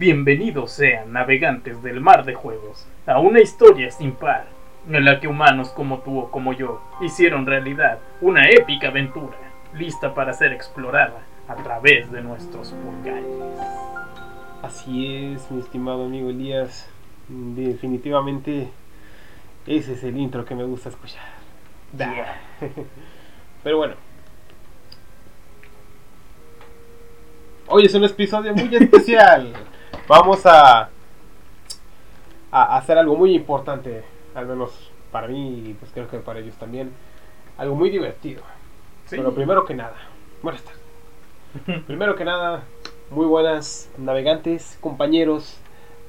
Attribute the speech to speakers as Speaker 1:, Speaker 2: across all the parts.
Speaker 1: Bienvenidos sean navegantes del mar de juegos a una historia sin par, en la que humanos como tú o como yo hicieron realidad una épica aventura, lista para ser explorada a través de nuestros pulgares.
Speaker 2: Así es, mi estimado amigo Elías. Definitivamente ese es el intro que me gusta escuchar.
Speaker 1: Yeah.
Speaker 2: Pero bueno. Hoy es un episodio muy especial. Vamos a, a hacer algo muy importante, al menos para mí y pues creo que para ellos también. Algo muy divertido.
Speaker 1: Sí.
Speaker 2: Pero primero que nada, buenas tardes. Primero que nada, muy buenas navegantes, compañeros,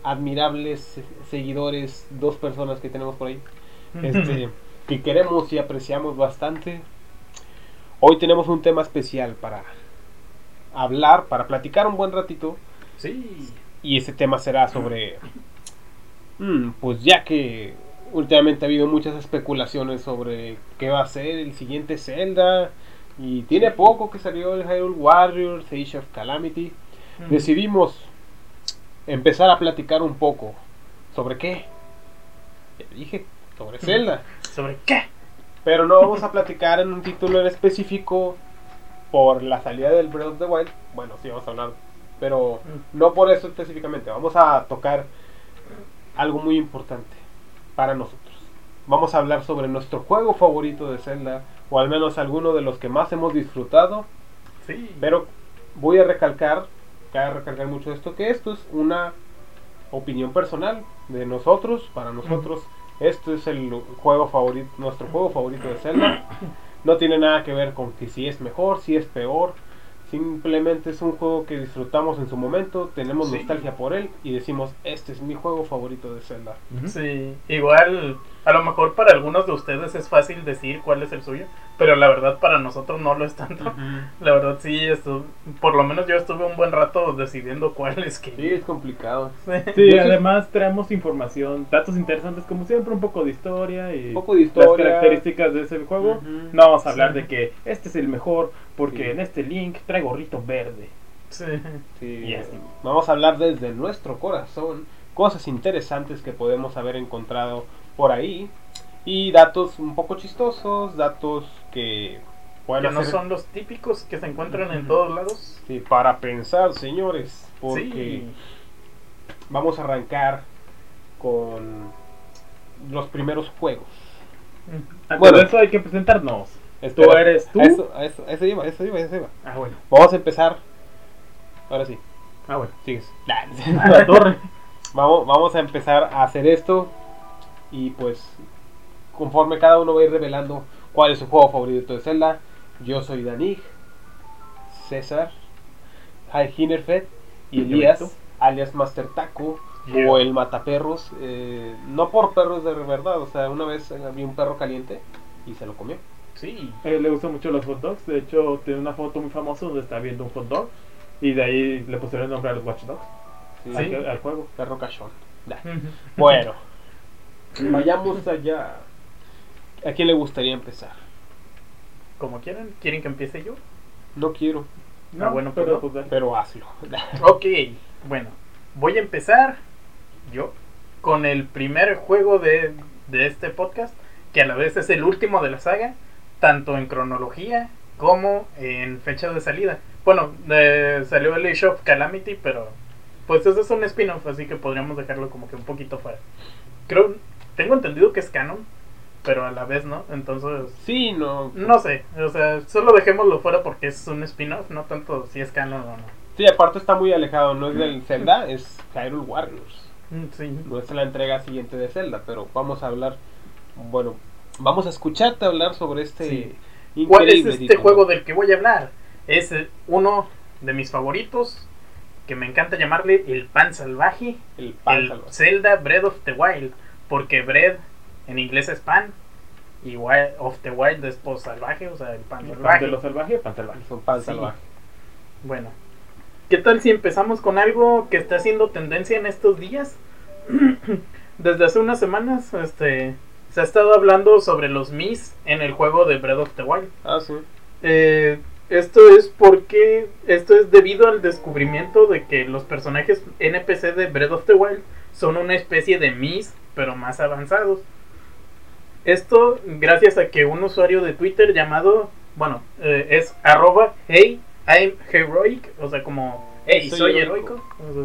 Speaker 2: admirables se- seguidores, dos personas que tenemos por ahí, este, que queremos y apreciamos bastante. Hoy tenemos un tema especial para hablar, para platicar un buen ratito,
Speaker 1: Sí.
Speaker 2: Y ese tema será sobre, mm, pues ya que últimamente ha habido muchas especulaciones sobre qué va a ser el siguiente Zelda, y tiene poco que salió el Hyrule Warriors, Age of Calamity, decidimos empezar a platicar un poco sobre qué. Ya dije, sobre Zelda.
Speaker 1: ¿Sobre qué?
Speaker 2: Pero no vamos a platicar en un título en específico por la salida del Breath of the Wild. Bueno, sí vamos a hablar, pero no por eso específicamente. Vamos a tocar algo muy importante para nosotros. Vamos a hablar sobre nuestro juego favorito de Zelda, o al menos alguno de los que más hemos disfrutado.
Speaker 1: Sí.
Speaker 2: Pero voy a recalcar, cabe recalcar mucho esto, que esto es una opinión personal de nosotros, para nosotros. Este es el juego favorito, nuestro juego favorito de Zelda. No tiene nada que ver con que si es mejor, si es peor. Simplemente es un juego que disfrutamos en su momento, tenemos
Speaker 1: Sí.
Speaker 2: nostalgia por él y decimos, este es mi juego favorito de Zelda.
Speaker 1: Sí, igual a lo mejor para algunos de ustedes es fácil decir cuál es el suyo, pero la verdad para nosotros no lo es tanto. La verdad sí, estu- por lo menos yo estuve un buen rato decidiendo cuál es que...
Speaker 2: Sí, es complicado.
Speaker 3: Sí, además traemos información, datos interesantes como siempre, un poco de historia y
Speaker 2: Un poco de
Speaker 3: las
Speaker 2: historia.
Speaker 3: características de ese juego. No vamos a hablar
Speaker 1: Sí.
Speaker 3: de que este es el mejor porque
Speaker 2: Sí.
Speaker 3: en este link trae gorrito verde.
Speaker 1: Sí.
Speaker 2: Sí,
Speaker 3: Y así.
Speaker 2: Vamos a hablar desde nuestro corazón, cosas interesantes que podemos haber encontrado por ahí y datos un poco chistosos, datos que pueden
Speaker 1: que no
Speaker 2: hacer-
Speaker 1: son los típicos que se encuentran en todos lados.
Speaker 2: Sí, para pensar, señores, porque
Speaker 1: Sí.
Speaker 2: vamos a arrancar con los primeros juegos. Bueno.
Speaker 3: eso hay que presentarnos.
Speaker 2: Espera,
Speaker 3: ¿Tú eres tú?
Speaker 2: Eso, iba, a eso iba, a eso iba.
Speaker 3: Ah, bueno.
Speaker 2: Vamos a empezar. Ahora sí,
Speaker 3: Ah, bueno.
Speaker 2: sigues.
Speaker 3: La torre.
Speaker 2: Vamos, vamos a empezar a hacer esto y pues conforme cada uno va a ir revelando cuál es su juego favorito de Zelda. Yo soy Danig, César, Hinerfed y Elías, alias Master Taco
Speaker 1: Yeah.
Speaker 2: o el Mataperros. eh, no por perros de verdad, o sea, una vez había un perro caliente y se lo comió.
Speaker 1: Sí.
Speaker 3: Él le gustan mucho los hot dogs. De hecho, tiene una foto muy famosa donde está viendo un hot dog. Y de ahí le pusieron el nombre a los Watch Dogs.
Speaker 2: Sí,
Speaker 3: Al, al juego.
Speaker 2: Perro cachón. Bueno, vayamos allá. ¿A quién le gustaría empezar?
Speaker 1: Como quieran, ¿quieren que empiece yo?
Speaker 2: No quiero,
Speaker 1: Ah, bueno,
Speaker 3: pero
Speaker 1: pero-
Speaker 3: pues
Speaker 2: pero hazlo.
Speaker 1: Ok, bueno, voy a empezar yo con el primer juego de, de este podcast, que a la vez es el último de la saga, tanto en cronología como en fecha de salida. Bueno, eh, salió el Age of Calamity, pero pues eso es un spin-off, así que podríamos dejarlo como que un poquito fuera. Creo, tengo entendido que es canon, pero a la vez no, entonces
Speaker 2: Sí, no.
Speaker 1: no sé, o sea, solo dejémoslo fuera porque es un spin-off, no tanto si es canon o no.
Speaker 2: Sí, aparte está muy alejado. No es del Zelda, es Hyrule Warriors.
Speaker 1: Mm, Sí.
Speaker 2: No es la entrega siguiente de Zelda, pero vamos a hablar. Bueno, vamos a escucharte hablar sobre este
Speaker 1: Sí.
Speaker 2: increíble
Speaker 1: ¿Cuál es este
Speaker 2: título.
Speaker 1: juego del que voy a hablar? Es eh, uno de mis favoritos, que me encanta llamarle el pan salvaje,
Speaker 2: El pan
Speaker 1: el
Speaker 2: salvaje.
Speaker 1: Zelda Breath of the Wild, porque Bread en inglés es pan y Wild of the Wild es pues salvaje, o sea, el pan
Speaker 3: Pan
Speaker 1: salvaje.
Speaker 3: de lo salvaje, pan salvaje.
Speaker 2: Es un pan
Speaker 1: Sí.
Speaker 2: salvaje.
Speaker 1: Bueno, ¿qué tal si empezamos con algo que está haciendo tendencia en estos días? Desde hace unas semanas, este, se ha estado hablando sobre los Mis en el juego de Breath of the Wild.
Speaker 2: Ah, sí.
Speaker 1: Eh, Esto es porque esto es debido al descubrimiento de que los personajes NPC de Breath of the Wild son una especie de Mis, pero más avanzados. Esto gracias a que un usuario de Twitter llamado, bueno, eh, es arroba hey I'm heroic, o sea, como hey
Speaker 2: Soy
Speaker 1: soy
Speaker 2: heroico.
Speaker 1: heroico, o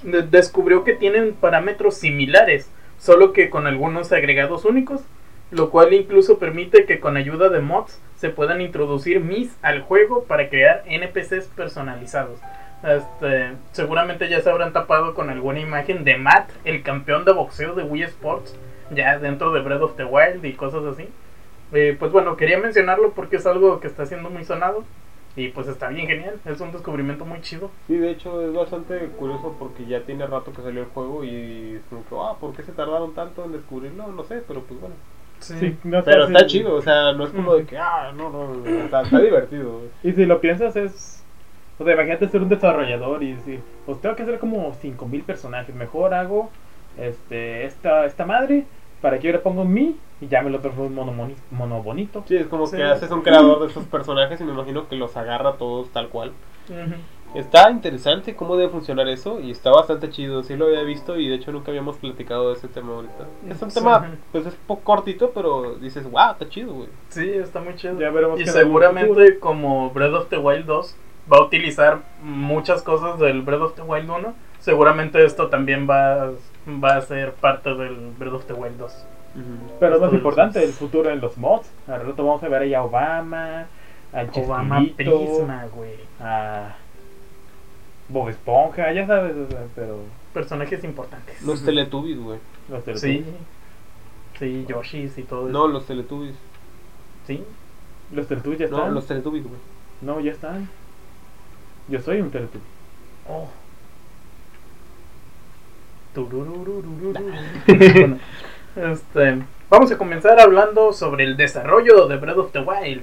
Speaker 1: sea, de- descubrió que tienen parámetros similares, solo que con algunos agregados únicos, lo cual incluso permite que con ayuda de mods se puedan introducir mis al juego para crear NPCs personalizados. Este, seguramente ya se habrán tapado con alguna imagen de Matt, el campeón de boxeo de Wii Sports, ya dentro de Breath of the Wild y cosas así. Eh, pues bueno, quería mencionarlo porque es algo que está siendo muy sonado y pues está bien genial, es un descubrimiento muy chido.
Speaker 2: Sí, de hecho es bastante curioso porque ya tiene rato que salió el juego y es como que, ah, ¿por qué se tardaron tanto en descubrirlo? No sé, pero pues bueno.
Speaker 3: Sí, no sé
Speaker 2: Pero
Speaker 3: si-
Speaker 2: está chido, o sea, no es como de que, ah, no, no, está, está divertido.
Speaker 3: Y si lo piensas es... O sea, imagínate ser un desarrollador y decir, pues tengo que hacer como 5000 personajes. Mejor hago este esta, esta madre para que yo le ponga un mi y ya me lo transformo en mono, moni- mono bonito.
Speaker 2: Sí, es como
Speaker 1: Sí.
Speaker 2: que haces un creador de esos personajes y me imagino que los agarra todos tal cual. Está interesante cómo debe funcionar eso y está bastante chido, sí lo había visto y de hecho nunca habíamos platicado de ese tema ahorita. Es un
Speaker 1: Sí.
Speaker 2: tema, pues es un poco cortito, pero dices, wow, está chido, güey.
Speaker 1: Sí, está muy chido.
Speaker 3: Ya veremos
Speaker 1: Y seguramente como Breath of the Wild 2 va a utilizar muchas cosas del Breath of the Wild 1, seguramente esto también va, va a ser parte del Breath of the Wild 2.
Speaker 3: Pero
Speaker 1: Esto
Speaker 3: más importante, el futuro en los mods. Al rato vamos a ver ahí a Obama, a
Speaker 1: Obama
Speaker 3: Chespirito,
Speaker 1: Prisma, güey.
Speaker 3: a Bob Esponja, ya sabes, o sea, pero
Speaker 1: Personajes importantes.
Speaker 2: Los Teletubbies, güey.
Speaker 3: los
Speaker 1: Sí.
Speaker 3: Teletubbies.
Speaker 1: Sí, Yoshis y todo
Speaker 2: No, los Teletubbies.
Speaker 1: Sí.
Speaker 3: Los Teletubbies ya
Speaker 2: No,
Speaker 3: están.
Speaker 2: los Teletubbies, güey.
Speaker 3: No, ya están. Yo soy un Teletubby.
Speaker 1: Oh. Bueno, este, vamos a comenzar hablando sobre el desarrollo de Breath of the Wild.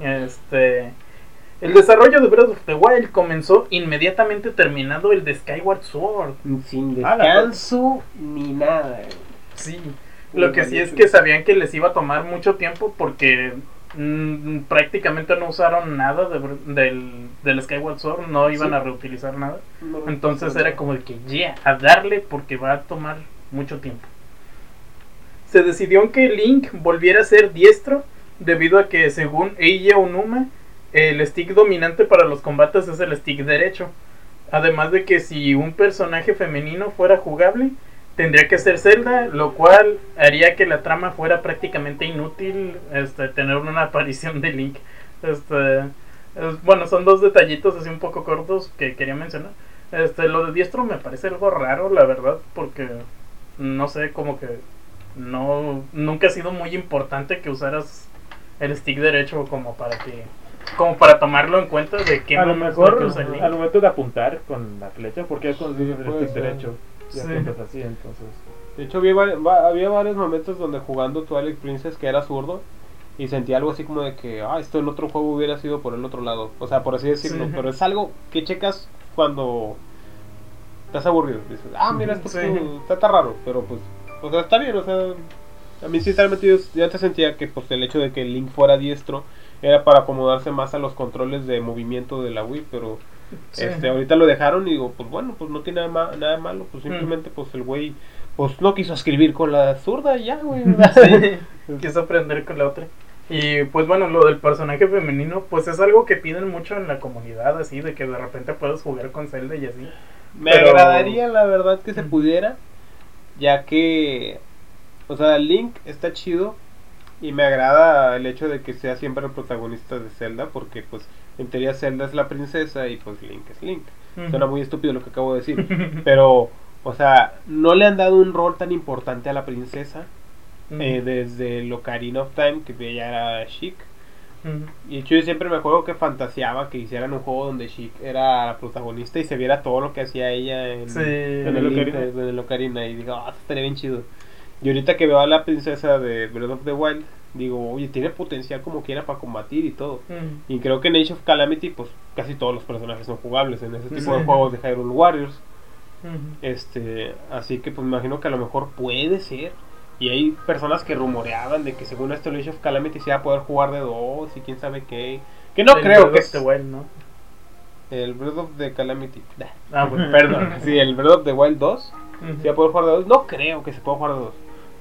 Speaker 1: Este, el desarrollo de Breath of the Wild comenzó inmediatamente terminado el de Skyward Sword.
Speaker 2: Sin
Speaker 3: Ah,
Speaker 2: descanso ni nada.
Speaker 1: Sí. Lo que sí es que sabían que les iba a tomar mucho tiempo porque mm, prácticamente no usaron nada de del, del Skyward Sword, no iban
Speaker 2: Sí.
Speaker 1: a reutilizar nada.
Speaker 2: No,
Speaker 1: Entonces era como de que ya, a darle porque va a tomar mucho tiempo. Se decidió que Link volviera a ser diestro debido a que según Eiji Onuma el stick dominante para los combates es el stick derecho. Además de que si un personaje femenino fuera jugable, tendría que ser Zelda, lo cual haría que la trama fuera prácticamente inútil este, tener una aparición de Link. Este, es- bueno, son dos detallitos así un poco cortos que quería mencionar. Este, lo de diestro me parece algo raro, la verdad, porque no sé, como que no nunca ha sido muy importante que usaras el stick derecho como para que como para tomarlo en cuenta de qué
Speaker 3: A lo mejor
Speaker 1: que usa el Link.
Speaker 3: al momento de apuntar con la flecha, porque es con
Speaker 2: Sí,
Speaker 3: el stick
Speaker 2: ser.
Speaker 3: derecho. Y
Speaker 1: Sí.
Speaker 3: apuntas así, entonces.
Speaker 2: De hecho, había, había varios momentos donde jugando Twilight Princess que era zurdo y sentía algo así como de que, ah, esto en otro juego hubiera sido por el otro lado. O sea, por así decirlo.
Speaker 1: Sí.
Speaker 2: Pero es algo que checas cuando estás aburrido. Dices, ah, mira, esto
Speaker 1: Sí.
Speaker 2: está, está raro. Pero pues, o sea, está bien. O sea, a mí sinceramente yo, yo antes sentía que pues el hecho de que Link fuera diestro era para acomodarse más a los controles de movimiento de la Wii, pero
Speaker 1: Sí.
Speaker 2: este, ahorita lo dejaron y digo, pues bueno, pues no tiene nada, ma- nada malo, pues
Speaker 1: Mm.
Speaker 2: simplemente pues el güey pues no quiso escribir con la zurda ya, güey.
Speaker 1: Sí, quiso aprender con la otra. Y pues bueno, lo del personaje femenino, pues es algo que piden mucho en la comunidad, así, de que de repente puedes jugar con Zelda y así.
Speaker 2: Me
Speaker 1: Pero-
Speaker 2: agradaría la verdad que se pudiera, ya que, o sea, Link está chido y me agrada el hecho de que sea siempre el protagonista de Zelda, porque pues en teoría Zelda es la princesa y pues Link es Link. Suena muy estúpido lo que acabo de decir, pero, o sea, no le han dado un rol tan importante a la princesa eh, desde el Ocarina of Time, que ella era Chic. Y de hecho yo siempre me acuerdo que fantaseaba que hicieran un juego donde Chic era la protagonista y se viera todo lo que hacía ella en,
Speaker 1: Sí.
Speaker 2: en
Speaker 3: En
Speaker 2: el, Link-
Speaker 3: Ocarina.
Speaker 2: en el Ocarina. Y digo, ah, esto estaría bien chido. Y ahorita que veo a la princesa de Breath of the Wild, digo, oye, tiene potencial como quiera para combatir y todo.
Speaker 1: Ujú.
Speaker 2: Y creo que en Age of Calamity, pues casi todos los personajes son jugables en ese tipo
Speaker 1: Sí.
Speaker 2: de juegos de Hyrule Warriors. Este, así que pues me imagino que a lo mejor puede ser Y hay personas que rumoreaban de que según esto el Age of Calamity se iba a poder jugar de dos y quién sabe qué. Que no
Speaker 1: El
Speaker 2: creo
Speaker 1: Breath
Speaker 2: que
Speaker 1: the Wild, ¿no?
Speaker 2: El Breath of the Calamity.
Speaker 1: Ah, bueno.
Speaker 2: Perdón. sí, el Breath of the Wild 2
Speaker 1: Ujú.
Speaker 2: se va a poder jugar de dos. No creo que se pueda jugar de dos.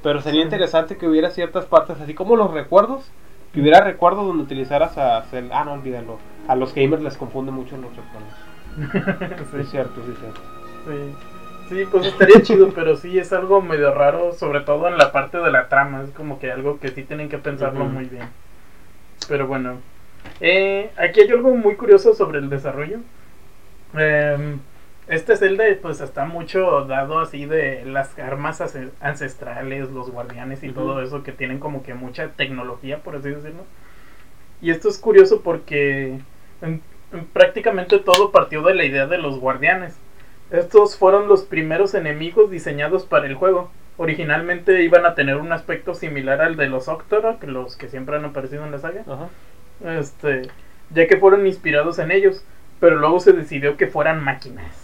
Speaker 2: Pero sería interesante que hubiera ciertas partes, así como los recuerdos. Que hubiera recuerdos donde utilizaras a Zelda. Ah, no, olvídalo. A los gamers les confunde mucho los recuerdos.
Speaker 1: Sí.
Speaker 2: Es cierto, sí, es cierto.
Speaker 1: Sí. Sí, pues estaría chido, pero sí es algo medio raro, sobre todo en la parte de la trama. Es como que algo que sí tienen que pensarlo muy bien. Pero bueno, eh, aquí hay algo muy curioso sobre el desarrollo. Em, este Zelda pues está mucho dado así de las armas ancestrales, los guardianes y todo eso que tienen como que mucha tecnología, por así decirlo. Y esto es curioso porque en- en prácticamente todo partió de la idea de los guardianes. Estos fueron los primeros enemigos diseñados para el juego. Originalmente iban a tener un aspecto similar al de los Octorok, los que siempre han aparecido en la saga
Speaker 2: Ajá.
Speaker 1: este, ya que fueron inspirados en ellos, pero luego se decidió que fueran máquinas.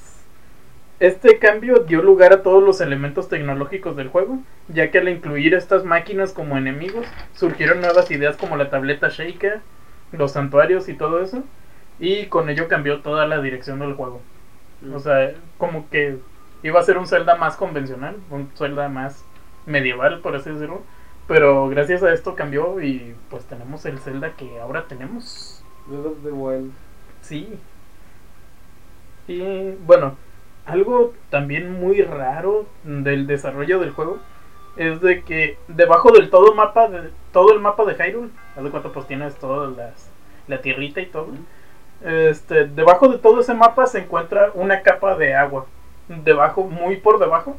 Speaker 1: Este cambio dio lugar a todos los elementos tecnológicos del juego, ya que al incluir estas máquinas como enemigos, surgieron nuevas ideas como la tableta Shaker, los santuarios y todo eso, y con ello cambió toda la dirección del juego. O sea, como que iba a ser un Zelda más convencional, un Zelda más medieval, por así decirlo. Pero gracias a esto cambió y pues tenemos el Zelda que ahora tenemos.
Speaker 2: Breath of the Wild.
Speaker 1: Sí. Y bueno, algo también muy raro del desarrollo del juego es de que debajo del todo mapa de todo el mapa de Hyrule, haz de cuenta pues tienes todas las la tierrita y todo. Este, debajo de todo ese mapa se encuentra una capa de agua. Debajo, muy por debajo.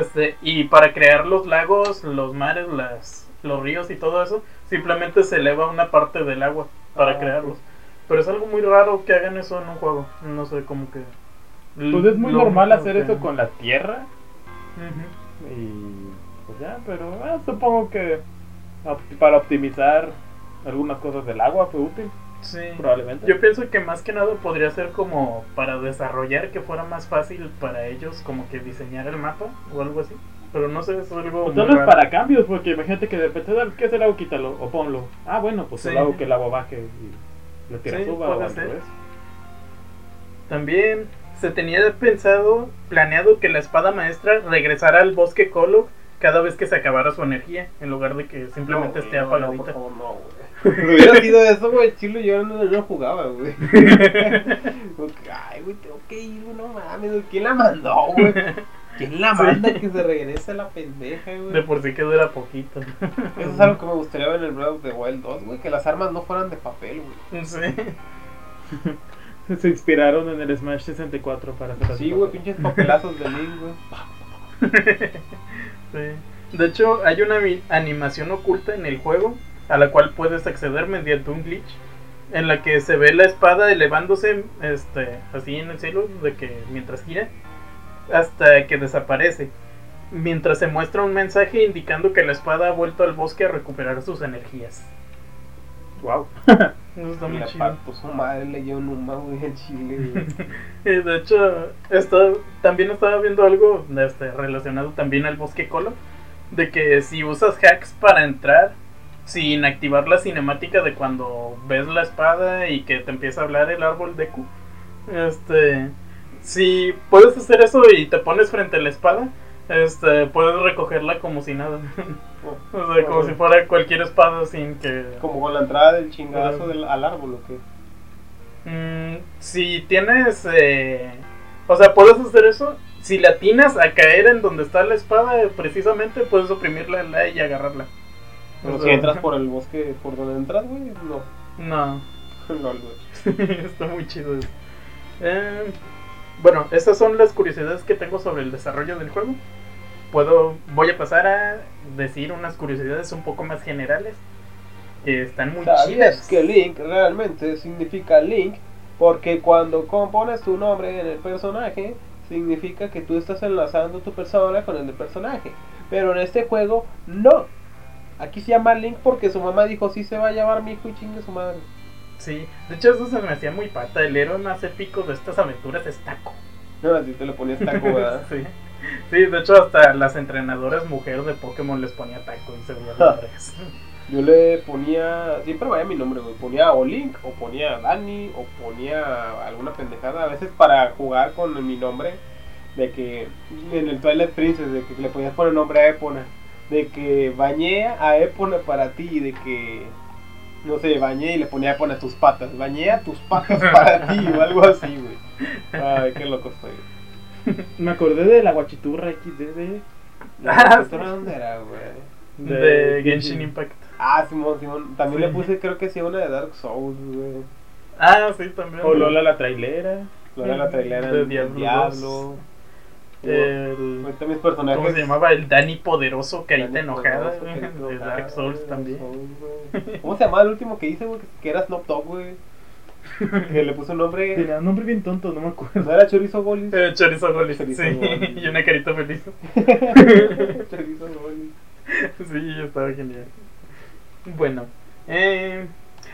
Speaker 1: Este, y para crear los lagos, los mares, las, los ríos y todo eso, simplemente se eleva una parte del agua para
Speaker 2: Ah,
Speaker 1: crearlos. Pero es algo muy raro que hagan eso en un juego. No sé, como que.
Speaker 3: Pues es muy
Speaker 1: lo
Speaker 3: normal hacer
Speaker 1: que-
Speaker 3: eso con la tierra. Y pues ya, pero ah, supongo que para optimizar algunas cosas del agua fue útil,
Speaker 1: Sí.
Speaker 3: probablemente.
Speaker 1: Yo pienso que más que nada podría ser como para desarrollar que fuera más fácil para ellos como que diseñar el mapa o algo así. Pero no sé, es algo...
Speaker 3: Pues vez
Speaker 1: raro.
Speaker 3: para cambios, porque imagínate que de repente, "Ah, ¿qué es el agua? Quítalo o ponlo. Ah, bueno, pues
Speaker 1: Sí.
Speaker 3: solo hago que el agua baje y la tierra
Speaker 1: Sí,
Speaker 3: suba o
Speaker 1: puede
Speaker 3: al
Speaker 1: ser.
Speaker 3: revés.
Speaker 1: También se tenía pensado, planeado que la espada maestra regresara al bosque Kolo cada vez que se acabara su energía, en lugar de que simplemente esté
Speaker 2: No, güey, no,
Speaker 1: apagadita.
Speaker 2: por favor, no, güey. Si hubiera sido eso, güey, Chilo yo no, no jugaba, güey. Ay, güey, tengo que ir, güey, no mames, güey, ¿quién la mandó, güey? ¿Quién la
Speaker 1: Sí.
Speaker 2: manda que se regrese la pendeja,
Speaker 1: de
Speaker 2: güey?
Speaker 1: por sí que dura poquito.
Speaker 2: Eso es algo que me gustaría ver en el Breath of the Wild 2, güey, que las armas no fueran de papel, güey.
Speaker 1: Sí.
Speaker 3: Se inspiraron en el Smash 64 para hacer
Speaker 2: Sí, güey, pinches papelazos de Link, güey.
Speaker 1: Sí. De hecho, hay una animación oculta en el juego a la cual puedes acceder mediante un glitch en la que se ve la espada elevándose este así en el cielo de que mientras gira hasta que desaparece. Mientras se muestra un mensaje indicando que la espada ha vuelto al bosque a recuperar sus energías.
Speaker 3: Wow.
Speaker 1: Eso está muy chido.
Speaker 2: su madre le lleva un güey, en Chile, güey.
Speaker 1: Y de hecho, esto, también estaba viendo algo este, relacionado también al bosque Colo. De que si usas hacks para entrar sin activar la cinemática de cuando ves la espada y que te empieza a hablar el árbol de Q. Este, si puedes hacer eso y te pones frente a la espada, este, puedes recogerla como si nada. o sea, como si fuera cualquier espada sin que...
Speaker 2: Como con la entrada del chingazo del, al árbol, ¿o qué?
Speaker 1: Mm, si tienes. eh, o sea, puedes hacer eso. Si la atinas a caer en donde está la espada, precisamente puedes oprimirla la y agarrarla.
Speaker 2: Pero
Speaker 1: O
Speaker 2: si entras por el bosque, por donde entras, güey, no.
Speaker 1: No,
Speaker 2: güey.
Speaker 1: está muy chido eso. Eh, bueno, estas son las curiosidades que tengo sobre el desarrollo del juego. Puedo, voy a pasar a decir unas curiosidades un poco más generales. Que están muy
Speaker 2: ¿Sabías que Link realmente significa Link? Porque cuando compones tu nombre en el personaje, significa que tú estás enlazando tu persona con el del personaje. Pero en este juego, no. Aquí se llama Link porque su mamá dijo, sí se va a llamar mi hijo y chingue su madre.
Speaker 1: Sí, de hecho eso se me hacía muy pata. El héroe más épico de estas aventuras es Taco.
Speaker 2: No, así te lo ponías taco, ¿verdad?
Speaker 1: sí. Sí, de hecho hasta las entrenadoras mujeres de Pokémon les ponía taco y se veía.
Speaker 2: Yo le ponía, siempre vaya mi nombre, güey. Ponía o Link, o ponía Dani, o ponía alguna pendejada. A veces para jugar con mi nombre, de que en el Twilight Princess, de que le podías poner nombre a Epona. De que bañé a Epona para ti, de que, no sé, bañé y le ponía Epona a tus patas. Bañé a tus patas para ti, o algo así, güey. Ay, qué loco estoy.
Speaker 3: Me acordé de la guachiturra XD
Speaker 1: Ah,
Speaker 2: ¿Esto dónde era, güey?
Speaker 1: De, Genshin Impact.
Speaker 2: Ah, Simón, Simón. También
Speaker 1: Sí.
Speaker 2: le puse, creo que sí, una de Dark Souls, güey.
Speaker 1: Ah, sí, también.
Speaker 3: O Lola la trailera.
Speaker 2: Lola la trailera
Speaker 1: De
Speaker 2: de
Speaker 1: Diablo
Speaker 2: Diablo.
Speaker 1: El-
Speaker 2: Ahorita mis personajes.
Speaker 1: ¿Cómo se llamaba? El Dani Poderoso, carita
Speaker 2: Dani
Speaker 1: enojada.
Speaker 2: Poderoso,
Speaker 1: güey,
Speaker 2: Carita
Speaker 1: De Dark Souls también.
Speaker 2: Souls. ¿Cómo se llamaba el último que hice, güey? Que- era Snoop Dogg, güey. Que le puso un nombre.
Speaker 3: Tenía un nombre bien tonto, no me acuerdo.
Speaker 2: ¿No era Chorizo Golis?
Speaker 1: Chorizo Golis, sí.
Speaker 2: Golis.
Speaker 1: y una carita feliz.
Speaker 2: Chorizo Golis.
Speaker 1: Sí, estaba genial. Bueno. Eh...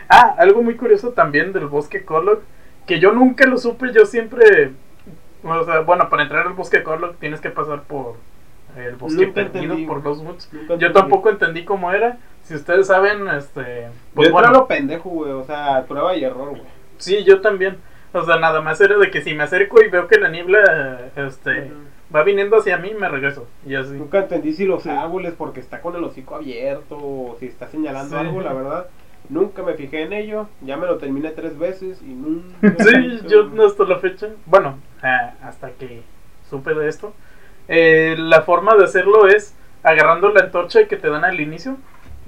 Speaker 1: Ah, algo muy curioso también del bosque Corlock. Que yo nunca lo supe, yo siempre... O sea, bueno, para entrar al bosque Corlock tienes que pasar por el bosque
Speaker 2: Nunca
Speaker 1: perdido,
Speaker 2: entendí,
Speaker 1: por los woods. Yo tampoco entendí cómo era. Si ustedes saben, este... Pues
Speaker 2: Yo
Speaker 1: bueno,
Speaker 2: lo pendejo, güey. O sea, prueba y error, güey.
Speaker 1: sí, yo también. O sea, nada más era de que si me acerco y veo que la niebla, este...
Speaker 2: Ujú.
Speaker 1: Va viniendo hacia mí, me regreso. Y así.
Speaker 2: Nunca entendí si los
Speaker 1: Sí.
Speaker 2: árboles porque está con el hocico abierto o si está señalando
Speaker 1: Sí.
Speaker 2: algo, la verdad. Nunca me fijé en ello. Ya me lo terminé tres veces y nunca.
Speaker 1: Sí, yo no hasta la fecha. Bueno, hasta que supe de esto. eh, la forma de hacerlo es agarrando la antorcha que te dan al inicio,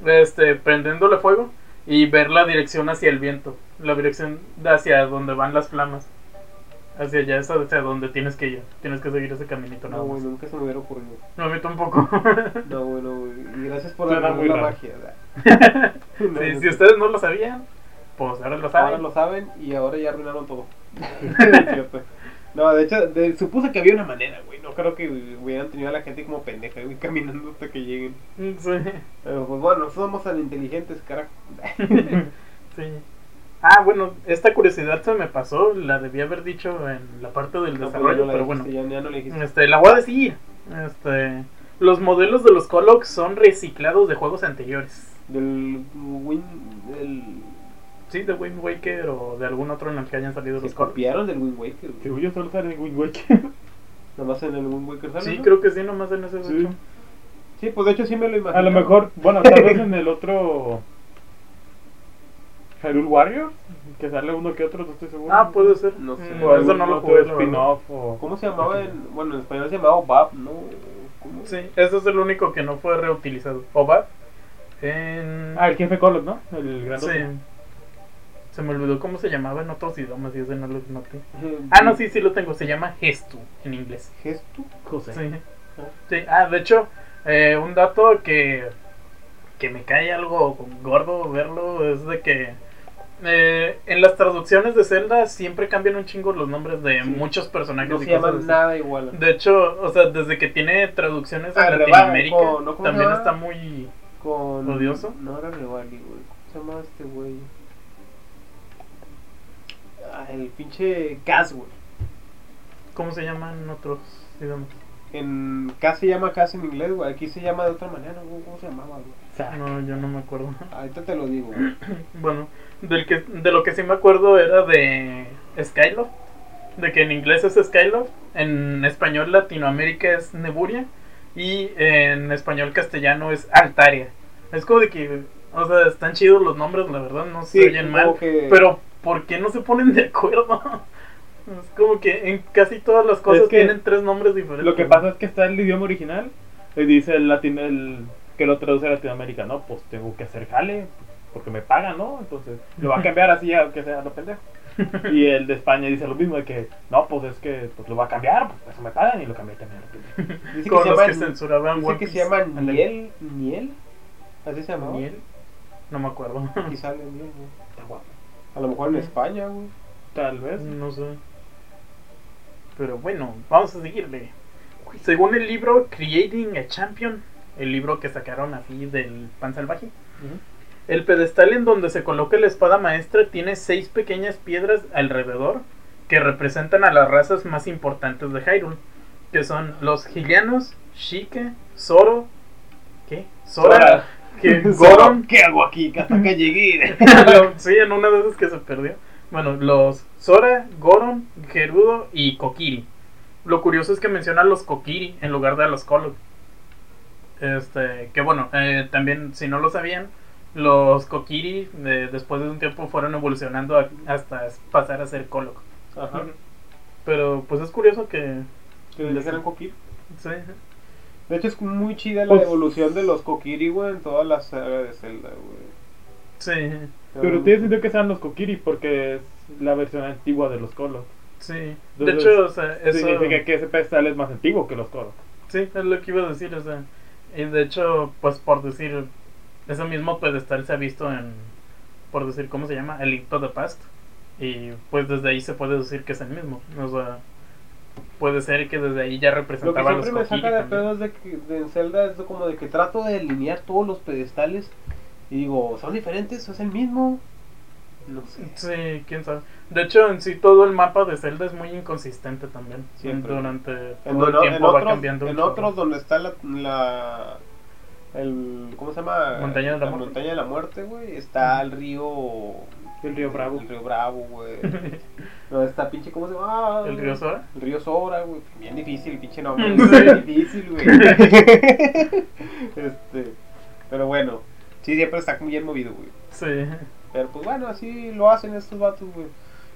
Speaker 1: este, prendiéndole fuego y ver la dirección hacia el viento, la dirección hacia donde van las flamas. Hacia allá es hacia donde tienes que ir. Tienes que seguir ese caminito nada
Speaker 2: No, güey, nunca se me hubiera ocurrido.
Speaker 1: No, a mí tampoco.
Speaker 2: No, bueno, güey. Y gracias por la magia.
Speaker 1: Sí,
Speaker 2: no,
Speaker 1: si
Speaker 2: no.
Speaker 1: ustedes no lo sabían, pues ahora lo saben.
Speaker 2: Ahora lo saben y ahora ya arruinaron todo. No, de hecho, de- supuse que había una manera, güey. No creo que hubieran tenido a la gente como pendeja, güey, caminando hasta que lleguen.
Speaker 1: Sí.
Speaker 2: Pero pues bueno, somos tan inteligentes, carajo.
Speaker 1: Sí. Ah, bueno, esta curiosidad se me pasó, la debí haber dicho en la parte del
Speaker 2: No, pues,
Speaker 1: desarrollo, pero bueno,
Speaker 2: dijiste, Ya, ya no le
Speaker 1: este, la voy a decir. Este, los modelos de los Colocs son reciclados de juegos anteriores.
Speaker 2: Del Win. Del...
Speaker 1: Sí, de Wind Waker o de algún otro en el que hayan salido
Speaker 2: Se
Speaker 1: los Colocs.
Speaker 2: copiaron del Wind Waker, güey.
Speaker 3: Según yo solo sale en Wind Waker.
Speaker 2: Nada más en el Wind Waker sale,
Speaker 1: Sí,
Speaker 2: ¿no?
Speaker 1: creo que sí, nomás en ese
Speaker 3: Sí.
Speaker 1: hecho.
Speaker 2: Sí, pues de hecho sí me lo imagino.
Speaker 3: A lo mejor, bueno, tal vez en el otro. Hyrule Warrior, que sale uno que otro, no estoy seguro.
Speaker 1: Ah, puede ser.
Speaker 2: No sé.
Speaker 1: Mm,
Speaker 3: O
Speaker 1: eso no lo jugué.
Speaker 3: spin-off o.
Speaker 2: ¿Cómo se llamaba en. Bueno, en español se llamaba Bab, ¿no? ¿Cómo?
Speaker 1: Sí, ese es el único que no fue reutilizado. ¿O va? En...
Speaker 3: Ah, el jefe Coloc, ¿no? El
Speaker 1: sí. Se me olvidó cómo se llamaba en otros idiomas y ese no lo noté. Ah, no, sí, sí lo tengo. Se llama Gestu en inglés.
Speaker 2: ¿Gesto?
Speaker 3: José.
Speaker 1: Sí. Sí. Ah, de hecho, eh, un dato que, que me cae algo gordo verlo es de que eh, en las traducciones de Zelda siempre cambian un chingo los nombres de
Speaker 2: Sí.
Speaker 1: muchos personajes
Speaker 2: No se llaman nada igual.
Speaker 1: De hecho, o sea, desde que tiene traducciones en
Speaker 2: Ah, Revali,
Speaker 1: Latinoamérica,
Speaker 2: con- ¿no? ¿Cómo se
Speaker 1: también está muy...
Speaker 2: Con...
Speaker 1: ¿Odioso?
Speaker 2: No era Revali, güey. ¿Cómo se llama este güey? El pinche Cas, güey.
Speaker 1: ¿Cómo se llaman en otros idiomas?
Speaker 2: En Cas se llama Cas en inglés, güey. Aquí se llama de otra manera, güey. ¿Cómo se llamaba, güey?
Speaker 1: No, yo no me acuerdo.
Speaker 2: Ahorita te lo digo, güey.
Speaker 1: Bueno, del que, de lo que sí me acuerdo era de Skyloft. De que en inglés es Skyloft, en español Latinoamérica es Neburia y en español castellano es Altaria. Es como de que, o sea, están chidos los nombres, la verdad, no se oyen mal.
Speaker 2: que-
Speaker 1: Pero, ¿por qué no se ponen de acuerdo? Es como que en casi todas las cosas
Speaker 3: Es que
Speaker 1: tienen tres nombres diferentes.
Speaker 3: Lo que pasa es que está el idioma original y dice el, latin, el que lo traduce a Latinoamérica, ¿no? Pues tengo que hacer jale porque me pagan, ¿no? Entonces lo va a cambiar así aunque sea lo pendejo. Y el de España dice lo mismo, de que no, pues es que pues, lo va a cambiar, pues eso me pagan y lo cambié también.
Speaker 2: Dice que
Speaker 1: Como
Speaker 2: se
Speaker 1: los
Speaker 2: llama,
Speaker 1: que censuraban
Speaker 2: dice que se llama. Niel. ¿Niel? ¿Así se llamaba?
Speaker 1: Miel. No me acuerdo.
Speaker 2: Sale Niel, güey. A lo mejor en. España, güey.
Speaker 3: Tal vez.
Speaker 1: No sé. Pero bueno, vamos a seguirle. Según el libro Creating a Champion, el libro que sacaron así del pan salvaje, el pedestal en donde se coloca la espada maestra tiene seis pequeñas piedras alrededor que representan a las razas más importantes de Hyrule. que son los Gilianos, Shike, Zoro, ¿qué? Sora,
Speaker 3: Sora.
Speaker 1: Que
Speaker 2: Goron, ¿qué hago aquí? Hasta que llegué.
Speaker 1: sí, en una de esas que se perdió. Bueno, los Sora, Goron, Gerudo y Kokiri. Lo curioso es que menciona a los Kokiri en lugar de a los Kolok. Este, que bueno, eh, también si no lo sabían, los Kokiri eh, después de un tiempo fueron evolucionando a- hasta pasar a ser Kolok.
Speaker 2: Ajá.
Speaker 1: Pero pues es curioso que...
Speaker 2: Que le dijeran Kokiri.
Speaker 1: Sí,
Speaker 2: De hecho, es muy chida la
Speaker 3: Pues-
Speaker 2: evolución de los Kokiri, güey, en todas las sagas de Zelda, güey.
Speaker 1: sí,
Speaker 3: Pero tiene sentido que sean los Kokiri porque es la versión antigua de los Kolos.
Speaker 1: sí. De hecho, o sea, eso...
Speaker 3: Significa que ese pedestal es más antiguo que los Kolos.
Speaker 1: Sí, es lo que iba a decir, o sea, y de hecho, pues por decir, ese mismo pedestal se ha visto en, por decir, ¿cómo se llama? El Link to the Past, y pues desde ahí se puede decir que es el mismo, o sea, puede ser que desde ahí ya
Speaker 2: Lo que
Speaker 1: representaba a los
Speaker 2: siempre me saca de pedo es de que de Zelda es como de que trato de delinear todos los pedestales y digo, ¿son diferentes? ¿Es el mismo? No sé.
Speaker 1: Sí, quién sabe. De hecho, en sí todo el mapa de Zelda es muy inconsistente también.
Speaker 2: Siempre.
Speaker 1: Durante
Speaker 2: En,
Speaker 1: todo el
Speaker 2: en
Speaker 1: tiempo va
Speaker 2: otros,
Speaker 1: cambiando.
Speaker 2: en
Speaker 1: chorro.
Speaker 2: otros donde está la, la el ¿cómo se llama?
Speaker 1: Montaña de la Muerte.
Speaker 2: montaña de la muerte, güey, está el río
Speaker 3: El río Bravo.
Speaker 2: El río Bravo, güey. no, está pinche ¿cómo se llama?
Speaker 1: ¿El río Sora?
Speaker 2: El río Sora, güey. Bien difícil, pinche nombre. Bien difícil, güey. este, pero bueno, sí siempre está bien movido, güey.
Speaker 1: Sí.
Speaker 2: Pero pues bueno, así lo hacen estos vatos, güey.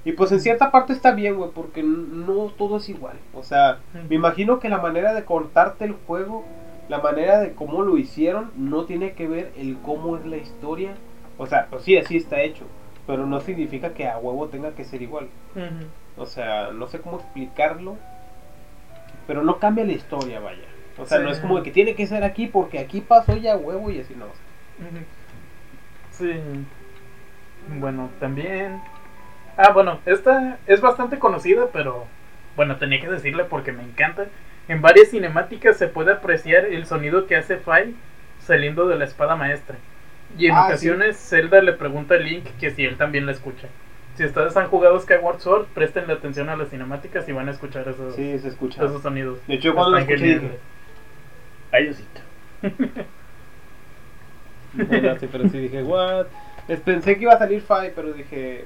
Speaker 2: Y pues en cierta parte está bien, güey, porque no todo es igual. O sea, me imagino que la manera de cortarte el juego, la manera de cómo lo hicieron, no tiene que ver el cómo es la historia. O sea, pues sí, así está hecho. Pero no significa que a huevo tenga que ser igual. O sea, no sé cómo explicarlo. Pero no cambia la historia, vaya. O sea,
Speaker 1: Sí.
Speaker 2: no es como que tiene que ser aquí porque aquí pasó ya huevo y así no.
Speaker 1: Ujú. Sí. Bueno, también. Ah, bueno, esta es bastante conocida, pero bueno, tenía que decirle porque me encanta. En varias cinemáticas se puede apreciar el sonido que hace Fai saliendo de la espada maestra. Y en
Speaker 2: Ah,
Speaker 1: ocasiones Zelda le pregunta a Link que si él también la escucha. Si ustedes han jugado Skyward Sword, presten atención a las cinemáticas y van a escuchar esos,
Speaker 2: Sí, se escucha.
Speaker 1: esos sonidos.
Speaker 2: De hecho, cuando lo
Speaker 1: Están
Speaker 2: escuché.
Speaker 3: Ayosito.
Speaker 2: No, sí, pero sí dije, what? Les pensé que iba a salir Five, pero dije,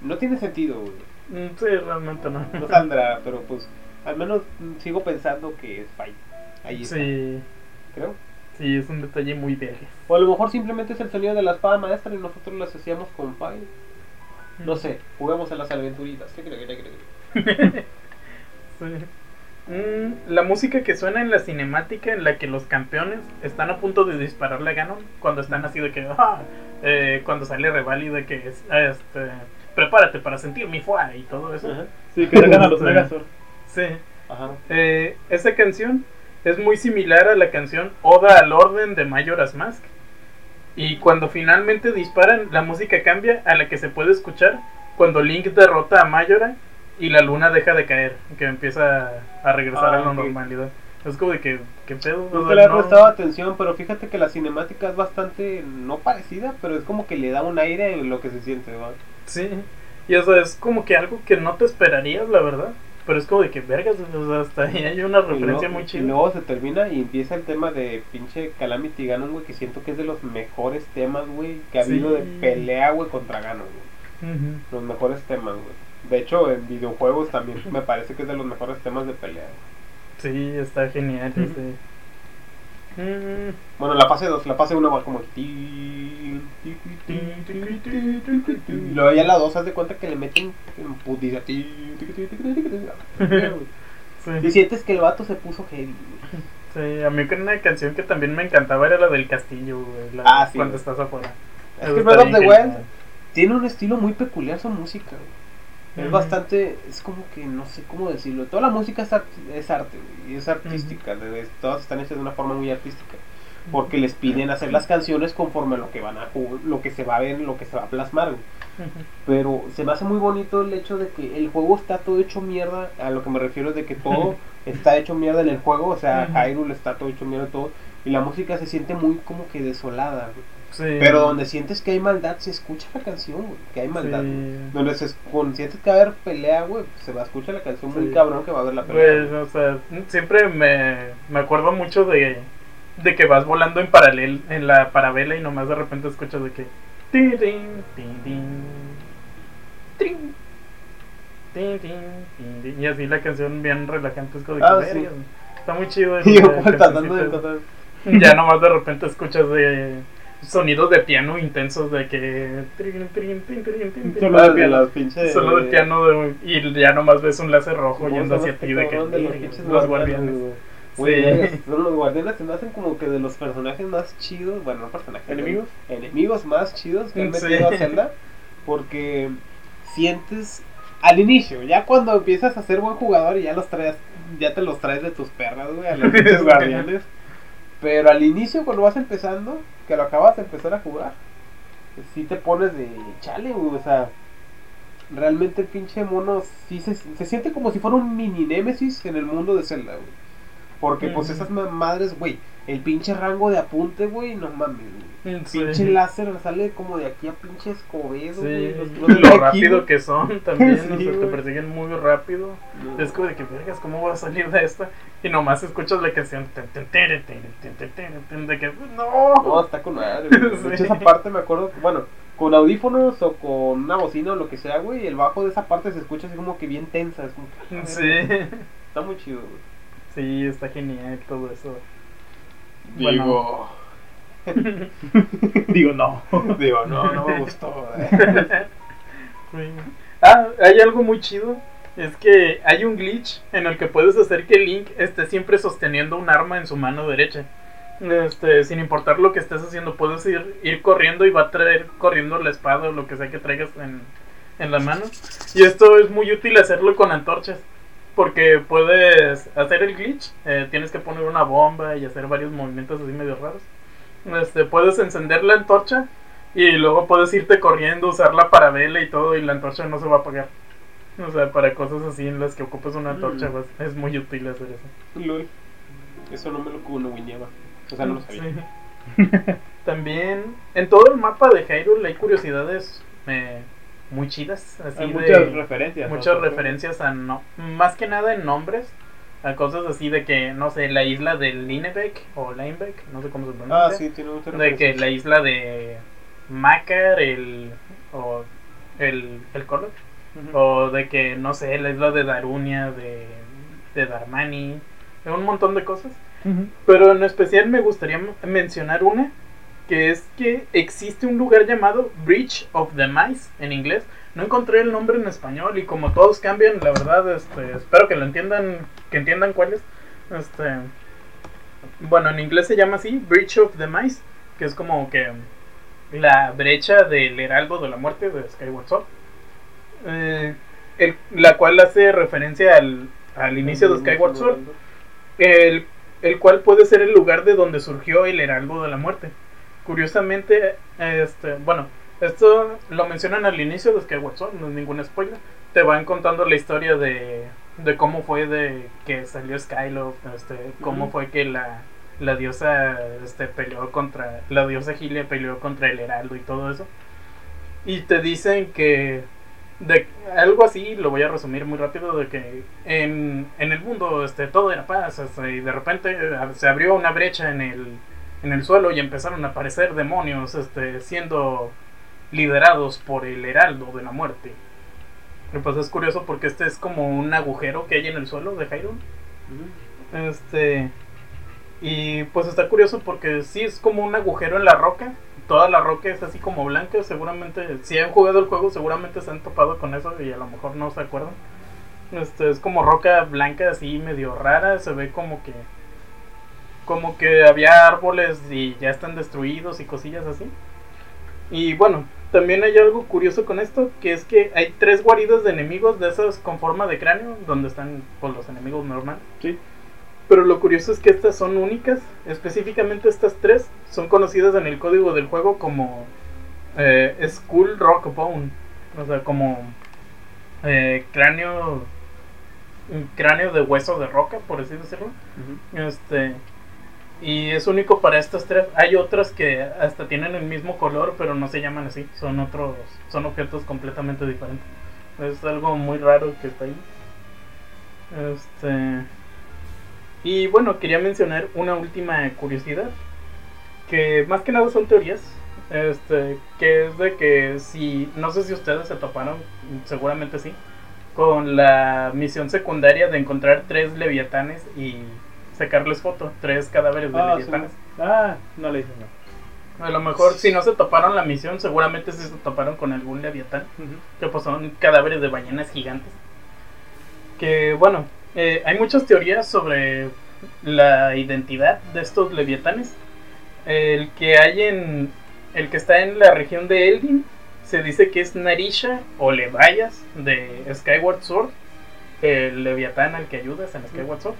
Speaker 2: no tiene sentido, güey.
Speaker 1: Mm, Sí, realmente no.
Speaker 2: No saldrá, pero pues, al menos sigo pensando que es Five. Ahí está,
Speaker 1: Sí,
Speaker 2: creo.
Speaker 1: Sí, es un detalle muy verga.
Speaker 2: O a lo mejor simplemente es el sonido de la espada maestra y nosotros lo asociamos con Five. No sé, juguemos a las aventuritas.
Speaker 1: Mm, la música que suena en la cinemática en la que los campeones están a punto de dispararle a Ganon cuando están así de que ah, eh, cuando sale Revali de que es, este prepárate para sentir mi fuá y todo eso
Speaker 2: Ajá.
Speaker 3: Sí, que sacan a los. Megazord.
Speaker 1: sí
Speaker 2: Ajá.
Speaker 1: Eh, esa canción es muy similar a la canción Oda al Orden de Majora's Mask. Y cuando finalmente disparan, la música cambia a la que se puede escuchar cuando Link derrota a Majora y la luna deja de caer, que empieza a regresar
Speaker 2: Ah,
Speaker 1: a la
Speaker 2: ok.
Speaker 1: normalidad. Es como de que, ¿qué pedo?
Speaker 2: No te le he prestado atención, pero fíjate que la cinemática es bastante, no parecida, pero es como que le da un aire en lo que se siente, ¿va?
Speaker 1: Sí, y eso es como que algo que no te esperarías, la verdad. Pero es como de que, vergas, o sea, hasta ahí hay una
Speaker 2: Y
Speaker 1: referencia
Speaker 2: luego-
Speaker 1: muy
Speaker 2: Y
Speaker 1: chida.
Speaker 2: luego se termina y empieza el tema de pinche Calamity Ganon, güey, que siento que es de los mejores temas, güey, que ha
Speaker 1: Sí.
Speaker 2: habido de pelea, güey, contra Ganon, güey. Los mejores temas, güey. De hecho, en videojuegos también me parece que es de los mejores temas de pelea. güey.
Speaker 1: Sí, está genial.
Speaker 2: Ujú.
Speaker 1: este.
Speaker 2: Bueno, la fase 2, la fase 1 va como que. Y luego ya la 2, haz de cuenta que le meten en putiza. Sí. Y sientes que el vato se puso heavy.
Speaker 1: Sí, a mí una canción que también me encantaba era la del castillo,
Speaker 2: ah, sí.
Speaker 1: Cuando estás afuera.
Speaker 2: Es que Breath of the Wild tiene un estilo muy peculiar su música. Es bastante, es como que no sé cómo decirlo. Toda la música es, art- es arte, y es artística. de- todas están hechas de una forma muy artística. Porque les piden hacer las canciones conforme a lo que van a lo que se va a ver, lo que se va a plasmar. Pero se me hace muy bonito el hecho de que el juego está todo hecho mierda. A lo que me refiero es de que todo está hecho mierda en el juego. O sea. Hyrule está todo hecho mierda todo. Y la música se siente muy como que desolada, güey.
Speaker 1: Sí.
Speaker 2: Pero donde sientes que hay maldad, se escucha la canción, güey. Que hay maldad.
Speaker 1: Sí.
Speaker 2: Donde se, con- sientes que va a haber pelea, güey, se va a escuchar la canción muy
Speaker 1: Sí.
Speaker 2: cabrón que va a haber la pelea.
Speaker 1: Pues, o sea, siempre me, me acuerdo mucho de, de que vas volando en paralel en la parabela y nomás de repente escuchas de que tin, tin, tin, y así la canción bien relajante es como de
Speaker 2: Ah, sí.
Speaker 1: "Verga, está muy chido
Speaker 2: Y yo tratando de
Speaker 1: cancioncita".
Speaker 2: encontrar.
Speaker 1: ya nomás de repente escuchas de sonidos de piano intensos de que.
Speaker 3: Solo de
Speaker 2: de
Speaker 3: piano.
Speaker 2: las pinches.
Speaker 1: Solo de piano de- y ya nomás ves un láser rojo
Speaker 2: ¿Cómo
Speaker 1: yendo hacia ti de que
Speaker 2: de los
Speaker 1: "Verga,
Speaker 2: pinches
Speaker 1: los
Speaker 2: guardianes, güey?
Speaker 1: Sí.
Speaker 2: los guardianes se me hacen como que de los personajes más chidos, bueno, no personajes,
Speaker 3: ¿Enemigos?
Speaker 2: enemigos más chidos que han
Speaker 1: Sí.
Speaker 2: metido a Zelda, porque sientes al inicio, ya cuando empiezas a ser buen jugador y ya los traes, ya te los traes de tus perras, güey, a los guardianes, pero al inicio cuando vas empezando, que lo acabas de empezar a jugar, sí te pones de chale, güey, o sea, realmente el pinche mono sí se, se siente como si fuera un mini Némesis en el mundo de Zelda, güey. Porque pues esas ma- madres, güey, el pinche rango de apunte, güey, no mames, güey.
Speaker 1: Sí.
Speaker 2: Pinche láser sale como de aquí a pinche Escobedo, güey.
Speaker 1: Sí,
Speaker 2: los ven
Speaker 1: lo rápido que son también,
Speaker 2: Sí,
Speaker 1: o sea, te persiguen muy rápido.
Speaker 2: No.
Speaker 1: Es como de que, vergas, ¿cómo voy a salir de esta? Y nomás escuchas la canción, de que,
Speaker 2: No,
Speaker 1: no.
Speaker 2: está con madre, güey. Esa parte me acuerdo, que, bueno, con audífonos o con una bocina o lo que sea, güey, el bajo de esa parte se escucha así como que bien tensa. Es como que, ah,
Speaker 1: Sí,
Speaker 2: Está muy chido, güey.
Speaker 1: Sí, está genial todo eso.
Speaker 2: Digo,
Speaker 3: Digo, no.
Speaker 2: digo, no, no me gustó.
Speaker 1: Sí. Ah, hay algo muy chido. Es que hay un glitch en el que puedes hacer que Link esté siempre sosteniendo un arma en su mano derecha. Este, sin importar lo que estés haciendo, puedes ir, ir corriendo y va a traer corriendo la espada o lo que sea que traigas en, en la mano. Y esto es muy útil hacerlo con antorchas. Porque puedes hacer el glitch, eh, tienes que poner una bomba y hacer varios movimientos así medio raros. Este, puedes encender la antorcha y luego puedes irte corriendo, usar la parabela y todo, y la antorcha no se va a apagar. O sea, para cosas así en las que ocupas una antorcha,
Speaker 2: Mm.
Speaker 1: pues, es muy útil hacer eso.
Speaker 2: Lol. Eso no me lo conoguineaba. O sea, no lo sabía.
Speaker 1: Sí. También, en todo el mapa de Hyrule hay curiosidades eh, muy chidas. Así
Speaker 3: Hay
Speaker 1: de-
Speaker 3: muchas referencias. a
Speaker 1: muchas referencias a no, más que nada en nombres, a cosas así de que, no sé, la isla de Linebeck o Linebeck, no sé cómo se pronuncia.
Speaker 2: Ah, sí, tiene muchas
Speaker 1: De que la isla de Macar, el. o el, el.
Speaker 3: Ujú.
Speaker 1: o de que, no sé, la isla de Darunia, de, de Darmani, de un montón de cosas. Pero en especial me gustaría mencionar una, que es que existe un lugar llamado Bridge of the Mice en inglés. No encontré el nombre en español y como todos cambian, la verdad, este, espero que lo entiendan, que entiendan cuál es. Este, bueno, en inglés se llama así, Bridge of the Mice, que es como que la brecha del heraldo de la muerte de Skyward Sword. Eh, la cual hace referencia al, al inicio de Skyward Sword el, el cual puede ser el lugar de donde surgió el heraldo de la muerte. Curiosamente, este, bueno, esto lo mencionan al inicio de Skyward Sword, no es ningún spoiler. Te van contando la historia de, de cómo fue de que salió Skyloft, este, cómo fue que la, la diosa este, peleó contra, la diosa Hylia peleó contra el heraldo y todo eso. Y te dicen que de algo así, lo voy a resumir muy rápido, de que en, en el mundo este, todo era paz, este, y de repente eh, se abrió una brecha en el, en el suelo y empezaron a aparecer demonios este, siendo liderados por el heraldo de la muerte. Y pues es curioso porque este es como un agujero que hay en el suelo de Hyrule. Este. Y pues está curioso porque sí es como un agujero en la roca. Toda la roca es así como blanca. Seguramente, si han jugado el juego, seguramente se han topado con eso y a lo mejor no se acuerdan. Este es como roca blanca, así medio rara. Se ve como que. Como que había árboles y ya están destruidos y cosillas así. Y bueno, también hay algo curioso con esto, que es que hay tres guaridas de enemigos de esas con forma de cráneo, donde están pues, los enemigos normales.
Speaker 3: Sí.
Speaker 1: Pero lo curioso es que estas son únicas, específicamente estas tres son conocidas en el código del juego como eh, Skull Rock Bone, o sea, como eh, cráneo cráneo de hueso de roca, por así decirlo. Este Y es único para estas tres. Hay otras que hasta tienen el mismo color, pero no se llaman así. Son otros, son objetos completamente diferentes. Es algo muy raro que está ahí. Este. Y bueno, quería mencionar una última curiosidad. Que más que nada son teorías. Este, que es de que si, no sé si ustedes se toparon, seguramente sí, con la misión secundaria de encontrar tres leviatanes y sacarles foto, tres cadáveres de
Speaker 3: Ah,
Speaker 1: leviatanes.
Speaker 3: Ah, no le hice no.
Speaker 1: A lo mejor si no se toparon la misión, seguramente sí se toparon con algún leviatán, que pues son cadáveres de ballenas gigantes. Que bueno, eh, hay muchas teorías sobre la identidad de estos leviatanes. El que hay en, el que está en la región de Elgin, se dice que es Narisha o Levias de Skyward Sword, el leviatán al que ayudas en Skyward Sword.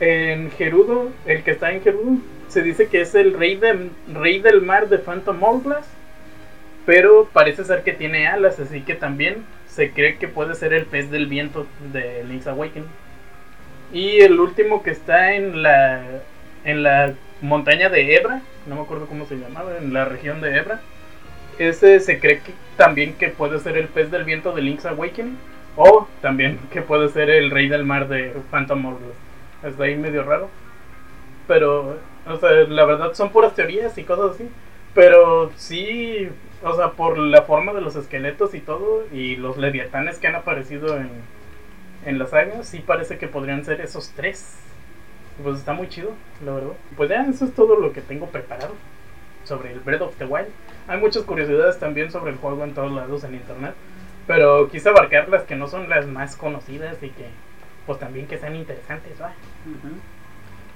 Speaker 1: En Gerudo, el que está en Gerudo, se dice que es el rey, de, rey del mar de Phantom Hourglass, pero parece ser que tiene alas, así que también se cree que puede ser el pez del viento de Link's Awakening. Y el último que está en la en la montaña de Ebra, no me acuerdo cómo se llamaba, en la región de Ebra. Ese se cree que también que puede ser el pez del viento de Link's Awakening o también que puede ser el rey del mar de Phantom Hourglass. Está ahí medio raro. Pero, o sea, la verdad son puras teorías y cosas así. Pero sí, o sea, por la forma de los esqueletos y todo, y los leviatanes que han aparecido en, en la saga, sí parece que podrían ser esos tres. Pues está muy chido, la verdad. Pues ya, eso es todo lo que tengo preparado sobre el Breath of the Wild. Hay muchas curiosidades también sobre el juego en todos lados en internet. Pero quise abarcar las que no son las más conocidas y que, pues también que sean interesantes, ¿va?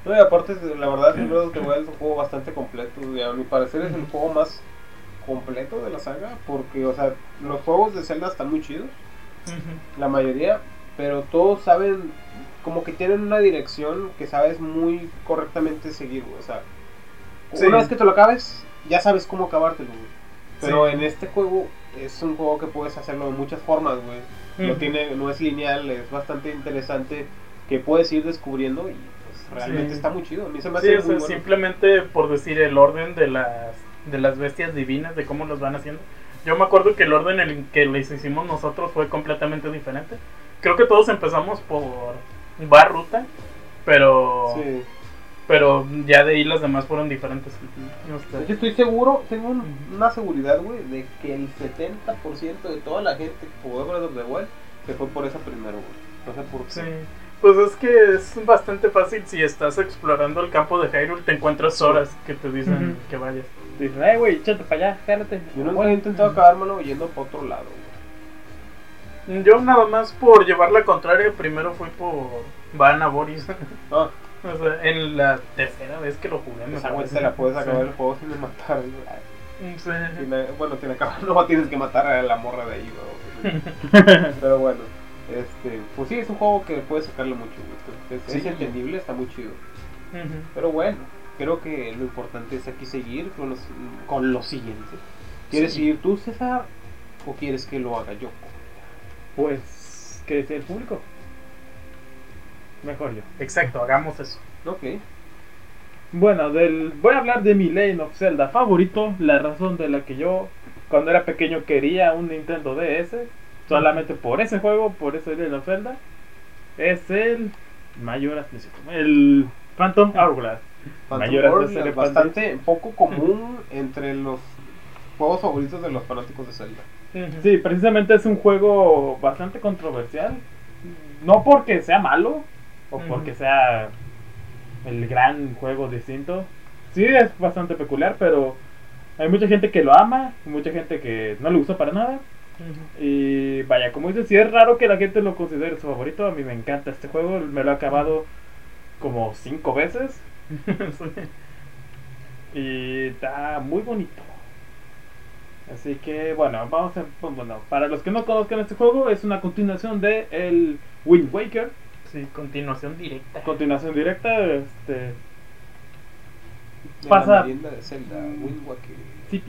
Speaker 2: No, y aparte, la verdad, el Breath of the Wild es un juego bastante completo. y a mi parecer es el juego más completo de la saga. Porque, o sea, los juegos de Zelda están muy chidos, la mayoría. Pero todos saben, como que tienen una dirección que sabes muy correctamente seguir, O sea,
Speaker 1: Sí.
Speaker 2: una vez que te lo acabes, ya sabes cómo acabártelo. Pero
Speaker 1: Sí.
Speaker 2: en este juego es un juego que puedes hacerlo de muchas formas, güey. No, tiene, no es lineal, es bastante interesante que puedes ir descubriendo y pues, realmente
Speaker 1: Sí.
Speaker 2: está muy chido. A mí se me
Speaker 1: Sí,
Speaker 2: hace
Speaker 1: o sea,
Speaker 2: muy bueno.
Speaker 1: simplemente por decir el orden de las de las bestias divinas, de cómo los van haciendo. Yo me acuerdo que el orden en el que les hicimos nosotros fue completamente diferente. Creo que todos empezamos por bar ruta, pero
Speaker 2: Sí.
Speaker 1: Pero ya de ahí las demás fueron diferentes. No
Speaker 2: hecho, estoy seguro, tengo un- una seguridad, güey, de que el 70% de toda la gente que jugó Breath of the Wild se fue por esa primero, güey. No sé por qué.
Speaker 1: Sí. Pues es que es bastante fácil si estás explorando el campo de Hyrule, te encuentras horas que te dicen que vayas.
Speaker 3: Dicen, ay, güey, échate para allá, jálate.
Speaker 2: Yo nunca he intentado acabármelo yendo para otro lado, güey.
Speaker 1: Yo nada más por llevar la contraria, primero fui por Vanna Boris.
Speaker 2: Ah,
Speaker 1: O sea, en la tercera vez que lo jugué me
Speaker 2: esa güey te la puedes acabar
Speaker 1: Sí.
Speaker 2: el juego sin matar.
Speaker 1: Sí.
Speaker 2: Tiene- bueno, tiene que acabar, no tienes que matar a la morra de ahí, güey. Pero bueno, este, pues sí, es un juego que puedes sacarle mucho, güey. Es, entendible, está muy chido. Pero bueno, creo que lo importante es aquí seguir con, los, con lo siguiente. ¿Quieres
Speaker 1: Sí.
Speaker 2: seguir tú, César? ¿O quieres que lo haga yo?
Speaker 3: Pues, ¿qué decía el público? Mejor yo.
Speaker 1: Exacto, hagamos eso.
Speaker 2: Ok.
Speaker 3: Bueno, del, voy a hablar de mi Lane of Zelda favorito, la razón de la que yo cuando era pequeño quería un Nintendo DS, solamente por ese juego, por ese Lane of Zelda, es el Mayoras, es el Phantom Hourglass.
Speaker 2: Phantom
Speaker 3: Celebration.
Speaker 2: bastante poco común entre los juegos favoritos de los fanáticos de Zelda.
Speaker 3: Sí, precisamente es un juego bastante controversial, no porque sea malo o porque sea el gran juego distinto. Sí, es bastante peculiar, pero hay mucha gente que lo ama, mucha gente que no le gusta para nada. Y vaya, como dices, sí es raro que la gente lo considere su favorito. A mí me encanta este juego, me lo he acabado como cinco veces y está muy bonito. Así que bueno, vamos a, pues, bueno, para los que no conozcan este juego, es una continuación de el Wind Waker,
Speaker 1: Sí, continuación directa.
Speaker 3: continuación directa, este
Speaker 2: De
Speaker 3: Pasa-
Speaker 2: La de Zelda, Wind Waker.
Speaker 1: Sí.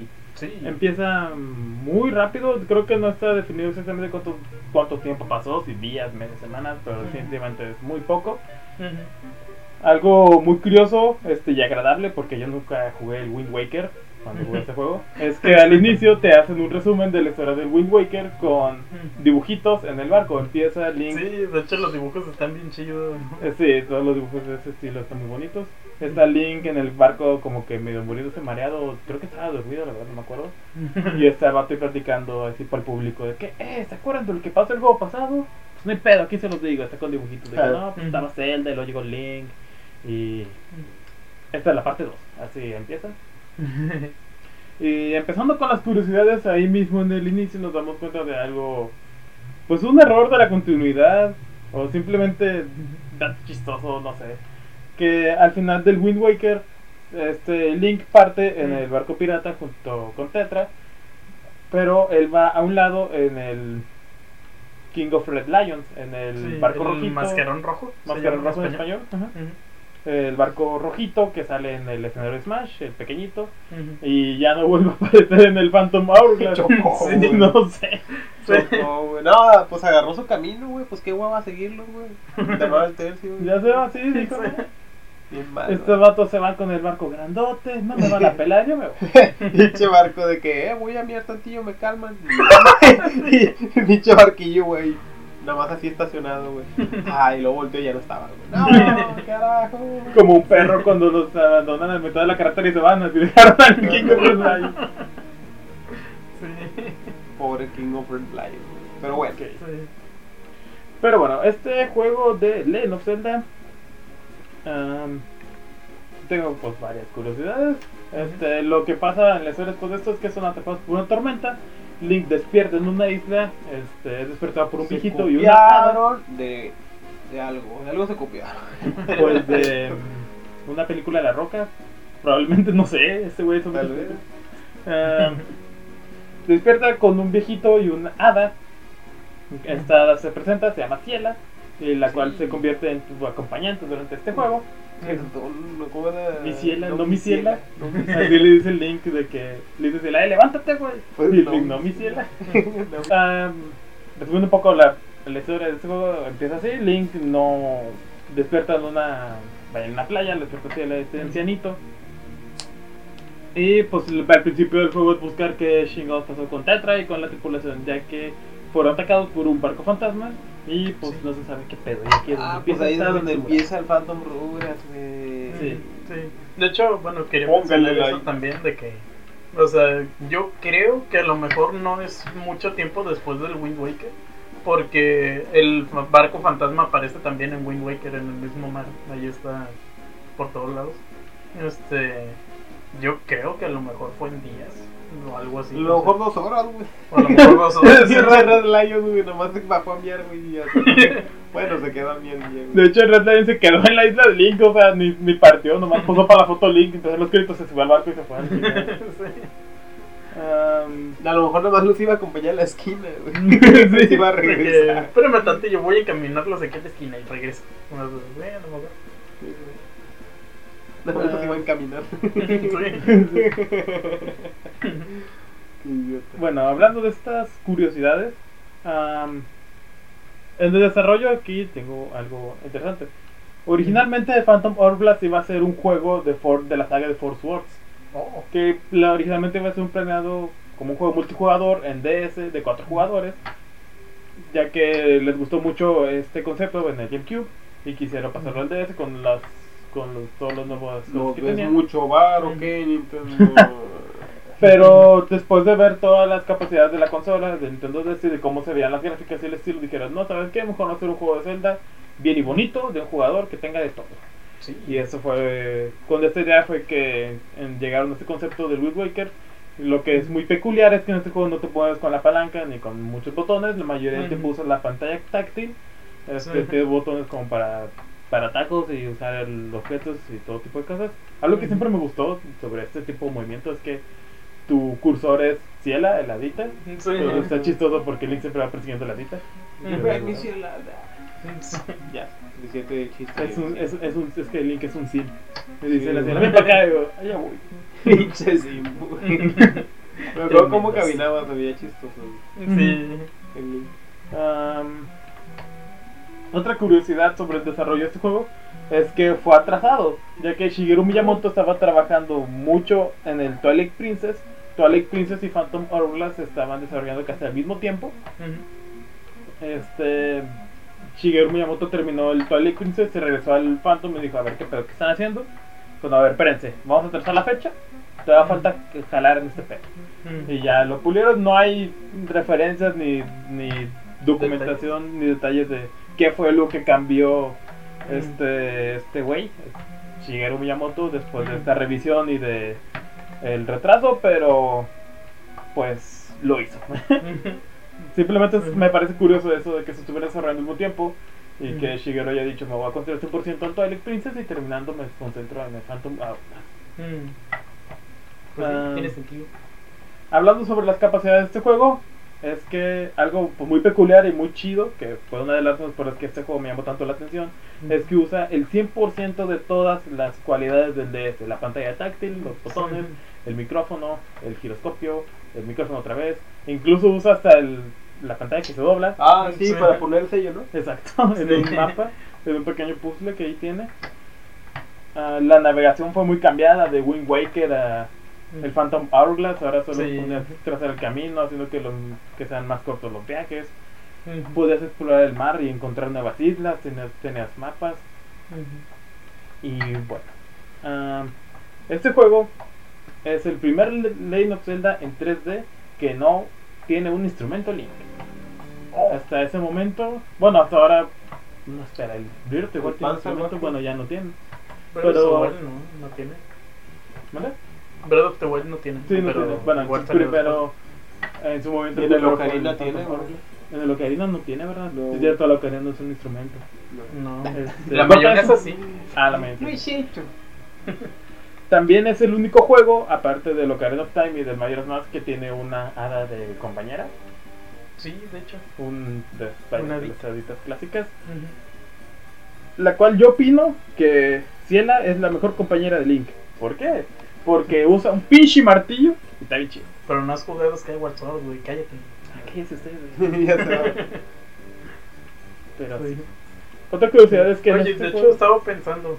Speaker 3: Empieza muy rápido, creo que no está definido exactamente cuánto, cuánto tiempo pasó, si días, meses, semanas, pero definitivamente es muy poco. Algo muy curioso este, y agradable, porque yo nunca jugué el Wind Waker cuando jugué este juego, es que al inicio te hacen un resumen de la historia del Wind Waker con dibujitos en el barco. Empieza Link.
Speaker 1: Sí, de hecho los dibujos están bien chidos.
Speaker 3: Eh, Sí, todos los dibujos de ese estilo están muy bonitos. Está Link en el barco como que medio muriéndose mareado, creo que estaba dormido, la verdad no me acuerdo. Y está el vato platicando así para el público de que, eh, ¿se acuerdan de lo que pasó el juego pasado? Pues no hay pedo, aquí se los digo, está con dibujitos de que no, pues estaba Zelda y luego llegó Link y esta es la parte 2, así empieza. Y empezando con las curiosidades, ahí mismo en el inicio nos damos cuenta de algo, pues un error de la continuidad, o simplemente dato chistoso, no sé. Que al final del Wind Waker, este Link parte en el barco pirata junto con Tetra, pero él va a un lado en el King of Red Lions, en el
Speaker 1: Sí,
Speaker 3: barco
Speaker 1: el
Speaker 3: rojito.
Speaker 1: mascarón rojo.
Speaker 3: Mascarón rojo en español. ajá. El barco rojito que sale en el escenario de Smash, el pequeñito. Y ya no vuelve a aparecer en el Phantom Hourglass.
Speaker 2: Chocó,
Speaker 3: Sí, no sé.
Speaker 2: Chocó, güey. No, pues agarró su camino, güey. Pues qué guapa seguirlo, güey. El tercio, güey.
Speaker 3: Ya se va así, dijo.
Speaker 1: Sí.
Speaker 2: Bien mal.
Speaker 3: Estos vatos se van con el barco grandote, no me van a pelar, yo me voy.
Speaker 2: Pinche barco de que, eh, voy a mirar tantillo, me calman. pinche barquillo, güey. Nada más así estacionado, güey. Ay, lo volteó y ya no estaba, güey. No, carajo. güey.
Speaker 3: Como un perro cuando los abandonan en mitad de la carretera y se van, así dejaron al King of Red Lions.
Speaker 1: Sí.
Speaker 2: Pobre King of Red Lion, güey. Pero bueno.
Speaker 1: Sí.
Speaker 3: Pero bueno, este juego de Legend of Zelda. tengo pues varias curiosidades. Este, lo que pasa en la historia después de esto es que son atrapados por una tormenta. Link despierta en una isla, este, es despertado por un
Speaker 2: Se
Speaker 3: viejito y una
Speaker 2: de, de algo. De algo se copiaron.
Speaker 3: pues de una película de la roca. Probablemente, no sé, este güey es un
Speaker 2: Tal.
Speaker 3: Am, despierta con un viejito y una hada. Esta hada se presenta, se llama Ciela, y la cual se convierte en tu acompañante durante este juego.
Speaker 2: No, ¿cómo era?
Speaker 3: Mi ciela, no,
Speaker 2: mi
Speaker 3: ciela. Así le dice el Link de que le dice "Eh, levántate, güey.
Speaker 2: Pues
Speaker 3: y el
Speaker 2: no.
Speaker 3: Link, no, mi ciela.
Speaker 2: No.
Speaker 3: Am, resumiendo un poco la, la historia de este juego, empieza así: Link no despierta en una, en una playa, le despierta Ciela, este ancianito. Y pues al principio del juego es buscar qué chingados pasó con Tetra y con la tripulación, ya que fueron atacados por un barco fantasma y pues no se sabe qué pedo. Y aquí
Speaker 2: Ah, pues ahí es donde
Speaker 3: aventura.
Speaker 2: empieza el Phantom Rugrats, güey.
Speaker 3: Sí.
Speaker 1: Sí. De hecho, bueno, quería
Speaker 2: Póngale
Speaker 1: mencionar eso
Speaker 2: like.
Speaker 1: también de que, o sea, yo creo que a lo mejor no es mucho tiempo después del Wind Waker, porque el barco fantasma aparece también en Wind Waker en el mismo mar, ahí está por todos lados. Este, yo creo que a lo mejor fue en días o algo así.
Speaker 2: A
Speaker 1: no
Speaker 2: lo
Speaker 1: sé.
Speaker 2: mejor dos horas, güey.
Speaker 1: A lo mejor dos horas.
Speaker 2: Sí, Red Lion, güey, nomás se bajó a miar, güey, y ya. Bueno, se quedó bien, bien.
Speaker 3: De hecho, Red Lion se quedó en la isla de Link, o sea, ni, ni partió, nomás puso para la foto Link, entonces los créditos se subió al barco y se fue. al. Am,
Speaker 2: A lo mejor nomás los iba a acompañar a la esquina, güey.
Speaker 3: Sí.
Speaker 2: Iba a regresar.
Speaker 1: Espérame tanto, yo voy a encaminarlos aquí a la esquina y regreso. Bueno, bueno, mejor.
Speaker 2: Nada más los iba a.
Speaker 3: Bueno, hablando de estas curiosidades, am, en el desarrollo aquí tengo algo interesante. Originalmente Phantom Hourglass iba a ser un juego de, For- de la saga de Force Wars,
Speaker 1: Oh,
Speaker 3: que la- originalmente iba a ser un planeado como un juego multijugador en DS de cuatro jugadores, ya que les gustó mucho este concepto en el GameCube y quisieron pasarlo al DS con las con los- todos los nuevos juegos
Speaker 2: No
Speaker 3: que tenían.
Speaker 2: mucho bar, ¿o qué, Nintendo?
Speaker 3: Pero después de ver todas las capacidades de la consola, de Nintendo DS y de cómo se veían las gráficas y el estilo, dijeron, no, ¿sabes qué? Mejor hacer un juego de Zelda bien y bonito, de un jugador que tenga de todo.
Speaker 1: sí.
Speaker 3: Y eso fue, con esta idea fue que en- llegaron a este concepto del Wind Waker. Lo que es muy peculiar es que en este juego no te mueves con la palanca ni con muchos botones, la mayoría del tiempo usas la pantalla táctil. Este,
Speaker 1: Sí.
Speaker 3: Tienes botones como para, para tacos y usar el- objetos y todo tipo de cosas. Algo que siempre me gustó sobre este tipo de movimiento es que tu cursor es ciela, heladita.
Speaker 1: Sí.
Speaker 3: Pero está chistoso porque Link siempre va persiguiendo.
Speaker 2: Ya, suficiente chiste.
Speaker 3: Es, un, es, es, un, es que Link es un sim. Me dice
Speaker 2: Sí,
Speaker 3: la ciela, ven para acá, y digo, allá voy.
Speaker 2: Pinche. Me acuerdo cómo caminaba, se veía chistoso.
Speaker 1: Sí.
Speaker 2: El Link.
Speaker 3: Am, otra curiosidad sobre el desarrollo de este juego es que fue atrasado, ya que Shigeru Miyamoto estaba trabajando mucho en el Twilight Princess. Twilight Princess y Phantom Hourglass se estaban desarrollando casi al mismo tiempo. Este Shigeru Miyamoto terminó el Twilight Princess, se regresó al Phantom y dijo, a ver qué pedo, qué están haciendo. Pues a ver, espérense, vamos a trazar la fecha. Te da falta que jalar en este pedo. Y ya lo pulieron, no hay referencias ni, ni documentación ni detalles de qué fue lo que cambió este este güey, Shigeru Miyamoto, después de esta revisión y de el retraso, pero pues lo hizo. Simplemente me parece curioso eso de que se estuviera desarrollando al mismo tiempo y que. Shigeru haya dicho me voy a concentrar 100% en Twilight Princess y terminando me concentro en el Phantom Hourglass.
Speaker 1: Pues
Speaker 3: Ah.
Speaker 1: tiene sentido.
Speaker 3: Hablando sobre las capacidades de este juego, es que algo pues, muy peculiar y muy chido, que fue una de las razones por las que este juego me llamó tanto la atención, es que usa el 100% de todas las cualidades del DS, la pantalla táctil, los botones, el micrófono, el giroscopio, el micrófono otra vez, incluso usa hasta el, la pantalla que se dobla.
Speaker 2: Ah, sí,
Speaker 1: Sí.
Speaker 2: para poner el sello, ¿no?
Speaker 3: Exacto, en un mapa, en un pequeño puzzle que ahí tiene. Ah, la navegación fue muy cambiada de Wind Waker a el Phantom Hourglass, ahora solo
Speaker 1: Sí.
Speaker 3: ponías trazar el camino, haciendo que, los, que sean más cortos los viajes.
Speaker 1: Ujú.
Speaker 3: Podías explorar el mar y encontrar nuevas islas, tenías, tenías mapas. Y bueno, ah, este juego es el primer Le- Legend of Zelda en 3D que no tiene un instrumento Link. Hasta ese momento, bueno, hasta ahora, no espera, el Wild
Speaker 2: El
Speaker 3: tiene instrumento, bueno, ya no tiene.
Speaker 1: Pero, no, no tiene.
Speaker 3: ¿Vale?
Speaker 1: Breath of the Wild no tiene.
Speaker 3: Sí, no
Speaker 1: pero
Speaker 3: tiene. Bueno,
Speaker 1: igual salió
Speaker 3: pero en su momento.
Speaker 2: Y en el Ocarina tiene, ¿no?
Speaker 3: En el Ocarina no tiene, ¿verdad?
Speaker 2: No.
Speaker 3: Es cierto, el Ocarina no es un instrumento.
Speaker 1: después. No.
Speaker 3: Este,
Speaker 1: La
Speaker 3: no
Speaker 1: mayonesa sí.
Speaker 3: Ah, la mayonesa. También es el único juego, aparte del Ocarina of Time y del Majora's Mask, que tiene una hada de compañera.
Speaker 1: Sí, de hecho.
Speaker 3: Un de,
Speaker 1: Una
Speaker 3: de las haditas clásicas. La cual yo opino que Ciela es la mejor compañera de Link. ¿Por qué? Porque usa un pinche martillo y está bien chido.
Speaker 1: Pero no has jugado Skyward Sword, güey, cállate.
Speaker 3: ¿Qué es usted?
Speaker 2: ya se va.
Speaker 3: Pero
Speaker 1: Sí.
Speaker 3: sí. Otra curiosidad es que en
Speaker 1: Oye,
Speaker 3: este
Speaker 1: de hecho estaba pensando,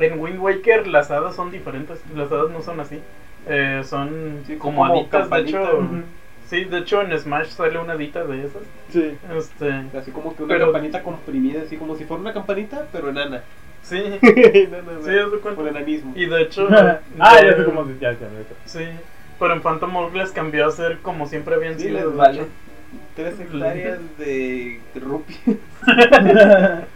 Speaker 1: en Wind Waker las hadas son diferentes, las hadas no son así. Eh, son
Speaker 2: Sí,
Speaker 1: como,
Speaker 2: como
Speaker 1: haditas, de hecho. Sí, de hecho en Smash sale una hadita de esas.
Speaker 3: Sí.
Speaker 1: Este,
Speaker 2: Así como que una
Speaker 1: Pero-
Speaker 2: campanita comprimida, así como si fuera una campanita, pero enana.
Speaker 1: Sí,
Speaker 2: no, no, no.
Speaker 1: Sí, cuenta.
Speaker 2: Por enanismo.
Speaker 1: y de hecho...
Speaker 3: ah,
Speaker 1: de-
Speaker 3: ya sé cómo se ya, ya, ya.
Speaker 1: Sí, pero en Phantom Hourglass cambió a ser como siempre habían
Speaker 2: Sí,
Speaker 1: sido.
Speaker 2: les
Speaker 1: de
Speaker 2: vale. Tres hectáreas de rupias.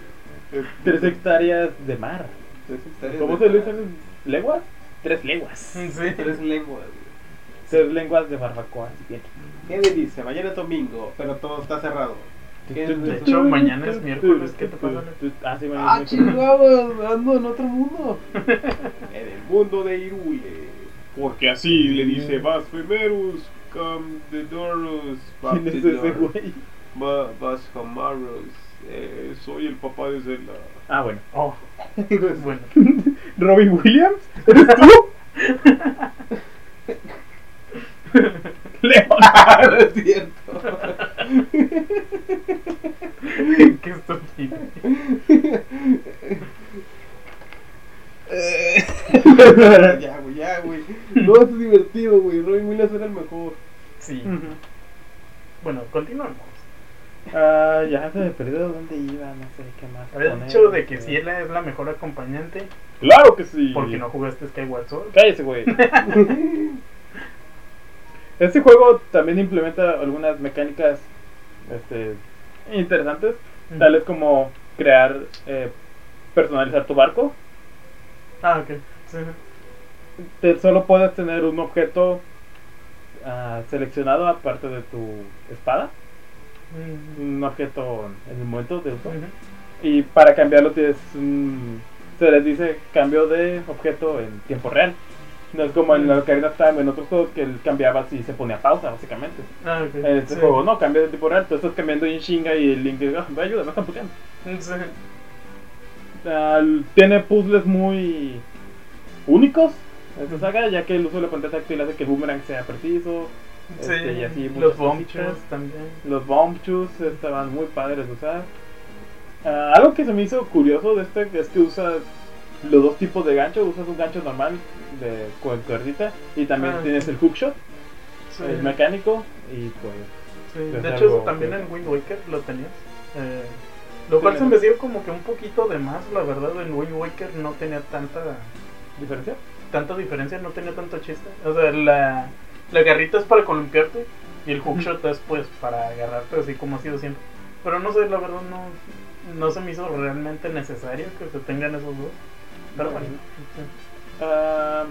Speaker 3: Tres hectáreas de mar.
Speaker 2: Tres hectáreas
Speaker 3: ¿Cómo
Speaker 2: de
Speaker 3: se le dicen? ¿Lenguas? Tres lenguas.
Speaker 1: Sí.
Speaker 2: Tres lenguas.
Speaker 3: Tres lenguas de barbacoa. Bien.
Speaker 2: ¿Qué le dice? Mañana es domingo, pero todo está cerrado. ¿Qué es
Speaker 1: De hecho, mañana es miércoles, ¿qué te pasa?
Speaker 3: Ah, sí, mañana
Speaker 2: ¡Ah,
Speaker 3: es miércoles.
Speaker 2: chingados! Ando en otro mundo. en el mundo de Irule. Porque así le dice Blasphemous, come the Doros,
Speaker 3: ¿Quién es ese güey?
Speaker 2: Eh, soy el papá de Zelda.
Speaker 3: Ah, bueno.
Speaker 1: Oh,
Speaker 2: Pues,
Speaker 1: bueno.
Speaker 3: ¿Robin Williams? ¿Eres tú? León.
Speaker 2: no es cierto.
Speaker 1: Qué estúpido.
Speaker 2: ya, güey, ya, güey. No es divertido, güey. Robin Williams era el mejor.
Speaker 1: Sí. Bueno, continuamos.
Speaker 3: Ah, ya se me perdió dónde iba, no sé qué más.
Speaker 1: Habías dicho de que Ciela es la mejor acompañante
Speaker 3: Claro que sí.
Speaker 1: porque no jugaste Skyward Sword.
Speaker 3: Cállese, güey. Este juego también implementa algunas mecánicas este, interesantes, tales como crear, eh, personalizar tu barco.
Speaker 1: Ah, ok. Sí.
Speaker 3: Te- solo puedes tener un objeto ah, seleccionado aparte de tu espada, un objeto en el momento de uso. Y para cambiarlo tienes un- se les dice cambio de objeto en tiempo real. No es como en la Ocarina of Time en otros juegos que él cambiaba si se ponía pausa, básicamente.
Speaker 1: Ah, ok.
Speaker 3: En este
Speaker 1: Sí.
Speaker 3: juego no, cambia de tiempo real. Tú estás cambiando en chinga y el Link ah, ayuda, me están puteando.
Speaker 1: Sí.
Speaker 3: Ah, tiene puzzles muy únicos en esta saga, ya que el uso de la pantalla táctil hace que el boomerang sea preciso.
Speaker 1: Sí,
Speaker 3: este, y así
Speaker 1: los
Speaker 3: muchas
Speaker 1: bomb
Speaker 3: cositas.
Speaker 1: shoes también.
Speaker 3: Los bomb shoes estaban muy padres de usar. Ah, algo que se me hizo curioso de este es que usas los dos tipos de gancho. Usas un gancho normal de cuerdita y también
Speaker 1: Ah,
Speaker 3: tienes
Speaker 1: sí.
Speaker 3: el hookshot,
Speaker 1: Sí.
Speaker 3: el mecánico y pues
Speaker 1: Sí, de hecho, también
Speaker 3: que-
Speaker 1: en Wind Waker lo tenías. Eh, lo cual se me dio como que un poquito de más, la verdad. En Wind Waker no tenía tanta
Speaker 3: diferencia.
Speaker 1: tanta diferencia, no tenía tanto chiste. O sea, la, la garrita es para columpiarte y el hookshot es pues para agarrarte así como ha sido siempre. Pero no sé, la verdad no, no se me hizo realmente necesario que se tengan esos dos. Pero bueno, sí.
Speaker 3: Ah,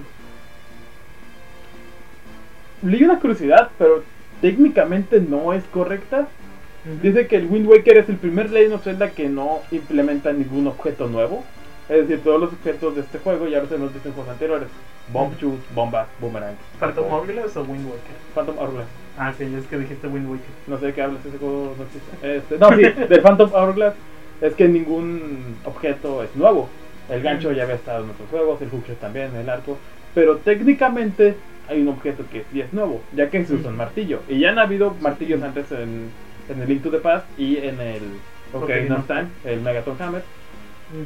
Speaker 3: leí una curiosidad, pero técnicamente no es correcta. Dice que el Wind Waker es el primer Legend of Zelda que no implementa ningún objeto nuevo. Es decir, todos los objetos de este juego ya los hemos visto en juegos anteriores. Bomb shoot, bombas, boomerang.
Speaker 1: ¿Phantom Hourglass o Wind Waker?
Speaker 3: Phantom Hourglass.
Speaker 1: Ah, sí, es que dijiste Wind Waker.
Speaker 3: No sé de qué hablas, ese juego no existe. Este, no, sí, del Phantom Hourglass es que ningún objeto es nuevo. El gancho ya había estado en otros juegos, el hookshot también, el arco. Pero técnicamente hay un objeto que sí es nuevo, ya que se usa un martillo. Y ya han habido martillos antes en, en el Link to the Past y en el Ocarina of Time, el Megaton Hammer.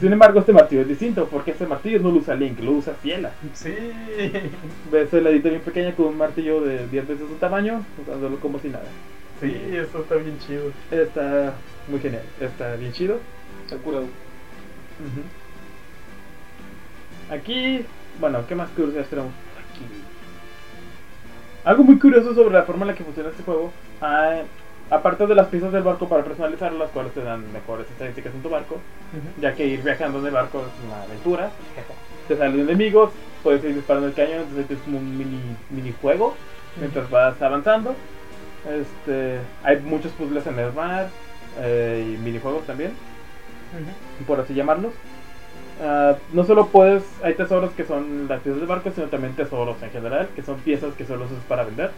Speaker 3: Sin embargo, este martillo es distinto, porque este martillo no lo usa Link, lo usa Ciela.
Speaker 1: Sí.
Speaker 3: Ves el ladito bien pequeña con un martillo de 10 veces su tamaño, usándolo como si nada.
Speaker 1: Sí, eso está bien chido.
Speaker 3: Está muy genial, está bien chido.
Speaker 2: Está curado.
Speaker 3: Aquí, bueno, ¿qué más curiosidades tenemos aquí? Algo muy curioso sobre la forma en la que funciona este juego. ah, aparte de las piezas del barco para personalizar, las cuales te dan mejores estadísticas en tu barco, ya que ir viajando en el barco es una aventura. Te salen enemigos, puedes ir disparando el cañón, entonces es como un mini, minijuego mientras vas avanzando. Este, hay muchos puzzles en el mar eh, y minijuegos también. por así llamarlos. Ah, no solo puedes, hay tesoros que son las piezas del barco, sino también tesoros en general, que son piezas que solo usas para vender.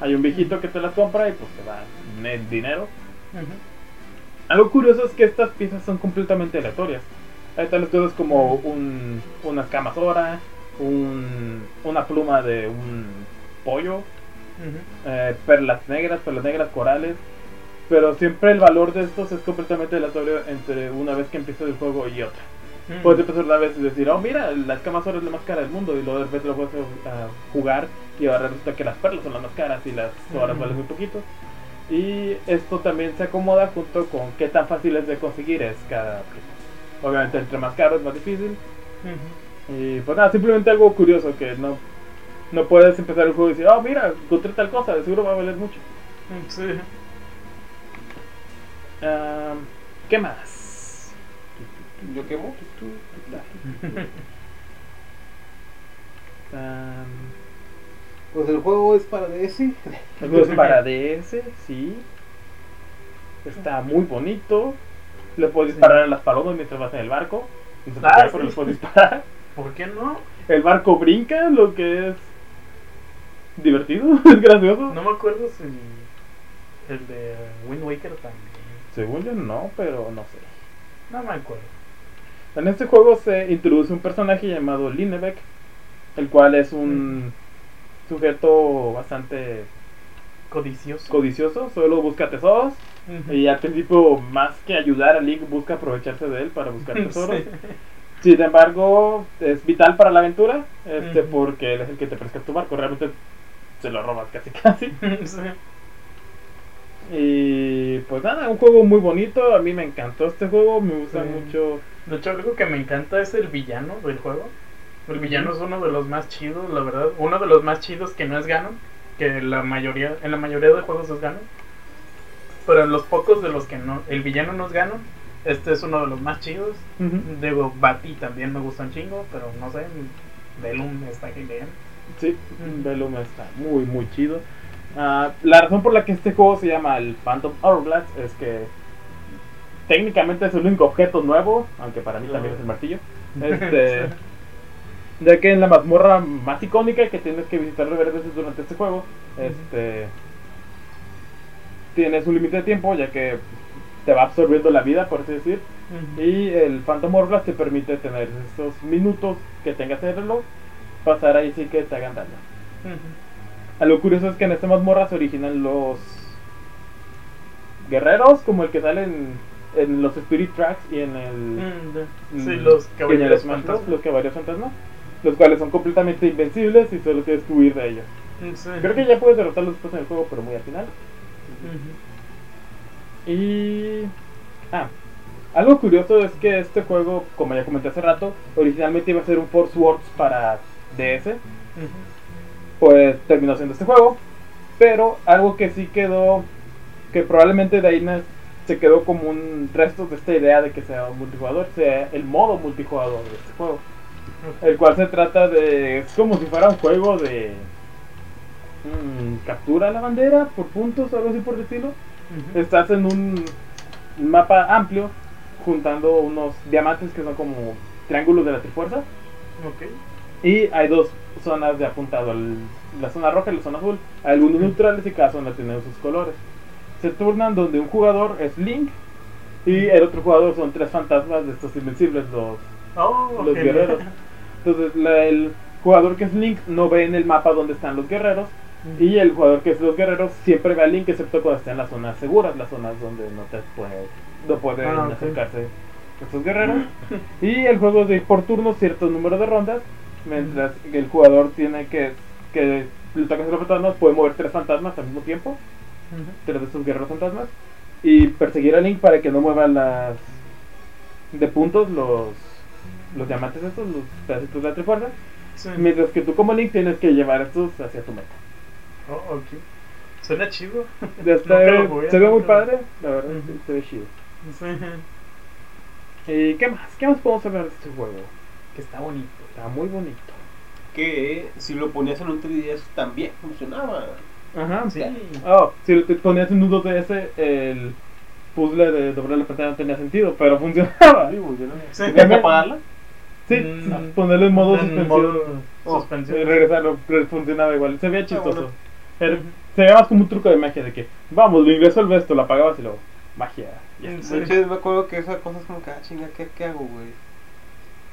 Speaker 3: Hay un viejito que te las compra y pues te da dinero. Algo curioso es que estas piezas son completamente aleatorias. Hay tales cosas como un, unas camas hora, un, una pluma de un pollo, eh, perlas negras, perlas negras, corales. Pero siempre el valor de estos es completamente aleatorio entre una vez que empieza el juego y otra. Puedes empezar una vez y decir, oh mira, camas ahora es la más cara del mundo y luego de repente lo puedes ah, jugar y ahora resulta que las perlas son las más caras y las horas
Speaker 1: Ujú.
Speaker 3: valen muy poquito. Y esto también se acomoda junto con qué tan fácil es de conseguir es cada. Obviamente entre más caro es más difícil. Y pues nada, simplemente algo curioso que no, no puedes empezar el juego y decir, oh mira, encontré tal cosa, de seguro va a valer mucho.
Speaker 1: Sí.
Speaker 3: ¿Qué más?
Speaker 2: Yo quemo.
Speaker 3: Ah,
Speaker 2: Pues el juego es para DS.
Speaker 3: El juego es para DS, sí. Está muy bonito. Le puedes disparar a las palomas mientras vas en el barco.
Speaker 1: Ah, sí.
Speaker 3: le puedes disparar.
Speaker 1: ¿Por qué no?
Speaker 3: El barco brinca, lo que es divertido, es gracioso.
Speaker 1: No me acuerdo si el de Wind Waker también.
Speaker 3: Según yo no, pero no sé.
Speaker 1: No me acuerdo.
Speaker 3: En este juego se introduce un personaje llamado Linebeck, el cual es un sujeto bastante
Speaker 1: Codicioso.
Speaker 3: codicioso, solo busca tesoros. Y al principio, más que ayudar a Link, busca aprovecharse de él para buscar tesoros.
Speaker 1: Sí.
Speaker 3: Sin embargo, es vital para la aventura, este, porque él es el que te pesca tu barco. Realmente se lo robas casi casi.
Speaker 1: Sí.
Speaker 3: Y pues nada, un juego muy bonito. A mí me encantó este juego, me gusta
Speaker 1: Sí.
Speaker 3: mucho.
Speaker 1: De hecho, algo que me encanta es el villano del juego. El villano es uno de los más chidos, la verdad. Uno de los más chidos que no es Ganon. Que la mayoría, en la mayoría de juegos es Ganon. Pero en los pocos de los que no, el villano no es Ganon. Este es uno de los más chidos. Digo, Bati también me gusta un chingo, pero no sé. Velum está genial.
Speaker 3: Sí, Velum está muy, muy chido. Ah, la razón por la que este juego se llama el Phantom Hourglass es que técnicamente es el único objeto nuevo, aunque para mí también es el martillo. Este, ya que en la mazmorra más icónica que tienes que visitar varias veces durante este juego, este, tienes un límite de tiempo, ya que te va absorbiendo la vida, por así decir. Y el Phantom Hourglass te permite tener esos minutos que tengas en el reloj, pasar ahí sin que te hagan daño. Algo curioso es que en esta mazmorra se originan los guerreros, como el que sale en en los Spirit Tracks y en el.
Speaker 1: Mm,
Speaker 3: mm,
Speaker 1: Sí, los caballeros fantasmas.
Speaker 3: Los caballeros fantasmas. Los cuales son completamente invencibles y solo tienes que huir de ellos.
Speaker 1: Sí.
Speaker 3: Creo que ya puedes derrotarlos después en el juego, pero muy al final. Y. Ah, algo curioso es que este juego, como ya comenté hace rato, originalmente iba a ser un Force Wars para DS. Pues terminó siendo este juego. Pero algo que sí quedó, que probablemente de ahí se quedó como un resto de esta idea de que sea un multijugador, sea el modo multijugador de este juego. El cual se trata de. Es como si fuera un juego de. mm, captura la bandera por puntos o algo así por el estilo. Estás en un mapa amplio juntando unos diamantes que son como triángulos de la trifuerza. Y hay dos zonas de apuntado, el- la zona roja y la zona azul. Algunos neutrales y cada zona tiene sus colores. Se turnan donde un jugador es Link y el otro jugador son tres fantasmas de estos invencibles, los,
Speaker 1: Oh,
Speaker 3: los guerreros. Entonces la- el jugador que es Link no ve en el mapa donde están los guerreros y el jugador que es los guerreros siempre ve a Link excepto cuando está en las zonas seguras, las zonas donde no te puede, no pueden
Speaker 1: Ah, ok.
Speaker 3: acercarse estos guerreros. Y el juego es de ir por turno cierto número de rondas, mientras que el jugador tiene que, que le toca hacer los fantasmas, puede mover tres fantasmas al mismo tiempo,
Speaker 1: Ujú.
Speaker 3: tres de estos guerreros fantasmas, y perseguir a Link para que no mueva las de puntos los, los diamantes estos, los pedacitos de la trifuerza,
Speaker 1: Sí.
Speaker 3: mientras que tú como Link tienes que llevar estos hacia tu meta.
Speaker 1: Oh, ok. Suena chido.
Speaker 3: Ya está, se ve muy padre, la verdad, sí, se ve chido.
Speaker 1: Sí.
Speaker 3: ¿Y qué más? ¿Qué más podemos hablar de este juego?
Speaker 1: Que está bonito.
Speaker 3: Está muy bonito.
Speaker 2: Que si lo ponías en un 3DS también funcionaba.
Speaker 3: Ajá,
Speaker 1: Sí.
Speaker 3: Oh, si te ponías en un 2DS, el puzzle de doblar la pantalla no tenía sentido, pero funcionaba.
Speaker 2: Sí, funcionaba.
Speaker 1: Sí.
Speaker 2: ¿Tenías que apagarla?
Speaker 3: Sí,
Speaker 1: Mm.
Speaker 3: ponerlo en modo
Speaker 1: En
Speaker 3: suspensión
Speaker 1: modo
Speaker 2: Oh,
Speaker 1: suspensión.
Speaker 3: y regresarlo, pero funcionaba igual. Se veía chistoso.
Speaker 2: bueno.
Speaker 3: Era-
Speaker 1: Ujú.
Speaker 3: se veía más como un truco de magia de que, vamos, lo ingreso al esto, lo apagabas y luego, magia. ya está.
Speaker 1: Sí.
Speaker 2: De hecho, me acuerdo que esa cosa es como que, ah, chinga, ¿qué, qué hago, güey?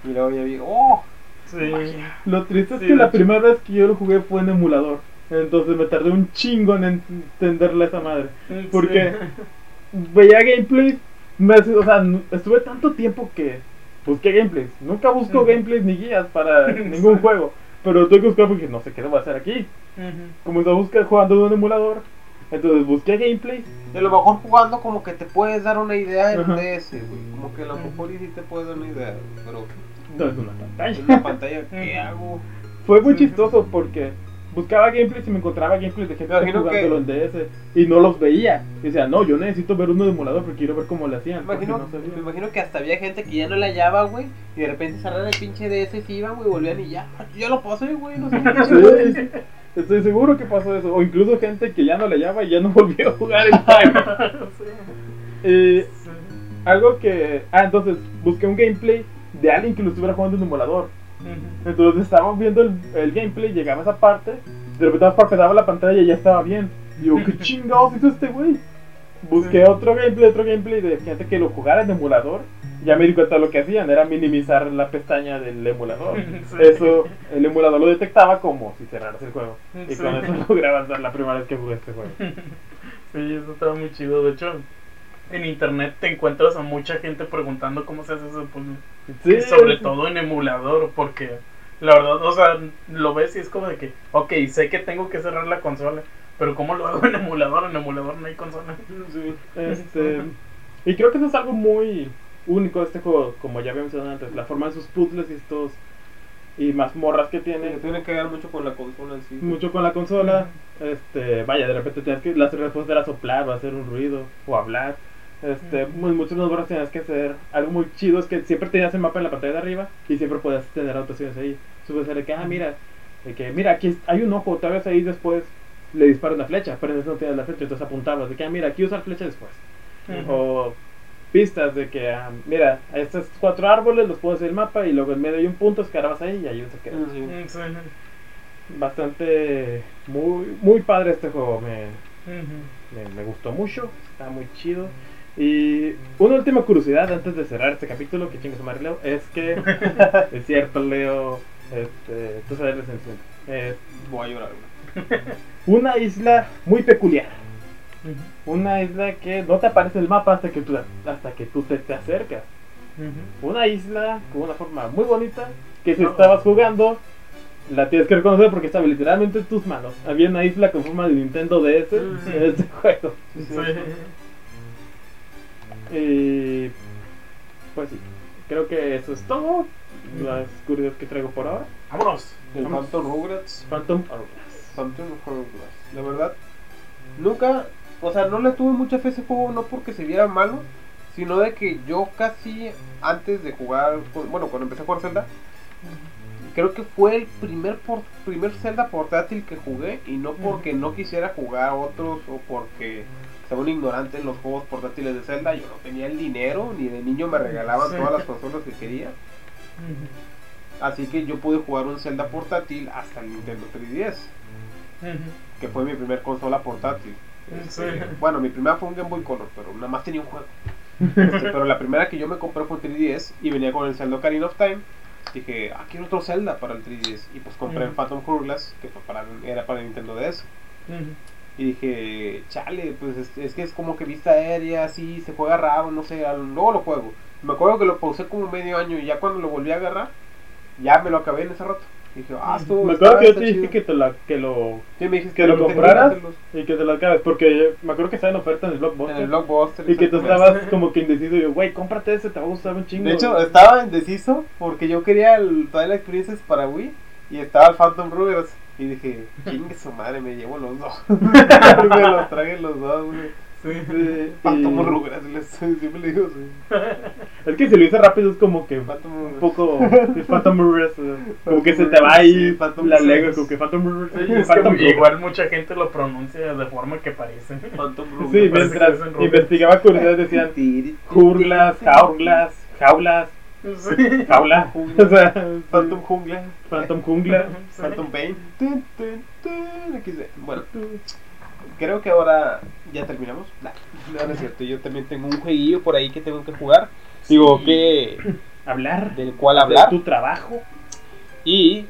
Speaker 2: Y luego ya vi, ¡oh!
Speaker 1: Sí.
Speaker 2: Magia.
Speaker 3: Lo triste es
Speaker 1: Sí,
Speaker 3: que
Speaker 1: de
Speaker 3: la
Speaker 1: hecho.
Speaker 3: primera vez que yo lo jugué fue en emulador. Entonces me tardé un chingo en entenderle a esa madre. Porque veía gameplays, me, o sea, estuve tanto tiempo que busqué gameplays. Nunca busco gameplays ni guías para ningún juego. Pero tuve que buscar porque no sé qué debo hacer aquí.
Speaker 1: Ujú.
Speaker 3: Comencé a buscar jugando en un emulador. Entonces busqué gameplays.
Speaker 2: De lo mejor jugando como que te puedes dar una idea. DS, güey. Como que a lo mejor y sí te puedes dar una idea, pero
Speaker 3: No es una pantalla.
Speaker 2: en una pantalla, ¿qué hago?
Speaker 3: Fue muy chistoso porque buscaba gameplays y me encontraba gameplays de gente
Speaker 2: imagino
Speaker 3: jugándolo en DS y no los veía. Y decía, no, yo necesito ver uno de emulador porque quiero ver cómo le hacían.
Speaker 2: Me imagino,
Speaker 3: no sabía.
Speaker 2: me imagino que hasta había gente que ya no la hallaba, güey, y de repente cerraron el pinche DS, se iban, güey, volvían y ya, "Ah, ya lo pasé, güey, no sé qué
Speaker 3: Sí,
Speaker 2: güey".
Speaker 3: sí, estoy seguro que pasó eso. O incluso gente que ya no le llama y ya no volvió a jugar el.
Speaker 1: Sí.
Speaker 3: Eh, algo que. Ah, entonces busqué un gameplay de alguien que lo estuviera jugando en emulador. Entonces estábamos viendo el, el gameplay, llegaba a esa parte, de repente parpadeaba la pantalla y ya estaba bien. Yo, ¿qué chingados hizo este güey? Busqué otro gameplay, otro gameplay de gente que lo jugara en emulador. Ya me di cuenta de lo que hacían, era minimizar la pestaña del emulador.
Speaker 1: Sí.
Speaker 3: Eso, el emulador lo detectaba como si cerraras el juego. Y con eso logré avanzar la primera vez que jugué este juego.
Speaker 1: Sí, eso estaba muy chido. De hecho, en internet te encuentras a mucha gente preguntando cómo se hace ese puzzle.
Speaker 3: Sí,
Speaker 1: Y sobre
Speaker 3: sí.
Speaker 1: todo en emulador, porque la verdad, o sea, lo ves y es como de que, ok, sé que tengo que cerrar la consola, pero ¿cómo lo hago en emulador? En emulador no hay consola.
Speaker 3: Este, y creo que eso es algo muy único de este juego, como ya había mencionado antes, la forma de sus puzzles y estos y mazmorras que
Speaker 2: Tiene,
Speaker 3: tiene,
Speaker 2: tiene que ver mucho con la consola en sí.
Speaker 3: mucho con la consola. Este, vaya, de repente tienes que la respuesta era soplar o hacer un ruido o hablar. Este,
Speaker 1: Ujú.
Speaker 3: muy, muchas mazmorras tenías que hacer algo muy chido es que siempre tenías el mapa en la pantalla de arriba y siempre podías tener anotaciones ahí. Subes de que ah, mira, de que mira, aquí hay un ojo, tal vez ahí después le dispara una flecha, pero entonces no tienes la flecha, entonces apuntabas de que ah, mira, aquí usar flecha después. O pistas de que, ah, mira, a estos cuatro árboles los puedo hacer el mapa y luego en medio hay un punto, escarabas ahí y ahí se queda.
Speaker 2: Sí.
Speaker 1: Mm, sí.
Speaker 3: Bastante, muy, muy padre este juego, me, me gustó mucho, está muy chido. Y una última curiosidad antes de cerrar este capítulo, que chingue su madre Leo, es que, es cierto Leo, este, tú sabes la sensación, es
Speaker 2: Voy a llorar,
Speaker 3: una isla muy peculiar. Una isla que no te aparece el mapa hasta que tú, hasta que tú te, te acercas. Una isla con una forma muy bonita que si
Speaker 1: No.
Speaker 3: estabas jugando la tienes que reconocer porque estaba literalmente en tus manos. Había una isla con forma de Nintendo DS en este juego.
Speaker 1: Sí.
Speaker 3: Y pues sí, creo que eso es todo. Las curiosidades que traigo por ahora.
Speaker 1: Vámonos.
Speaker 2: El
Speaker 3: Vamos.
Speaker 2: Phantom Rugrats.
Speaker 3: Phantom Hourglass.
Speaker 2: Phantom Hourglass. La verdad, nunca, o sea, no le tuve mucha fe a ese juego, no porque se viera malo, sino de que yo casi antes de jugar, bueno, cuando empecé a jugar Zelda, creo que fue el primer por, primer Zelda portátil que jugué y no porque no quisiera jugar otros o porque sea un ignorante en los juegos portátiles de Zelda, yo no tenía el dinero ni de niño me regalaban
Speaker 1: Sí.
Speaker 2: todas las consolas que quería. Así que yo pude jugar un Zelda portátil hasta el Nintendo 3DS, que fue mi primer consola portátil.
Speaker 1: Sí.
Speaker 2: Este, Bueno, mi primera fue un Game Boy Color, pero nada más tenía un juego. Este, pero la primera que yo me compré fue un 3DS y venía con el Zelda Ocarina of Time. Dije, ah, quiero otro Zelda para el 3DS. Y pues compré el
Speaker 1: Ujú.
Speaker 2: Phantom Hourglass, que fue para, era para Nintendo DS. Y dije, chale, pues es, es que es como que vista aérea, así, se juega raro, no sé, luego lo juego. Me acuerdo que lo pausé como medio año y ya cuando lo volví a agarrar, ya me lo acabé en ese rato. Dije, ah, estuvo.
Speaker 3: Me acuerdo que yo te dije
Speaker 2: chido".
Speaker 3: que, te la, que lo
Speaker 2: Sí, me dijiste
Speaker 3: que lo compraras y que te lo acabes. Porque me acuerdo que estaba en oferta en el
Speaker 2: los- En
Speaker 3: Blockbuster.
Speaker 2: el blockbuster.
Speaker 3: y que tú estabas como que indeciso. Y yo, güey, cómprate ese, te va a gustar un chingo.
Speaker 2: De hecho, estaba indeciso porque yo quería el, toda la experiencia para Wii y estaba el Phantom Ruggers. Y dije, chingue su madre, me llevo los dos. me los traje los dos, güey.
Speaker 3: Sí,
Speaker 2: Phantom
Speaker 3: y-
Speaker 2: Ruggers, les- siempre le digo, sí.
Speaker 3: Es que si lo hice rápido es como que
Speaker 2: Phantom
Speaker 3: un poco el Phantom eh, como que se te va ahí
Speaker 2: Sí, Phantom
Speaker 3: la lengua, como que Phantom Burgers,
Speaker 1: Sí, es
Speaker 3: Phantom
Speaker 1: igual mucha gente lo pronuncia de forma que parece.
Speaker 2: Phantom
Speaker 3: Sí,
Speaker 1: parece que
Speaker 3: mientras
Speaker 1: es
Speaker 3: investigaba curiosidades decían jurlas, jaulas, jaulas,
Speaker 1: Sí.
Speaker 3: jaula, o sea,
Speaker 2: Phantom Jungla.
Speaker 3: Phantom jungla.
Speaker 1: Sí.
Speaker 2: Phantom Pain. Bueno, creo que ahora ya terminamos. No, no es cierto. Yo también tengo un jueguillo por ahí que tengo que jugar. Digo que
Speaker 3: Hablar,
Speaker 2: del cual hablar
Speaker 3: tu trabajo.
Speaker 2: y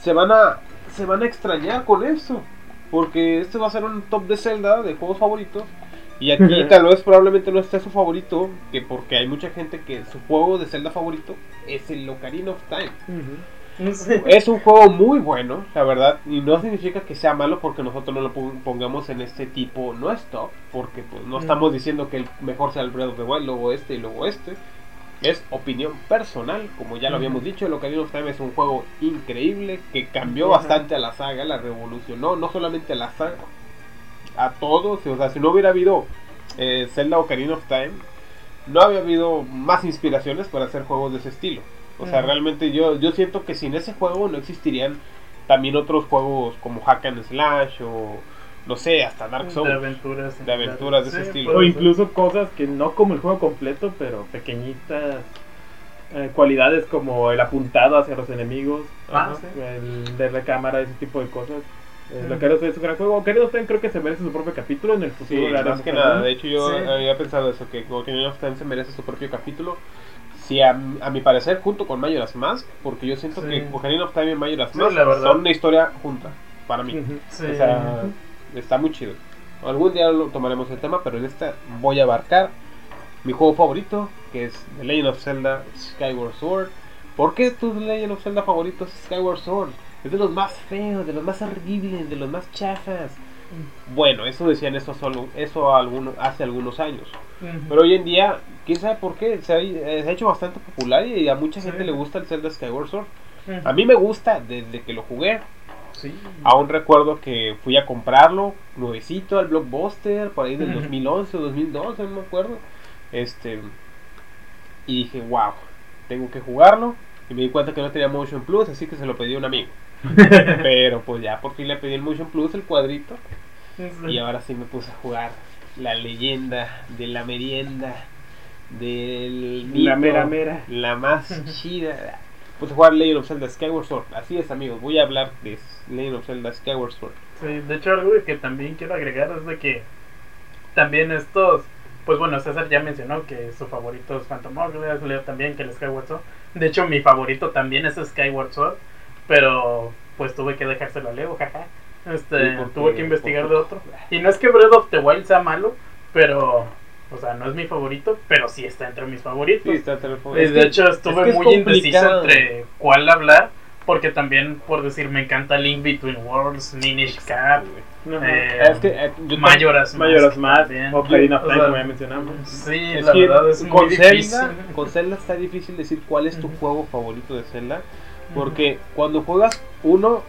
Speaker 2: se van a se van a extrañar con esto porque este va a ser un top de Zelda de juegos favoritos y aquí tal vez probablemente no esté su favorito que porque hay mucha gente que su juego de Zelda favorito es el Ocarina of Time. Es un juego muy bueno, la verdad, y no significa que sea malo porque nosotros no lo pon- pongamos en este tipo, no es top, porque pues no estamos diciendo que el mejor sea el Breath of the Wild, luego este y luego este. Es opinión personal, como ya lo habíamos
Speaker 1: Ujú.
Speaker 2: dicho, el Ocarina of Time es un juego increíble que cambió bastante a la saga, la revolucionó, no solamente a la saga, a todos, o sea, si no hubiera habido eh, Zelda Ocarina of Time, no había habido más inspiraciones para hacer juegos de ese estilo. O sea, realmente yo, yo siento que sin ese juego no existirían también otros juegos como Hack and Slash o no sé, hasta Dark
Speaker 1: De
Speaker 2: Souls.
Speaker 1: aventuras.
Speaker 2: De aventuras de ese estilo.
Speaker 3: O incluso cosas que no como el juego completo, pero pequeñitas eh, cualidades como el apuntado hacia los enemigos,
Speaker 1: Ah, sí.
Speaker 3: el de la cámara, ese tipo de cosas. Eh. Lo que es un gran juego. Ocarina of Time creo que se merece su propio capítulo en el futuro.
Speaker 2: Sí,
Speaker 3: haremos
Speaker 2: más que nada. De hecho, yo
Speaker 1: Sí.
Speaker 2: había pensado eso, que Ocarina of Time se merece su propio capítulo. Sí, a, a mi parecer, junto con Majora's Mask, porque yo siento
Speaker 1: Sí.
Speaker 2: que Ocarina of Time y Majora's Mask
Speaker 1: la
Speaker 2: son una historia junta, para mí. O sea, está muy chido. Algún día lo tomaremos el tema, pero en esta voy a abarcar mi juego favorito, que es The Legend of Zelda Skyward Sword. ¿Por qué tu Legend of Zelda favorito es Skyward Sword? Es de los más feos, de los más horribles, de los más chafas. Bueno, eso decían eso solo, eso hace algunos años. Pero hoy en día, quién sabe por qué, se ha, eh, se ha hecho bastante popular y a mucha
Speaker 1: Sí.
Speaker 2: gente le gusta el Zelda Skyward Sword. A mí me gusta desde que lo jugué.
Speaker 1: Sí.
Speaker 2: Aún recuerdo que fui a comprarlo nuevecito al Blockbuster, por ahí del
Speaker 1: Ujú.
Speaker 2: 2011 o 2012, no me acuerdo. Este, y dije, wow, tengo que jugarlo. Y me di cuenta que no tenía Motion Plus, así que se lo pedí a un amigo. Pero pues ya por fin le pedí el Motion Plus, el cuadrito. Y ahora sí me puse a jugar la leyenda de la merienda, del
Speaker 3: La mera mera.
Speaker 2: la más chida. Puse a jugar Legend of Zelda Skyward Sword. Así es, amigos, voy a hablar de Legend of Zelda Skyward Sword.
Speaker 1: Sí, de hecho algo que también quiero agregar es de que también estos, pues bueno, César ya mencionó que su favorito es Phantom Hourglass, Leo también que el Skyward Sword. De hecho mi favorito también es Skyward Sword, pero pues tuve que dejárselo a Leo, jaja. Este,
Speaker 2: Sí, porque-
Speaker 1: tuve que investigar de otro. Y no es que Breath of the Wild sea malo, pero. O sea, no es mi favorito, pero sí está entre mis favoritos.
Speaker 2: Sí, está entre los
Speaker 1: Y
Speaker 2: favoritos.
Speaker 1: de
Speaker 2: Es
Speaker 1: hecho, estuve
Speaker 2: es que es
Speaker 1: muy indeciso entre cuál hablar. Porque también, por decir, me encanta Link Between Worlds, Minish Cap, eh,
Speaker 2: Es que eh, yo
Speaker 1: Majora's
Speaker 3: Majora's Mask Ocarina of Time, como ya mencionamos.
Speaker 1: Sí,
Speaker 2: Es
Speaker 1: la
Speaker 2: que
Speaker 1: verdad es muy
Speaker 2: con
Speaker 1: difícil.
Speaker 2: Zelda, con Zelda está difícil decir cuál es tu juego favorito de Zelda, porque cuando juegas uno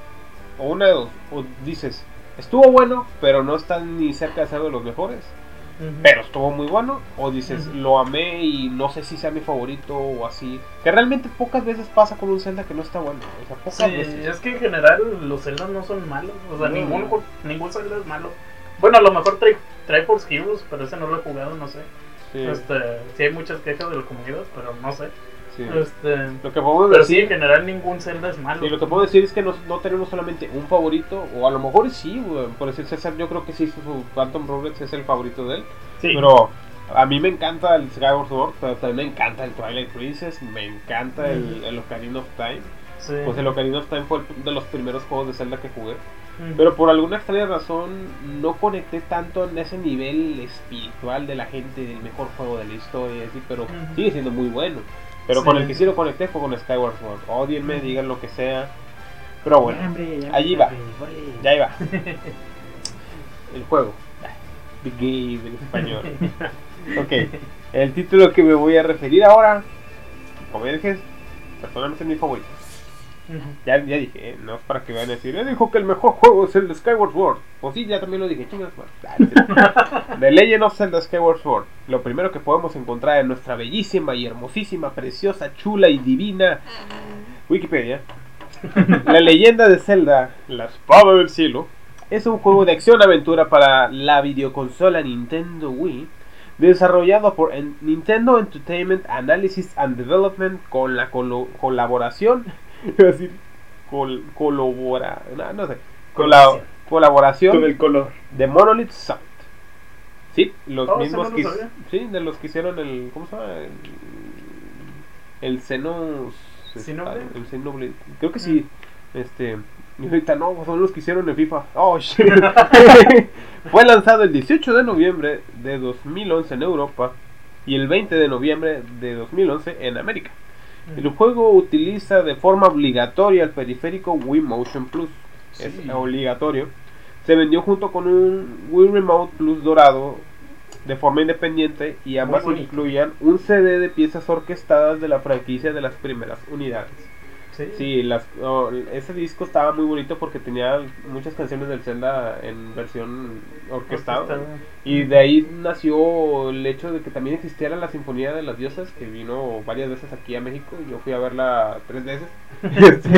Speaker 2: o una de dos, o dices, estuvo bueno, pero no está ni cerca de ser de los mejores, pero estuvo muy bueno, o dices, lo amé y no sé si sea mi favorito o así, que realmente pocas veces pasa con un Zelda que no está bueno, o sea, pocas
Speaker 1: Sí,
Speaker 2: veces.
Speaker 1: es que en general los Zelda no son malos. O sea,
Speaker 2: No.
Speaker 1: ningún, ningún Zelda es malo. Bueno, a lo mejor Tri Triforce Heroes, pero ese no lo he jugado, no sé.
Speaker 2: Sí,
Speaker 1: Este, sí hay muchas quejas de la comunidad, pero no sé.
Speaker 2: Sí.
Speaker 1: Este,
Speaker 2: Lo que podemos
Speaker 1: pero sí,
Speaker 2: decir
Speaker 1: en general ningún Zelda es malo.
Speaker 2: Sí, lo que puedo decir es que no, no tenemos solamente un favorito, o a lo mejor sí, por decir César, yo creo que sí, su Phantom Roberts es el favorito de él,
Speaker 3: Sí.
Speaker 2: pero a mí me encanta el Skyward Sword, pero también me encanta el Twilight Princess, me encanta el, el Ocarina of Time,
Speaker 1: Sí.
Speaker 2: pues el Ocarina of Time fue el- de los primeros juegos de Zelda que jugué, pero por alguna extraña razón no conecté tanto en ese nivel espiritual de la gente del mejor juego de la historia, así, pero sigue siendo muy bueno. Pero
Speaker 1: Sí.
Speaker 2: con el que sí lo conecté fue con Skyward Sword. Odienme, digan lo que sea. Pero bueno,
Speaker 3: Ya, hombre, ya,
Speaker 2: allí
Speaker 3: hombre,
Speaker 2: va.
Speaker 3: hombre.
Speaker 2: ya iba. El juego. The Game en español. ok. El título que me voy a referir ahora, como dije, personalmente es mi favorito. Ya, ya dije, ¿eh? no es para que vayan a decir, él dijo que el mejor juego es el de Skyward Sword. Pues sí, ya también lo dije, chingas. The Legend of Zelda Skyward Sword. Lo primero que podemos encontrar en nuestra bellísima y hermosísima, preciosa, chula y divina Wikipedia. La leyenda de Zelda, la espada del cielo, es un juego de acción-aventura para la videoconsola Nintendo Wii, desarrollado por en- Nintendo Entertainment Analysis and Development con la colo- colaboración, iba a decir, col- colabora, no, no sé, cola-
Speaker 1: Colaboración.
Speaker 3: Con el color.
Speaker 2: de Monolith Soft. Sí, los
Speaker 1: Oh,
Speaker 2: mismos que sí, de los que hicieron el ¿cómo se llama? El, el Xenos
Speaker 1: ¿Xenoblade?
Speaker 2: el Xenoblade. Creo que sí. Este y ahorita no, son los que hicieron el FIFA. Oh, shit. Fue lanzado el 18 de noviembre de 2011 en Europa y el 20 de noviembre de 2011 en América. El juego utiliza de forma obligatoria el periférico Wii Motion Plus. Es obligatorio. Se vendió junto con un Wii Remote Plus dorado de forma independiente y ambas incluían un CD de piezas orquestadas de la franquicia de las primeras unidades.
Speaker 1: Sí.
Speaker 2: Sí, las, oh, ese disco estaba muy bonito porque tenía muchas canciones del Zelda en versión orquestada.
Speaker 1: Orquestada.
Speaker 2: Y de ahí nació el hecho de que también existiera la Sinfonía de las Diosas, que vino varias veces aquí a México. y Yo fui a verla tres veces. Este,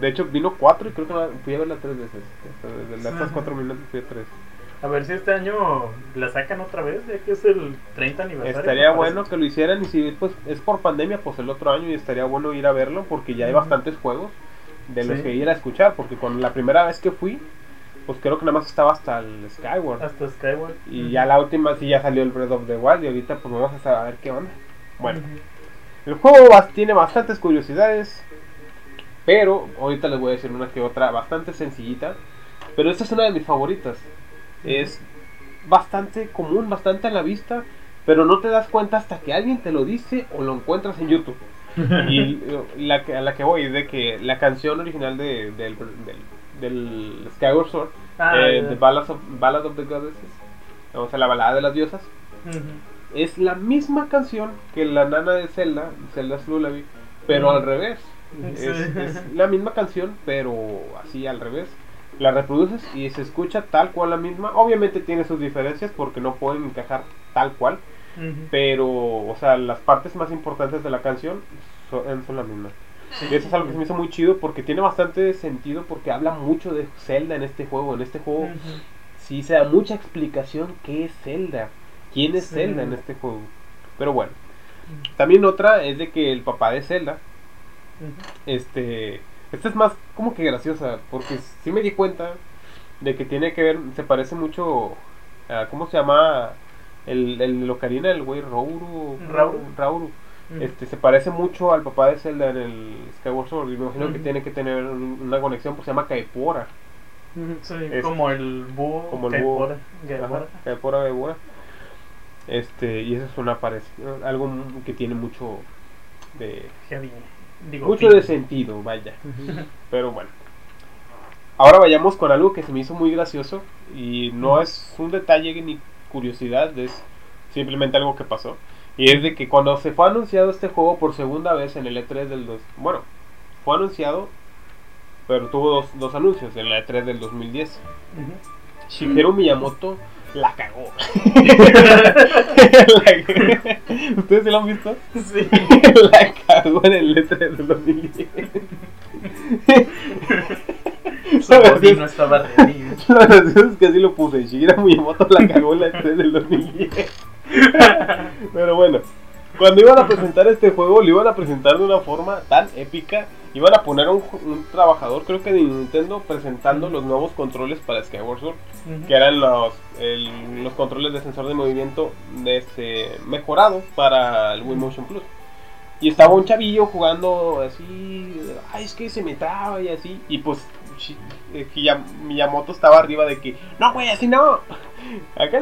Speaker 2: de hecho, vino cuatro y creo que fui a verla tres veces. De las estas cuatro minutos fui a tres.
Speaker 1: A ver si este año la sacan otra vez, ya que es el 30 aniversario.
Speaker 2: Estaría bueno que lo hicieran y si pues, es por pandemia, pues el otro año y estaría bueno ir a verlo porque ya hay bastantes juegos de los
Speaker 1: Sí.
Speaker 2: que ir a escuchar. Porque con la primera vez que fui, pues creo que nada más estaba hasta el Skyward.
Speaker 1: Hasta Skyward.
Speaker 2: Y ya la última sí ya salió el Breath of the Wild y ahorita pues vamos a saber qué onda. Bueno, el juego tiene bastantes curiosidades, pero ahorita les voy a decir una que otra bastante sencillita, pero esta es una de mis favoritas. Es bastante común, bastante a la vista, pero no te das cuenta hasta que alguien te lo dice o lo encuentras en YouTube. y eh, la que, a la que voy es de que la canción original de, del, del, del Skyward Sword,
Speaker 1: Ah,
Speaker 2: eh. The Ballad of, Ballad of the Goddesses, o sea, la balada de las diosas, es la misma canción que la nana de Zelda, Zelda's Lullaby, pero al revés. Es la misma canción, pero así al revés. La reproduces y se escucha tal cual la misma. Obviamente tiene sus diferencias porque no pueden encajar tal cual, pero, o sea, las partes más importantes de la canción son, son las mismas.
Speaker 1: Sí.
Speaker 2: Y eso es algo que se me hizo muy chido porque tiene bastante sentido porque habla mucho de Zelda en este juego. En este juego
Speaker 1: Ujú.
Speaker 2: sí se da mucha explicación qué es Zelda, quién es
Speaker 1: Sí.
Speaker 2: Zelda en este juego. Pero bueno, también otra es de que el papá de Zelda, este, esta es más como que graciosa porque sí me di cuenta de que tiene que ver, se parece mucho a, ¿cómo se llama? El, el Ocarina, el güey Rauru.
Speaker 1: Rauru.
Speaker 2: Rauru. Este, se parece mucho al papá de Zelda en el Skyward Sword y me imagino que tiene que tener un- una conexión, pues se llama Kaepora.
Speaker 1: Sí,
Speaker 2: Es-
Speaker 1: como el búho.
Speaker 2: como el búho. Este, y eso es una parecido, algo que tiene mucho de
Speaker 1: heavy. Digo,
Speaker 2: mucho
Speaker 1: fin.
Speaker 2: de sentido, vaya. Pero bueno. Ahora vayamos con algo que se me hizo muy gracioso y no es un detalle ni curiosidad, es simplemente algo que pasó. Y es de que cuando se fue anunciado este juego por segunda vez en el E3 del 2, bueno, fue anunciado, pero tuvo dos, dos anuncios en la E3 del 2010.
Speaker 1: Ujú.
Speaker 2: Shigeru Miyamoto la cagó. La- ¿Ustedes se lo han visto?
Speaker 1: Sí.
Speaker 2: la cagó en el E3 del 2010.
Speaker 1: Su body no estaba ready.
Speaker 2: Lo gracioso es que así lo puse. Shigeru Miyamoto la cagó en la E3 del 2010. Pero bueno, cuando iban a presentar este juego, lo iban a presentar de una forma tan épica. Iban a poner un, un trabajador, creo que de Nintendo, presentando los nuevos controles para Skyward Sword, que eran los, el- los controles de sensor de movimiento de este, mejorado para el Wii Motion Plus. Y estaba un chavillo jugando así, ay, es que se me traba y así. Y pues eh, Miyamoto estaba arriba de que, no, güey, así no. Acá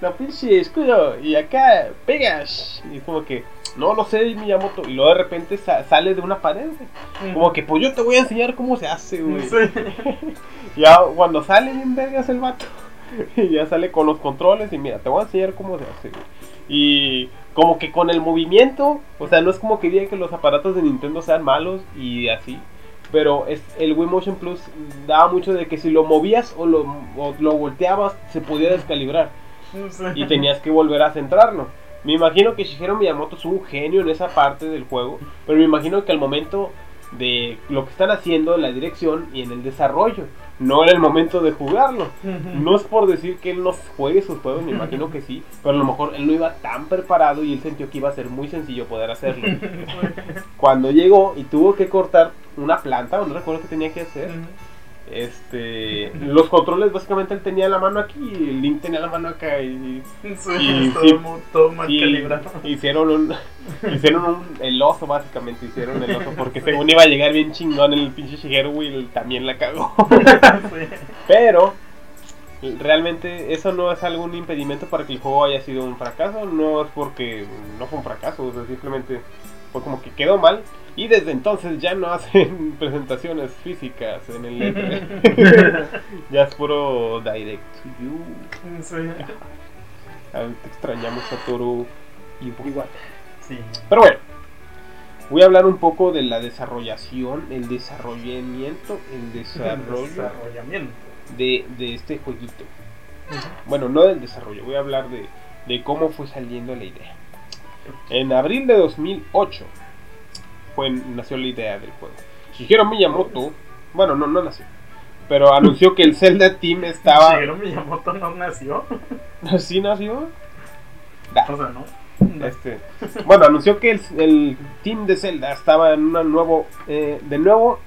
Speaker 2: la, la pinche escudo y acá pegas. Y es como que, no lo sé, Miyamoto. Y luego de repente sa- sale de una pared. güey. Como que, pues yo te voy a enseñar cómo se hace, güey.
Speaker 1: Sí.
Speaker 2: Ya cuando sale bien vergas el vato. Y ya sale con los controles y mira, te voy a enseñar cómo se hace. güey. Y como que con el movimiento, o sea, no es como que diga que los aparatos de Nintendo sean malos y así. Pero es, el Wii Motion Plus daba mucho de que si lo movías o lo, o lo volteabas, se podía descalibrar. Y tenías que volver a centrarlo. Me imagino que Shigeru Miyamoto es un genio en esa parte del juego. Pero me imagino que al momento de lo que están haciendo, en la dirección y en el desarrollo, no en el momento de jugarlo. No es por decir que él no juegue sus juegos, me imagino que sí, pero a lo mejor él no iba tan preparado y él sintió que iba a ser muy sencillo poder hacerlo. Cuando llegó y tuvo que cortar una planta, no recuerdo qué tenía que hacer, este, los controles básicamente él tenía la mano aquí y el Link tenía la mano acá y,
Speaker 1: Sí,
Speaker 2: Y-
Speaker 1: todo,
Speaker 2: sí.
Speaker 1: mu- todo mal
Speaker 2: y
Speaker 1: calibrado.
Speaker 2: hicieron un, hicieron un, el oso básicamente, hicieron el oso porque según iba a llegar bien chingón el pinche Shigeru y también la cagó.
Speaker 1: Sí.
Speaker 2: Pero realmente eso no es algún impedimento para que el juego haya sido un fracaso, no es porque no fue un fracaso, o sea, simplemente fue como que quedó mal y desde entonces ya no hacen presentaciones físicas en el E3. ya es puro direct to you.
Speaker 1: Sí.
Speaker 2: Te extrañamos Satoru y un poco igual.
Speaker 1: Sí.
Speaker 2: Pero bueno, voy a hablar un poco de la desarrollación, el desarrollamiento, el desarrollo
Speaker 1: Desarrollamiento.
Speaker 2: de, de este jueguito. Bueno, no del desarrollo, voy a hablar de, de cómo fue saliendo la idea. En abril de 2008 fue, nació la idea del juego. Shigeru Miyamoto, bueno, no, no nació, pero anunció que el Zelda Team estaba...
Speaker 1: Shigeru Miyamoto no nació.
Speaker 2: ¿Sí nació? Da.
Speaker 1: O sea, no.
Speaker 2: Este, bueno, anunció que el, el team de Zelda estaba en una nuevo, eh, de nuevo,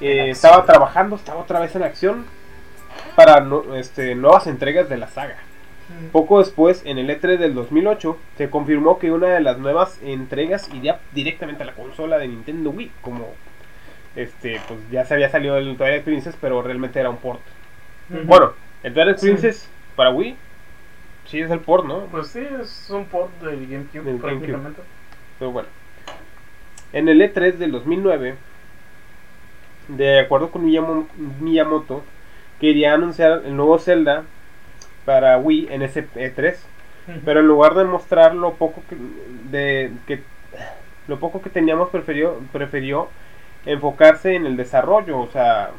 Speaker 2: eh, estaba trabajando, estaba otra vez en acción para no- este, nuevas entregas de la saga. Poco después, en el E3 del 2008, se confirmó que una de las nuevas entregas iría directamente a la consola de Nintendo Wii, como este, pues ya se había salido el Twilight Princess, pero realmente era un port. Bueno, el Twilight
Speaker 1: Sí.
Speaker 2: Princess para Wii, sí es el port, ¿no?
Speaker 1: Pues sí, es un port del GameCube
Speaker 2: Del GameCube.
Speaker 1: prácticamente.
Speaker 2: Pero bueno. En el E3 del 2009, de acuerdo con Miyamo- Miyamoto, quería anunciar el nuevo Zelda para Wii en ese E3. Pero en lugar de mostrar lo poco que, de, que lo poco que teníamos prefirió, prefirió enfocarse en el desarrollo, o sea,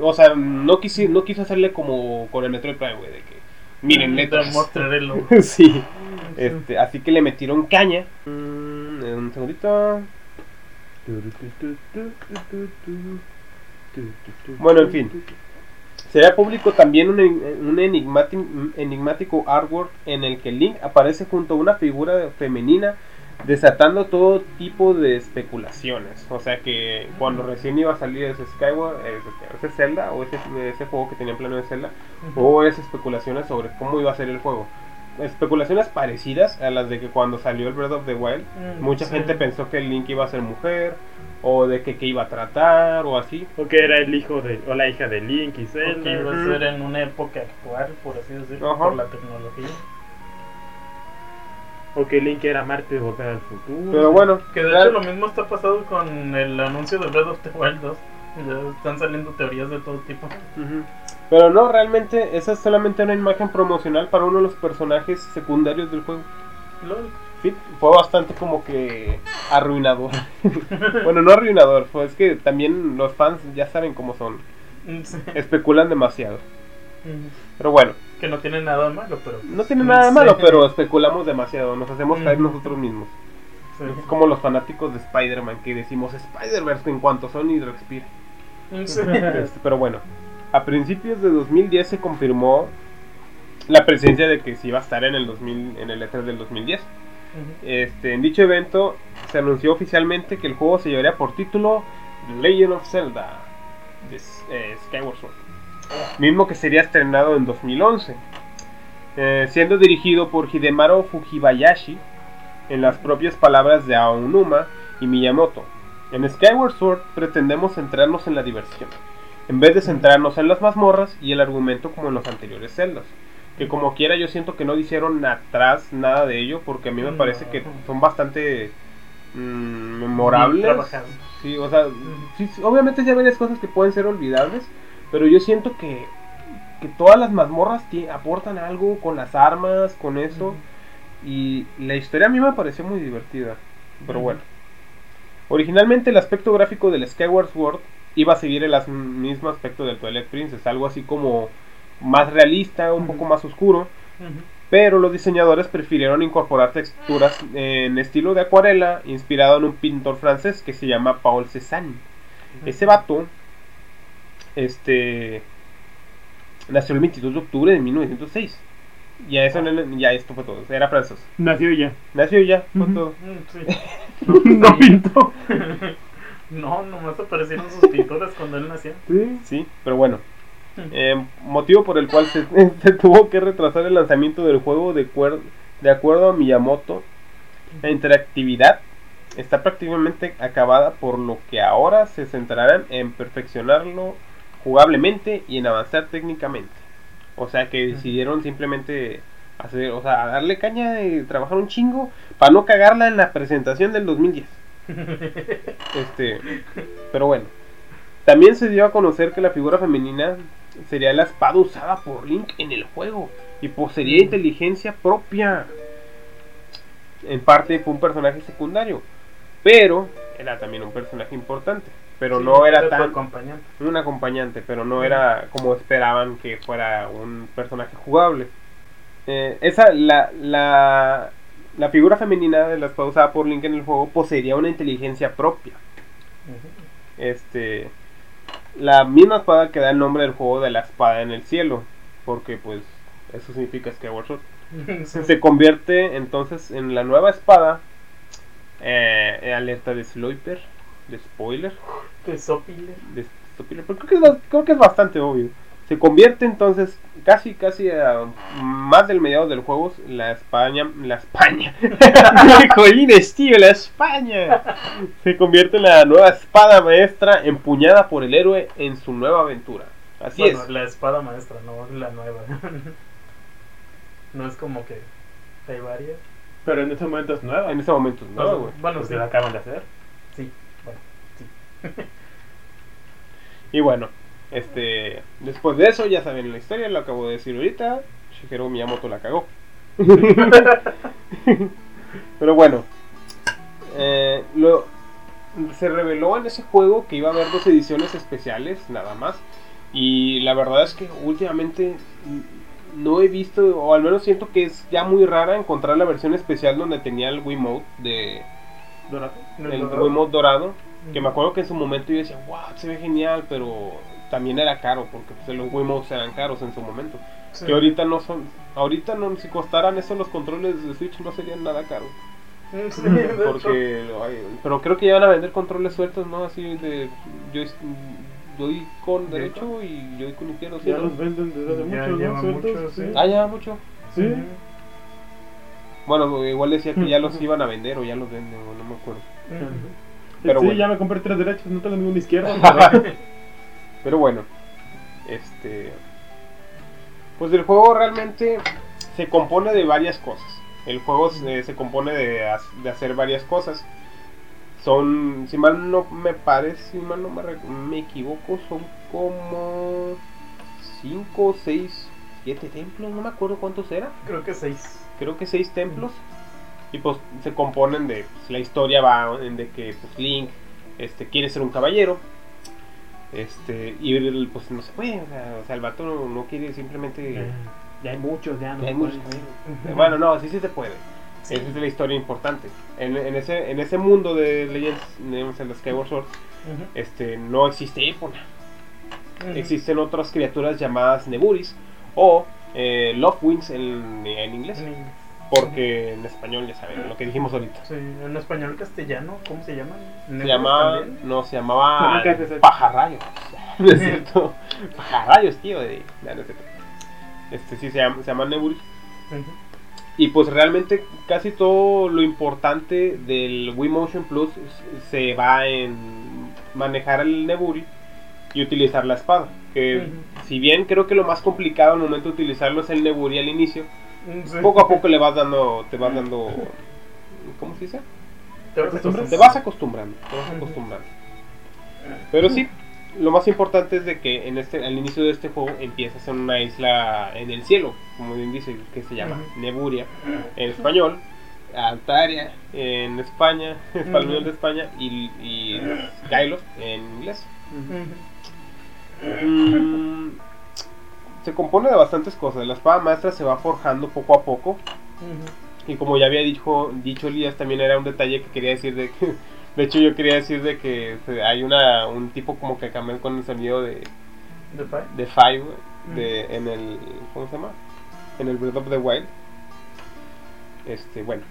Speaker 2: o sea, no quiso, no quiso hacerle como con el Metroid Prime, güey, de que miren, letras. sí. Este, así que le metieron caña. Mm, un segundito. Bueno, en fin. Será público también un, en- un enigmático artwork en el que Link aparece junto a una figura femenina desatando todo tipo de especulaciones. O sea que cuando recién iba a salir ese Skyward, ese, ese Zelda o ese, ese juego que tenía plano de Zelda, hubo esas especulaciones sobre cómo iba a ser el juego. Especulaciones parecidas a las de que cuando salió el Breath of the Wild,
Speaker 1: Mm,
Speaker 2: mucha
Speaker 1: sí.
Speaker 2: gente pensó que el Link iba a ser mujer, o de que, que iba a tratar, o así.
Speaker 3: O que era el hijo de, o la hija de Link y
Speaker 1: O que
Speaker 3: Zelda.
Speaker 1: iba a ser en una época actual, por así decirlo,
Speaker 2: Ajá.
Speaker 1: por la tecnología.
Speaker 3: O que Link era Marte de volver al futuro.
Speaker 2: Pero bueno,
Speaker 1: Que de hecho lo mismo está pasando con el anuncio de Breath of the Wild 2. Ya están saliendo teorías de todo tipo.
Speaker 2: Ujú. Pero no, realmente esa es solamente una imagen promocional para uno de los personajes secundarios del juego.
Speaker 1: Lol.
Speaker 2: Sí, fue bastante como que arruinador. bueno, no arruinador, fue es que también los fans ya saben cómo son.
Speaker 1: Sí.
Speaker 2: Especulan demasiado.
Speaker 1: Mm.
Speaker 2: Pero bueno,
Speaker 1: Que no tiene nada de malo, pero.
Speaker 2: no tiene nada de malo, pero especulamos demasiado. Nos hacemos caer
Speaker 1: Ujú.
Speaker 2: nosotros mismos.
Speaker 1: Sí.
Speaker 2: Es como los fanáticos de Spider-Man que decimos Spider-Verse en cuanto Sony respire.
Speaker 1: Sí.
Speaker 2: Este, pero bueno, a principios de 2010 se confirmó la presencia de que sí iba a estar en el 2000, en el E3 del 2010. Este, en dicho evento se anunció oficialmente que el juego se llevaría por título Legend of Zelda de eh, Skyward Sword, mismo que sería estrenado en 2011, eh, siendo dirigido por Hidemaru Fujibayashi en las propias palabras de Aonuma y Miyamoto. En Skyward Sword pretendemos centrarnos en la diversión, en vez de centrarnos en las mazmorras y el argumento como en los anteriores Zeldas. Que como quiera yo siento que no hicieron atrás nada de ello porque a mí me
Speaker 1: No.
Speaker 2: parece que son bastante mm, memorables. Sí, o sea, sí, obviamente sí hay varias cosas que pueden ser olvidables, pero yo siento que, que todas las mazmorras aportan algo con las armas, con eso. Y la historia a mí me pareció muy divertida. Pero bueno. Originalmente el aspecto gráfico del Skyward Sword iba a seguir el as- mismo aspecto del Twilight Princess, algo así como más realista, un
Speaker 1: Ujú.
Speaker 2: poco más oscuro,
Speaker 1: Ujú.
Speaker 2: pero los diseñadores prefirieron incorporar texturas en estilo de acuarela inspirado en un pintor francés que se llama Paul Cézanne. Ese vato este nació el 22 de octubre de 1906. Ya eso no- ya esto fue todo, era francés.
Speaker 3: Nació ya.
Speaker 2: Nació ya, fue todo.
Speaker 1: Mm, Sí.
Speaker 3: No pintó.
Speaker 1: No, nomás aparecieron sus pintores cuando él nació.
Speaker 3: Sí.
Speaker 2: Sí, pero bueno. Eh, motivo por el cual se, se tuvo que retrasar el lanzamiento del juego de, cuer- de acuerdo a Miyamoto. La interactividad está prácticamente acabada por lo que ahora se centrarán en perfeccionarlo jugablemente y en avanzar técnicamente. O sea que decidieron simplemente hacer, o sea, darle caña y trabajar un chingo para no cagarla en la presentación del 2010. Este, pero bueno. También se dio a conocer que la figura femenina sería la espada usada por Link en el juego y poseería inteligencia propia. En parte fue un personaje secundario, pero era también un personaje importante. Pero
Speaker 1: Sí,
Speaker 2: no era tan
Speaker 1: acompañante.
Speaker 2: un acompañante, pero no era como esperaban que fuera un personaje jugable. Eh, esa, la, la, la figura femenina de la espada usada por Link en el juego poseería una inteligencia propia. Este, la misma espada que da el nombre del juego de la espada en el cielo, porque pues eso significa Skyward Sword.
Speaker 1: Sí.
Speaker 2: Se convierte entonces en la nueva espada. Eh, alerta de Sloiper, de spoiler
Speaker 1: De Sopile.
Speaker 2: de estúpido, pero creo que, es, ba- creo que es bastante obvio. Se convierte entonces casi casi a más del mediado del juego la España, la España. Jolines, tío, la España. Se convierte en la nueva espada maestra empuñada por el héroe en su nueva aventura. Así
Speaker 1: Bueno,
Speaker 2: es.
Speaker 1: la espada maestra, no la nueva. no es como que hay varias.
Speaker 3: Pero en este momento es nueva.
Speaker 2: En ese momento,
Speaker 1: O
Speaker 2: ¿no,
Speaker 1: sea,
Speaker 2: güey?
Speaker 1: bueno,
Speaker 3: Porque
Speaker 1: sí.
Speaker 3: la acaban de hacer.
Speaker 1: Sí, bueno,
Speaker 2: Y bueno, este después de eso ya saben la historia, lo acabo de decir ahorita. Shigeru Miyamoto la cagó. Pero bueno, eh, lo, se reveló en ese juego que iba a haber dos ediciones especiales, nada más. Y la verdad es que últimamente no he visto, o al menos siento que es ya muy rara encontrar la versión especial donde tenía el Wiimote de
Speaker 3: Dorado.
Speaker 2: el Wiimote dorado. Que me acuerdo que en su momento yo decía, wow, se ve genial, pero también era caro, porque pues, los Wiimotes eran caros en su momento.
Speaker 1: Sí.
Speaker 2: Que ahorita no son, ahorita no, si costaran eso los controles de Switch no serían nada caros.
Speaker 1: Sí.
Speaker 2: Porque, ay, pero creo que ya van a vender controles sueltos, ¿no? Así de Joy, Joy con derecho y Joy con izquierdo. ¿sí,
Speaker 3: Ya los venden desde hace
Speaker 1: Ya
Speaker 3: mucho,
Speaker 1: lleva
Speaker 3: ¿no? Sueltos,
Speaker 1: mucho, sí.
Speaker 2: Ah, ya, mucho.
Speaker 3: Sí.
Speaker 2: Bueno, igual decía que ya los iban a vender o ya los venden, o no me acuerdo. Pero
Speaker 3: sí,
Speaker 2: bueno.
Speaker 3: ya me compré tres derechos, no tengo ninguna izquierda.
Speaker 2: Pero bueno, este. Pues el juego realmente se compone de varias cosas. El juego se, se compone de, de hacer varias cosas. Son, si mal no me parece, si mal no me, me equivoco, son como 5, 6, 7 templos, no me acuerdo cuántos eran
Speaker 1: Creo que seis.
Speaker 2: creo que seis templos y pues se componen de pues, la historia va en de que pues Link este quiere ser un caballero este y pues no se puede o sea, o sea, el vato no, no quiere simplemente
Speaker 3: Ya, ya hay muchos, ya no.
Speaker 2: Ya hay muchos. Bueno no sí sí se puede. Esa es la historia importante. En, en ese en ese mundo de Legends de Zelda Skyward Sword este no existe Epona existen otras criaturas llamadas Neburis o eh, Lovewings en, en inglés.
Speaker 1: En inglés.
Speaker 2: Porque en español ya saben lo que dijimos ahorita
Speaker 1: Sí, en español castellano, ¿cómo se llama?
Speaker 2: Se llama, no, se llamaba. Pajarrayos. No es cierto. Pajarrayos, tío. De, no, no es cierto. Este sí se llama, se llama Nebul. Y pues realmente casi todo lo importante del Wii Motion Plus se va en manejar el Neburi y utilizar la espada. Que. Si bien creo que lo más complicado al momento de utilizarlo es el Neburi al inicio,
Speaker 1: Sí.
Speaker 2: poco a poco le vas dando, te vas dando, ¿cómo se dice?
Speaker 1: ¿Te
Speaker 2: vas acostumbrando, te vas acostumbrando. Pero sí, lo más importante es de que en este, al inicio de este juego empiezas en una isla en el cielo, como bien dice, que se llama. Neburia en español, Altaria en España, Español de España y, y Skylos en inglés. Mm, se compone de bastantes cosas. La espada maestra se va forjando poco a poco. Y como ya había dicho, dicho Elías, también era un detalle que quería decir de que, de hecho yo quería decir de que hay una un tipo como que cambia con el sonido de,
Speaker 1: de
Speaker 2: Five de, en el, ¿cómo se llama? En el Breath of the Wild. Este, bueno,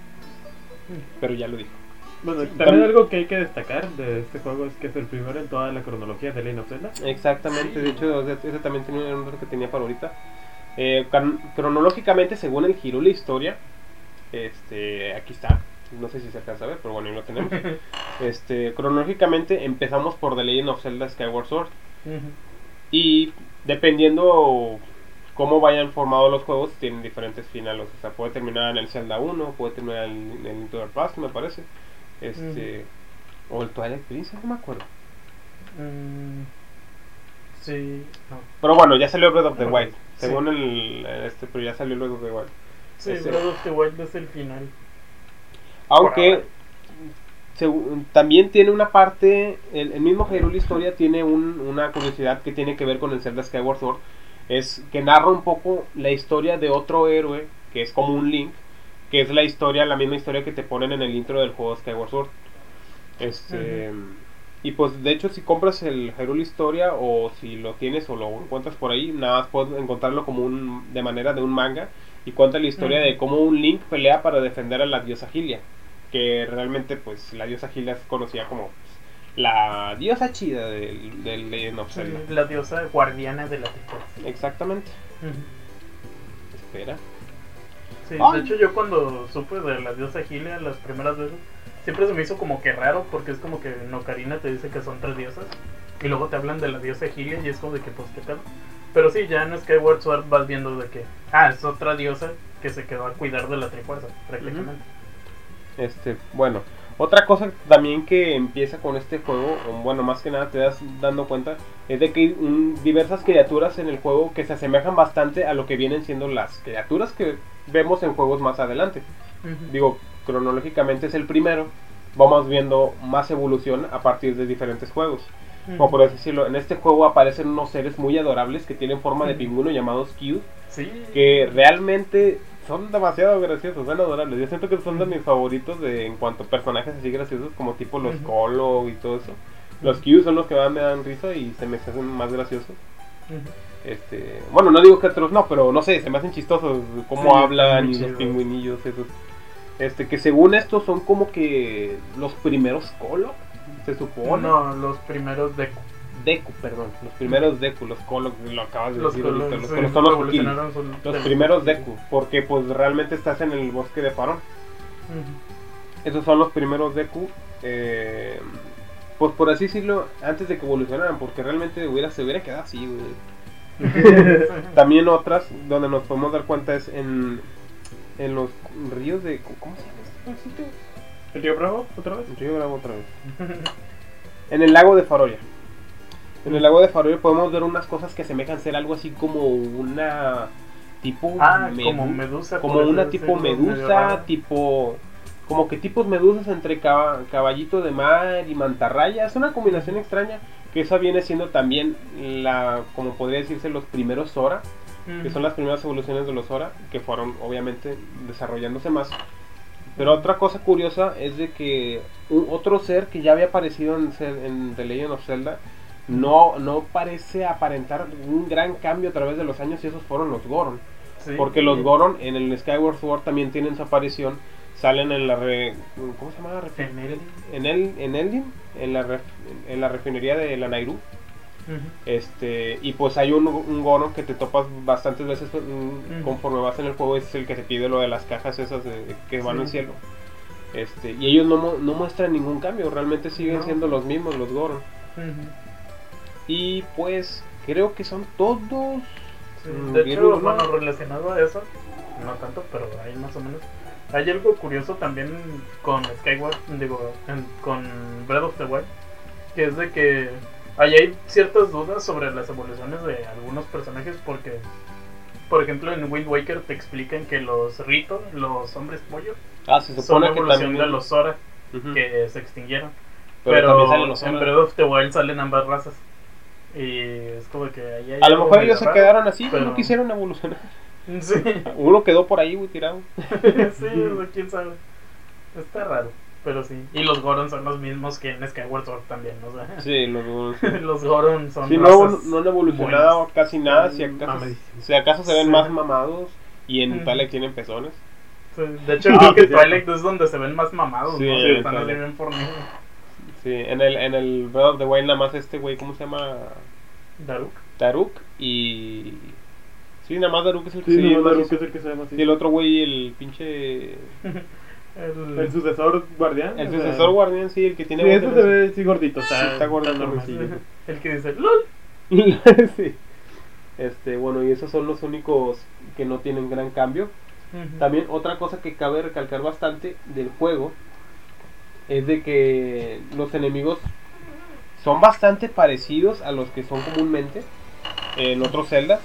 Speaker 2: pero ya lo dijo.
Speaker 3: Bueno, también algo que hay que destacar de este juego es que es el primero en toda la cronología de Legend of Zelda.
Speaker 2: Exactamente, de hecho ese también tenía un dato que tenía para ahorita. Eh, cronológicamente, según el giro de la historia, este, aquí está. No sé si se alcanza a ver, pero bueno, ahí lo tenemos. Este, cronológicamente empezamos por The Legend of Zelda Skyward Sword. Y dependiendo cómo vayan formados los juegos, tienen diferentes finales. O sea, puede terminar en el Zelda 1, puede terminar en en el Into the Past, me parece. Este, O el Twilight Princess, no me acuerdo.
Speaker 1: Mm, Sí, no.
Speaker 2: Pero bueno, ya salió Breath of the Wild.
Speaker 1: sí.
Speaker 2: Según el, este, pero ya salió Breath of the Wild.
Speaker 1: Sí,
Speaker 2: Ese-
Speaker 1: Breath of the Wild es el final.
Speaker 2: Aunque también tiene una parte, el, el mismo Hyrule Historia tiene un- una curiosidad que tiene que ver con el Zelda Skyward Sword. Es que narra un poco la historia de otro héroe, que es como un Link, que es la historia, la misma historia que te ponen en el intro del juego Skyward Sword. Este, Y pues de hecho si compras el Hyrule Historia o si lo tienes o lo encuentras por ahí, nada más puedes encontrarlo como un de manera de un manga y cuenta la historia de cómo un Link pelea para defender a la diosa Hylia, que realmente pues la diosa Hylia es conocida como pues, la diosa chida del, del Legend of Zelda.
Speaker 1: La diosa guardiana de la Trifuerza.
Speaker 2: Exactamente. Espera.
Speaker 1: Sí,
Speaker 2: Ay.
Speaker 1: de hecho yo cuando supe de la diosa Gilia las primeras veces, siempre se me hizo como que raro porque es como que en Ocarina te dice que son tres diosas y luego te hablan de la diosa Gilia y es como de que pues qué pedo. Pero sí, ya en Skyward Sword vas viendo de que, ah, es otra diosa que se quedó a cuidar de la Trifuerza, prácticamente.
Speaker 2: Este, bueno, otra cosa también que empieza con este juego, bueno, más que nada te das dando cuenta, es de que hay un- diversas criaturas en el juego que se asemejan bastante a lo que vienen siendo las criaturas que vemos en juegos más adelante.
Speaker 1: Ujú.
Speaker 2: Digo, cronológicamente es el primero, vamos viendo más evolución a partir de diferentes juegos. Como por decirlo, en este juego aparecen unos seres muy adorables que tienen forma de
Speaker 1: Ujú.
Speaker 2: pingüino llamados Q,
Speaker 1: Sí.
Speaker 2: que realmente son demasiado graciosos, son adorables. Yo siento que son de mis favoritos de, en cuanto a personajes así graciosos, como tipo los. Colo y todo eso. Los Q son los que más me dan risa y se me hacen más graciosos. Este, bueno, no digo que otros no, pero no sé, se me hacen chistosos cómo
Speaker 1: Sí,
Speaker 2: hablan y los pingüinillos esos. Este, que según esto son como que los primeros Colo, se supone.
Speaker 1: No, los primeros de
Speaker 2: Deku, perdón, los primeros Deku, los Colo, lo acabas de
Speaker 1: Los
Speaker 2: decir ahorita, los
Speaker 1: sí,
Speaker 2: son los
Speaker 1: revolucionaron su-
Speaker 2: Los primeros Deku, porque pues realmente estás en el bosque de Farón. Esos son los primeros Deku. eh, pues por así decirlo, antes de que evolucionaran, porque realmente hubiera, se hubiera quedado así, güey. También otras donde nos podemos dar cuenta es en, en los ríos de. ¿Cómo se llama este sitio?
Speaker 3: ¿El tío Bravo? ¿Otra vez?
Speaker 2: Río Bravo otra vez. En el lago de Faroya. En el lago de Faroya podemos ver unas cosas que asemejan ser algo así como una tipo
Speaker 1: Ah,
Speaker 2: medu-
Speaker 1: como medusa.
Speaker 2: como una tipo medusa, tipo como que tipos medusas entre caba- caballito de mar y mantarraya, es una combinación extraña que esa viene siendo también la como podría decirse los primeros Zora, que son las primeras evoluciones de los Zora, que fueron obviamente desarrollándose más. Pero otra cosa curiosa es de que un- otro ser que ya había aparecido en, en The Legend of Zelda no, no parece aparentar un gran cambio a través de los años y esos fueron los Goron.
Speaker 1: Sí.
Speaker 2: Porque los Goron en el Skyward Sword también tienen su aparición, salen en la re- ¿cómo se llama?
Speaker 1: En el-
Speaker 2: En el en Eldin, en la ref- en la refinería de la Nairu. Este, y pues hay un, un Goron que te topas bastantes veces conforme vas en el juego, es el que te pide lo de las cajas esas de- que van
Speaker 1: Sí.
Speaker 2: al cielo. Este, y ellos no, mu- no muestran ningún cambio, realmente siguen
Speaker 1: No.
Speaker 2: siendo los mismos, los Goron. Y pues creo que son todos.
Speaker 1: Sí,
Speaker 2: Mm,
Speaker 1: De hecho, bueno, relacionado a eso, no tanto, pero hay más o menos. Hay algo curioso también con Skyward, digo, en- con Breath of the Wild, que es de que ahí hay ciertas dudas sobre las evoluciones de algunos personajes porque, por ejemplo, en Wind Waker te explican que los Rito, los hombres pollo,
Speaker 2: Ah, se
Speaker 1: son
Speaker 2: que
Speaker 1: evolución
Speaker 2: también
Speaker 1: de los
Speaker 2: Ujú.
Speaker 1: que se extinguieron.
Speaker 2: Pero,
Speaker 1: Pero,
Speaker 2: los
Speaker 1: en
Speaker 2: Zora.
Speaker 1: Breath of the Wild salen ambas razas. Y es como que ahí hay
Speaker 2: A lo mejor ellos se
Speaker 1: raro,
Speaker 2: quedaron así,
Speaker 1: pero-
Speaker 2: no quisieron evolucionar.
Speaker 1: Sí.
Speaker 2: Uno quedó por ahí, güey, tirado.
Speaker 1: sí, quién sabe. Está raro, pero sí. Y los Goron son los mismos que en Skyward Sword también, o sea.
Speaker 2: Sí, los
Speaker 1: los Goron son
Speaker 2: Sí, no, no han evolucionado
Speaker 1: buenas.
Speaker 2: casi nada. Si acaso, si acaso se ven
Speaker 1: Sí.
Speaker 2: más mamados y en. Twilight tienen pezones.
Speaker 1: Sí, De hecho,
Speaker 3: Ah,
Speaker 1: creo que. Twilight es donde se ven más mamados,
Speaker 2: Sí,
Speaker 1: ¿no?
Speaker 2: sí,
Speaker 1: están así bien fornidos.
Speaker 2: Sí, en el, en el Breath of the Wild nada más este güey, ¿cómo se llama?
Speaker 1: Daruk.
Speaker 2: Daruk y... Sí, nada más Daruk es el que
Speaker 3: Sí,
Speaker 2: se llama
Speaker 3: Daruk
Speaker 2: así.
Speaker 3: es el que se llama así.
Speaker 2: Y el otro güey, el pinche...
Speaker 1: El,
Speaker 3: El sucesor guardián.
Speaker 2: El
Speaker 3: o sea,
Speaker 2: sucesor guardián, sí, el que tiene...
Speaker 3: Sí, ese se ve sí gordito.
Speaker 2: Sí,
Speaker 3: Está,
Speaker 2: está gordito,
Speaker 3: normal.
Speaker 1: el que dice LOL.
Speaker 2: sí. Este, bueno, y esos son los únicos que no tienen gran cambio. También otra cosa que cabe recalcar bastante del juego es de que los enemigos son bastante parecidos a los que son comúnmente en otros Zelda.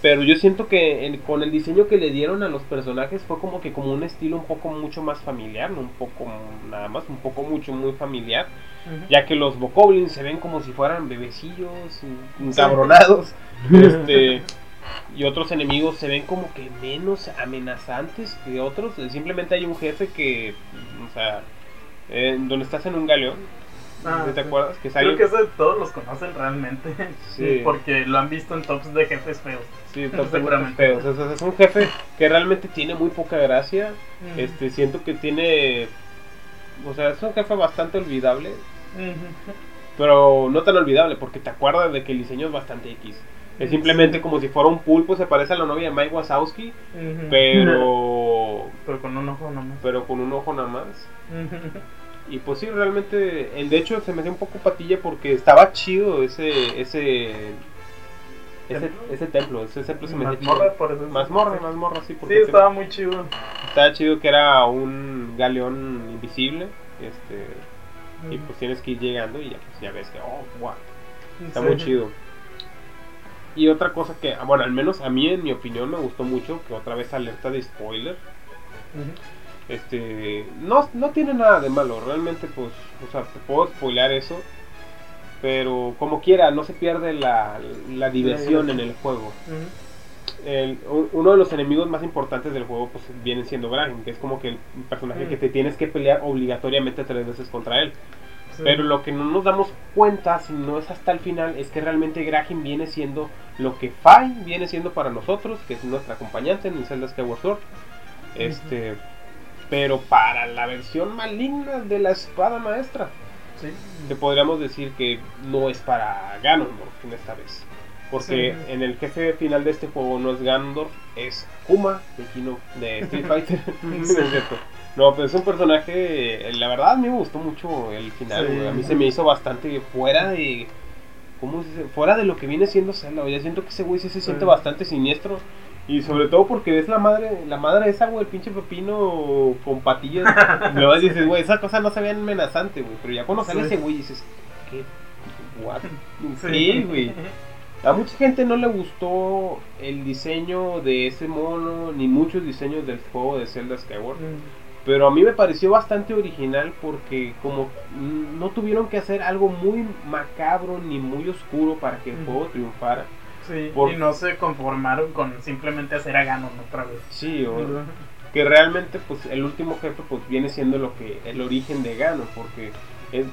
Speaker 2: Pero yo siento que en- con el diseño que le dieron a los personajes fue como que como un estilo un poco mucho más familiar, no un poco nada más, un poco mucho muy familiar, ya que los Bokoblins se ven como si fueran bebecillos, encabronados, este, y otros enemigos se ven como que menos amenazantes que otros. Simplemente hay un jefe que, o sea, eh, donde estás en un galeón,
Speaker 1: Ah,
Speaker 2: ¿sí ¿te
Speaker 1: sí.
Speaker 2: acuerdas? Que sale,
Speaker 1: Creo que ese todos los conocen realmente.
Speaker 2: Sí.
Speaker 1: Porque lo han visto en tops de jefes feos.
Speaker 2: Sí, está-
Speaker 1: seguramente.
Speaker 2: O sea, es un jefe que realmente tiene muy poca gracia. Este, siento que tiene, o sea, es un jefe bastante olvidable.
Speaker 1: Ujú.
Speaker 2: Pero no tan olvidable, porque te acuerdas de que el diseño es bastante X. Es simplemente como si fuera un pulpo, se parece a la novia de Mike Wazowski, pero
Speaker 1: Pero con un ojo nomás.
Speaker 2: pero con un ojo nada más. Y pues sí, realmente, el de hecho se me hacía un poco patilla porque estaba chido ese ese ese,
Speaker 1: ¿Templo?
Speaker 2: ese templo, ese templo se me
Speaker 1: Mazmorra, por eso.
Speaker 2: Mazmorra, mazmorra, sí,
Speaker 1: Sí,
Speaker 2: porque
Speaker 1: estaba muy chido.
Speaker 2: estaba chido que era un galeón invisible, este, y pues tienes que ir llegando y ya, pues, ya ves que, oh, wow, está
Speaker 1: Sí.
Speaker 2: muy chido. Y otra cosa que, ah, bueno, al menos a mí en mi opinión me gustó mucho, que otra vez alerta de spoiler, este, no, no tiene nada de malo, realmente pues, o sea, te puedo spoilear eso, pero como quiera, no se pierde la, la diversión en el juego. El- uno de los enemigos más importantes del juego pues viene siendo Graham, que es como que el personaje que te tienes que pelear obligatoriamente tres veces contra él.
Speaker 1: Sí.
Speaker 2: Pero lo que no nos damos cuenta, si no es hasta el final, es que realmente Graham viene siendo lo que Fine viene siendo para nosotros, que es nuestra acompañante en el Zelda Skyward Sword. Este, pero para la versión maligna de la espada maestra.
Speaker 1: Sí.
Speaker 2: te podríamos decir que no es para Ganondorf en esta vez. Porque
Speaker 1: Sí.
Speaker 2: en el jefe final de este juego no es Ganondorf, es Kuma de, Kino, de Street Fighter. No pero es un personaje, la verdad a mí me gustó mucho el final,
Speaker 1: Sí.
Speaker 2: A mí se me hizo bastante fuera de... ¿Cómo se dice? Fuera de lo que viene siendo Zelda. Ya siento que ese güey se siente bastante siniestro. Y sobre todo porque ves la madre, la madre esa, güey, el pinche pepino con patillas. y luego dices, güey, esa cosa no se ve amenazante, güey. Pero ya cuando sale
Speaker 1: Sí.
Speaker 2: ese güey dices, ¿qué? ¿What?
Speaker 1: Sí.
Speaker 2: Güey. A mucha gente no le gustó el diseño de ese mono, ni muchos diseños del juego de Zelda Skyward. Pero a mí me pareció bastante original porque como mm, no tuvieron que hacer algo muy macabro ni muy oscuro para que el juego triunfara.
Speaker 1: Sí,
Speaker 2: Por-
Speaker 1: y no se conformaron con simplemente hacer a Ganon otra vez.
Speaker 2: Sí, o- que realmente pues el último jefe pues viene siendo lo que el origen de Ganon porque es-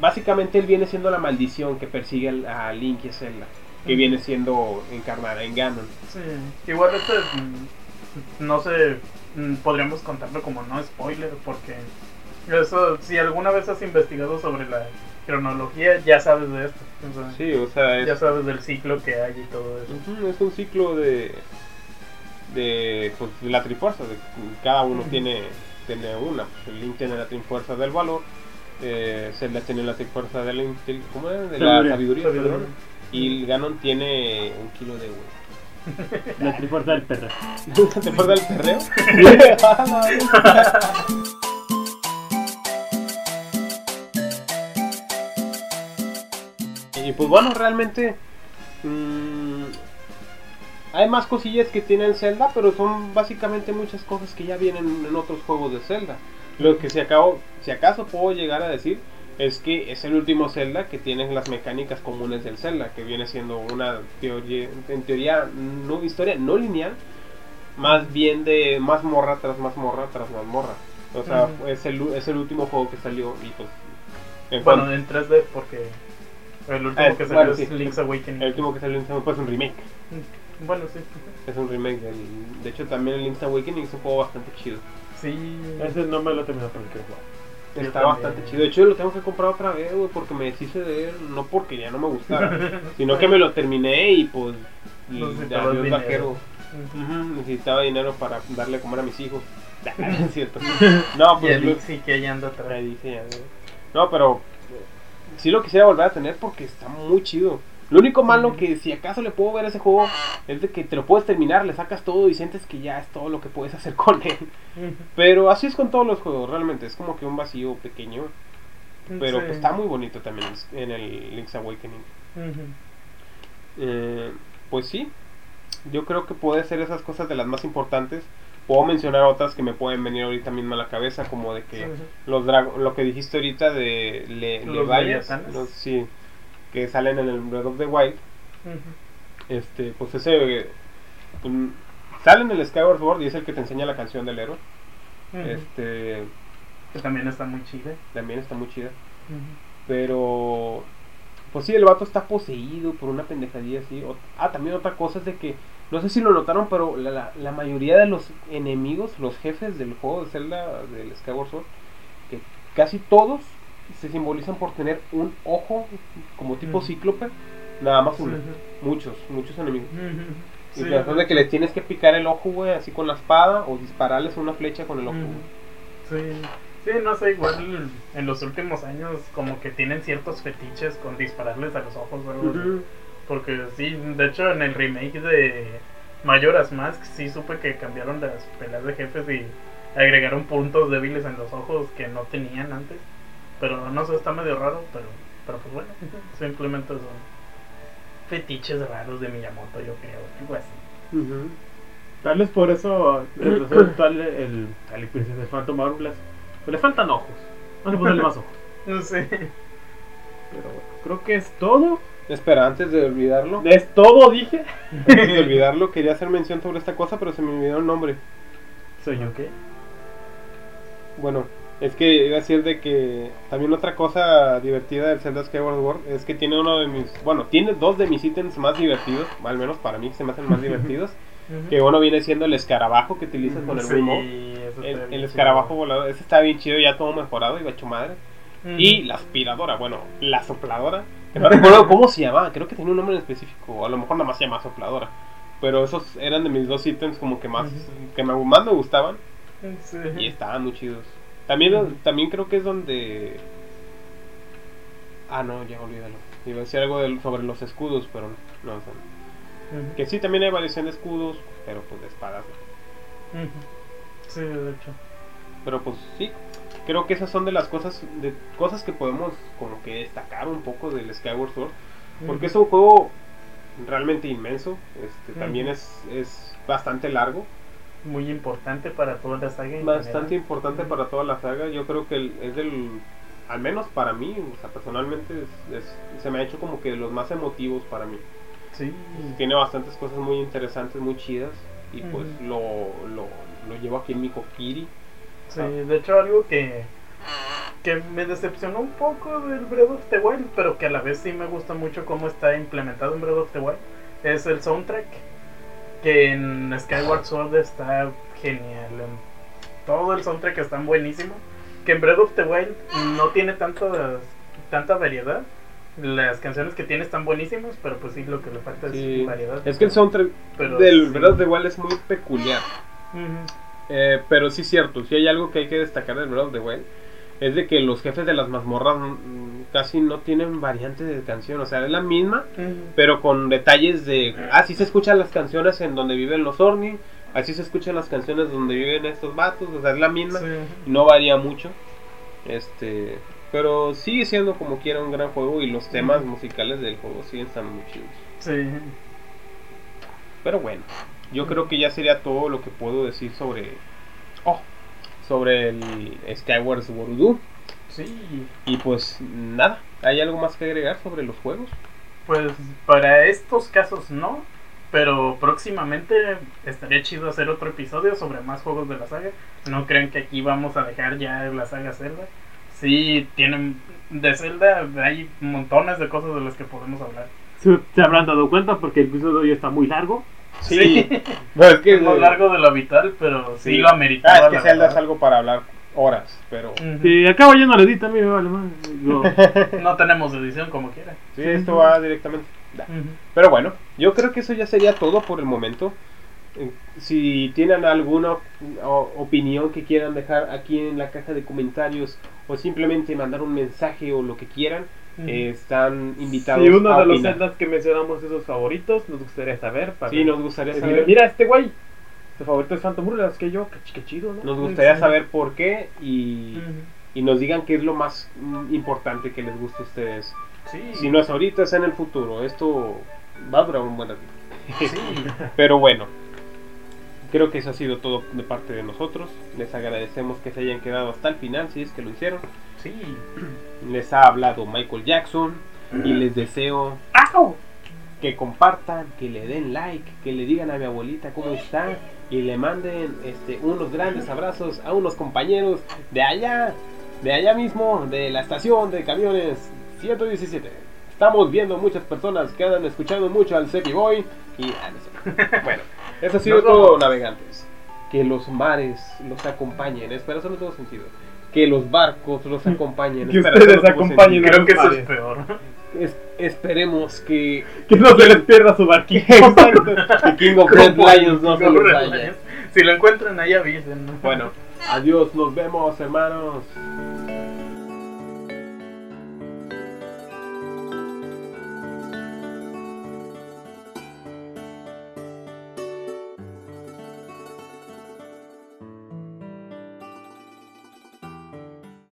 Speaker 2: básicamente él viene siendo la maldición que persigue al- a Link y a Zelda que viene siendo encarnada en Ganon.
Speaker 1: Sí, igual este, mm, no sé, mm, podríamos contarlo como no spoiler, porque eso, si alguna vez has investigado sobre la cronología, ya sabes de esto. o sea,
Speaker 2: Sí, o sea, es,
Speaker 1: Ya sabes del ciclo que hay y todo eso.
Speaker 2: Es un ciclo de de pues, de la trifuerza de cada uno tiene tiene una pues, el Link tiene la trifuerza del valor eh, Zelda tiene la trifuerza de la ¿cómo era? de la
Speaker 3: Sabiduría.
Speaker 2: sabiduría, y el Ganon tiene un kilo de huevo
Speaker 3: La trifuerza del perro.
Speaker 2: ¿te acuerdas del perreo? y pues bueno realmente mm, hay más cosillas que tienen Zelda, pero son básicamente muchas cosas que ya vienen en otros juegos de Zelda. Lo que si, acabo, si acaso puedo llegar a decir es que es el último Zelda que tiene las mecánicas comunes del Zelda, que viene siendo una teoría, en teoría, no historia no lineal, más bien de más morra tras más morra tras más morra. O sea, es, el, es el último juego que salió y pues... en
Speaker 1: Bueno,
Speaker 2: cuanto-
Speaker 1: en 3D, porque el último
Speaker 2: Ah,
Speaker 1: que salió
Speaker 2: bueno,
Speaker 1: es
Speaker 2: sí.
Speaker 1: Link's Awakening.
Speaker 2: el último que salió pues un remake.
Speaker 1: Bueno, sí.
Speaker 2: Es un remake del... De hecho también el Link's Awakening es un juego bastante chido.
Speaker 1: Sí.
Speaker 3: Ese no me lo he terminado porque quiero jugar.
Speaker 2: Está bastante chido. De hecho, lo tengo que comprar otra vez, güey, porque me deshice de él. No porque ya no me gustara, sino que me lo terminé y pues. Y
Speaker 1: Necesitabas
Speaker 2: adiós,
Speaker 1: dinero. Ujú,
Speaker 2: necesitaba dinero para darle a comer a mis hijos. no es cierto. No,
Speaker 1: Y
Speaker 2: pues.
Speaker 1: el
Speaker 2: lo-
Speaker 1: Link sí que ahí anda atrás.
Speaker 2: ahí dice ya, güey. No, pero. Sí lo quisiera volver a tener porque está muy chido. Lo único malo que si acaso le puedo ver a ese juego es de que te lo puedes terminar, le sacas todo y sientes que ya es todo lo que puedes hacer con él. Pero así es con todos los juegos, realmente. Es como que un vacío pequeño. Pero
Speaker 1: Sí.
Speaker 2: pues, está muy bonito también en el Link's Awakening. Eh, pues sí, yo creo que puede ser esas cosas de las más importantes. Puedo mencionar otras que me pueden venir ahorita mismo a la cabeza, como de que
Speaker 1: Sí, sí.
Speaker 2: los drag- lo que dijiste ahorita de Le,
Speaker 1: Los
Speaker 2: Levias, los- sí, que salen en el Breath of the Wild. Este, pues ese pues, sale en el Skyward Sword y es el que te enseña la canción del héroe. Este,
Speaker 1: Que también está muy chida.
Speaker 2: también está muy chida. Pero, pues sí, el vato está poseído por una pendejadilla así. O- ah, también otra cosa es de que, no sé si lo notaron, pero la, la- la mayoría de los enemigos, los jefes del juego de Zelda, del Skyward Sword, que casi todos se simbolizan por tener un ojo como tipo cíclope, nada más uno. Muchos, muchos enemigos. Y
Speaker 1: Sí,
Speaker 2: de que les tienes que picar el ojo, güey, así con la espada, o dispararles una flecha con el ojo.
Speaker 1: Sí. Sí, no sé, igual en los últimos años como que tienen ciertos fetiches con dispararles a los ojos, o algo. Porque sí, de hecho en el remake de Majora's Mask sí supe que cambiaron las peleas de jefes y agregaron puntos débiles en los ojos que no tenían antes. Pero no sé, está medio raro, pero, pero pues bueno, simplemente son fetiches raros de Miyamoto, yo creo, algo así.
Speaker 2: Ujú.
Speaker 3: Tal vez por eso el el, el príncipe de Phantom Hourglass pues le faltan ojos. Vamos a ponerle más ojos.
Speaker 1: No sé.
Speaker 3: Pero bueno, creo que es todo.
Speaker 2: Espera, antes de olvidarlo,
Speaker 3: Es todo, dije.
Speaker 2: antes de olvidarlo, quería hacer mención sobre esta cosa, pero se me olvidó el nombre.
Speaker 3: Soy yo, ¿qué?
Speaker 2: Bueno, es que iba a decir de que también otra cosa divertida del Zelda Skyward Sword es que tiene uno de mis, bueno, tiene dos de mis ítems más divertidos, al menos para mí se me hacen más divertidos, que uno viene siendo el escarabajo que utilizas con el
Speaker 1: Sí, está
Speaker 2: El, el escarabajo volador, ese está bien chido, ya todo mejorado y va hecho madre. Y la aspiradora, bueno, la sopladora. No recuerdo cómo se llamaba, creo que tenía un nombre en específico, a lo mejor nada más se llamaba sopladora. Pero esos eran de mis dos ítems como que más, que me- más me gustaban
Speaker 1: Sí.
Speaker 2: y estaban muy chidos. También, también creo que es donde... Ah, no, ya olvídalo. Iba a decir algo del- sobre los escudos, pero no. no, o sea,
Speaker 1: Ujú.
Speaker 2: que sí, también hay variación de escudos, pero pues de espadas. ¿no?
Speaker 1: Sí, de hecho.
Speaker 2: Pero pues sí, creo que esas son de las cosas de cosas que podemos como que destacar un poco del Skyward Sword. Porque es un juego realmente inmenso. Este, También es, es bastante largo.
Speaker 1: muy importante para toda la saga.
Speaker 2: Bastante
Speaker 1: general.
Speaker 2: importante para toda la saga. Yo creo que el- es del... Al menos para mí, o sea, personalmente es- es- se me ha hecho como que de los más emotivos para mí.
Speaker 1: Sí.
Speaker 2: Tiene bastantes cosas muy interesantes, muy chidas. Y pues lo, lo, lo llevo aquí en mi Kokiri.
Speaker 1: Sí, de hecho algo que, que me decepcionó un poco del Breath of the Wild, pero que a la vez sí me gusta mucho cómo está implementado en Breath of the Wild, es el soundtrack, que en Skyward Sword está genial. en- todo el soundtrack está buenísimo, que en Breath of the Wild no tiene tanta, tanta variedad. Las canciones que tiene están buenísimas, pero pues sí, lo que le falta
Speaker 2: Sí.
Speaker 1: es variedad.
Speaker 2: Es que el soundtrack
Speaker 1: Pero
Speaker 2: del
Speaker 1: sí.
Speaker 2: Breath of the Wild es muy peculiar.
Speaker 1: Ujú.
Speaker 2: Eh, pero sí es cierto, si hay algo que hay que destacar del Breath of the Wild es de que los jefes de las mazmorras mm, casi no tienen variantes de canción, o sea, es la misma, pero con detalles de así se escuchan las canciones en donde viven los Orni, así se escuchan las canciones donde viven estos vatos, o sea, es la misma,
Speaker 1: Sí.
Speaker 2: no varía mucho. Este, pero sigue siendo como quiera un gran juego y los temas musicales del juego siguen estando muy chidos.
Speaker 1: Sí.
Speaker 2: Pero bueno, yo creo que ya sería todo lo que puedo decir sobre oh, sobre el Skyward Sword
Speaker 1: Sí.
Speaker 2: y pues nada, ¿hay algo más que agregar sobre los juegos?
Speaker 1: Pues para estos casos no, pero próximamente estaría chido hacer otro episodio sobre más juegos de la saga. No crean que aquí vamos a dejar ya la saga Zelda. Sí, tienen de Zelda hay montones de cosas de las que podemos hablar.
Speaker 3: Se, se habrán dado cuenta porque el episodio ya está muy largo.
Speaker 1: Sí,
Speaker 2: No, es que
Speaker 1: es más largo de lo habitual, pero sí,
Speaker 2: Sí.
Speaker 1: lo amerita.
Speaker 2: Ah, es que Zelda es algo para hablar horas, pero
Speaker 3: Si acabo ya no le edita, a mí me vale más. Digo,
Speaker 1: No tenemos edición como quiera.
Speaker 2: sí, esto va directamente. Pero bueno, yo creo que eso ya sería todo por el momento. Eh, Si tienen alguna opinión que quieran dejar aquí en la caja de comentarios o simplemente mandar un mensaje o lo que quieran, están invitados
Speaker 3: si uno
Speaker 2: a
Speaker 3: de los. Zeldas que mencionamos es sus favoritos, nos gustaría saber. Para
Speaker 2: Sí, nos gustaría
Speaker 3: decirle,
Speaker 2: saber.
Speaker 3: mira, este güey, su favorito es Phantom Hourglass que yo, qué, ch- qué chido, ¿no?
Speaker 2: Nos gustaría
Speaker 1: Sí.
Speaker 2: saber por qué y, y nos digan qué es lo más mm, importante que les gusta a ustedes.
Speaker 1: Sí.
Speaker 2: Si no es ahorita, es en el futuro. Esto va a durar un buen rato.
Speaker 1: Sí.
Speaker 2: Pero bueno, creo que eso ha sido todo de parte de nosotros. Les agradecemos que se hayan quedado hasta el final, si es que lo hicieron.
Speaker 1: Sí.
Speaker 2: Les ha hablado Michael Jackson y les deseo que compartan, que le den like, que le digan a mi abuelita cómo está y le manden este, unos grandes abrazos a unos compañeros de allá, de allá mismo, de la estación de camiones 117. Estamos viendo muchas personas que andan escuchando mucho al Seppi Boy y ah, no sé. bueno, eso ha sido todo, navegantes. Que los mares los acompañen, espero eso no tuvo sentido. Que los barcos los acompañen.
Speaker 3: Que
Speaker 2: espera,
Speaker 3: ustedes acompañen.
Speaker 1: Creo que eso es peor.
Speaker 2: Es- esperemos que
Speaker 3: Que no se les pierda su barquito.
Speaker 2: Exacto. Que King of Red Lions no se les
Speaker 1: Red
Speaker 2: vaya.
Speaker 1: Lions. Si lo encuentran ahí avisen.
Speaker 2: Bueno, adiós, nos vemos, hermanos.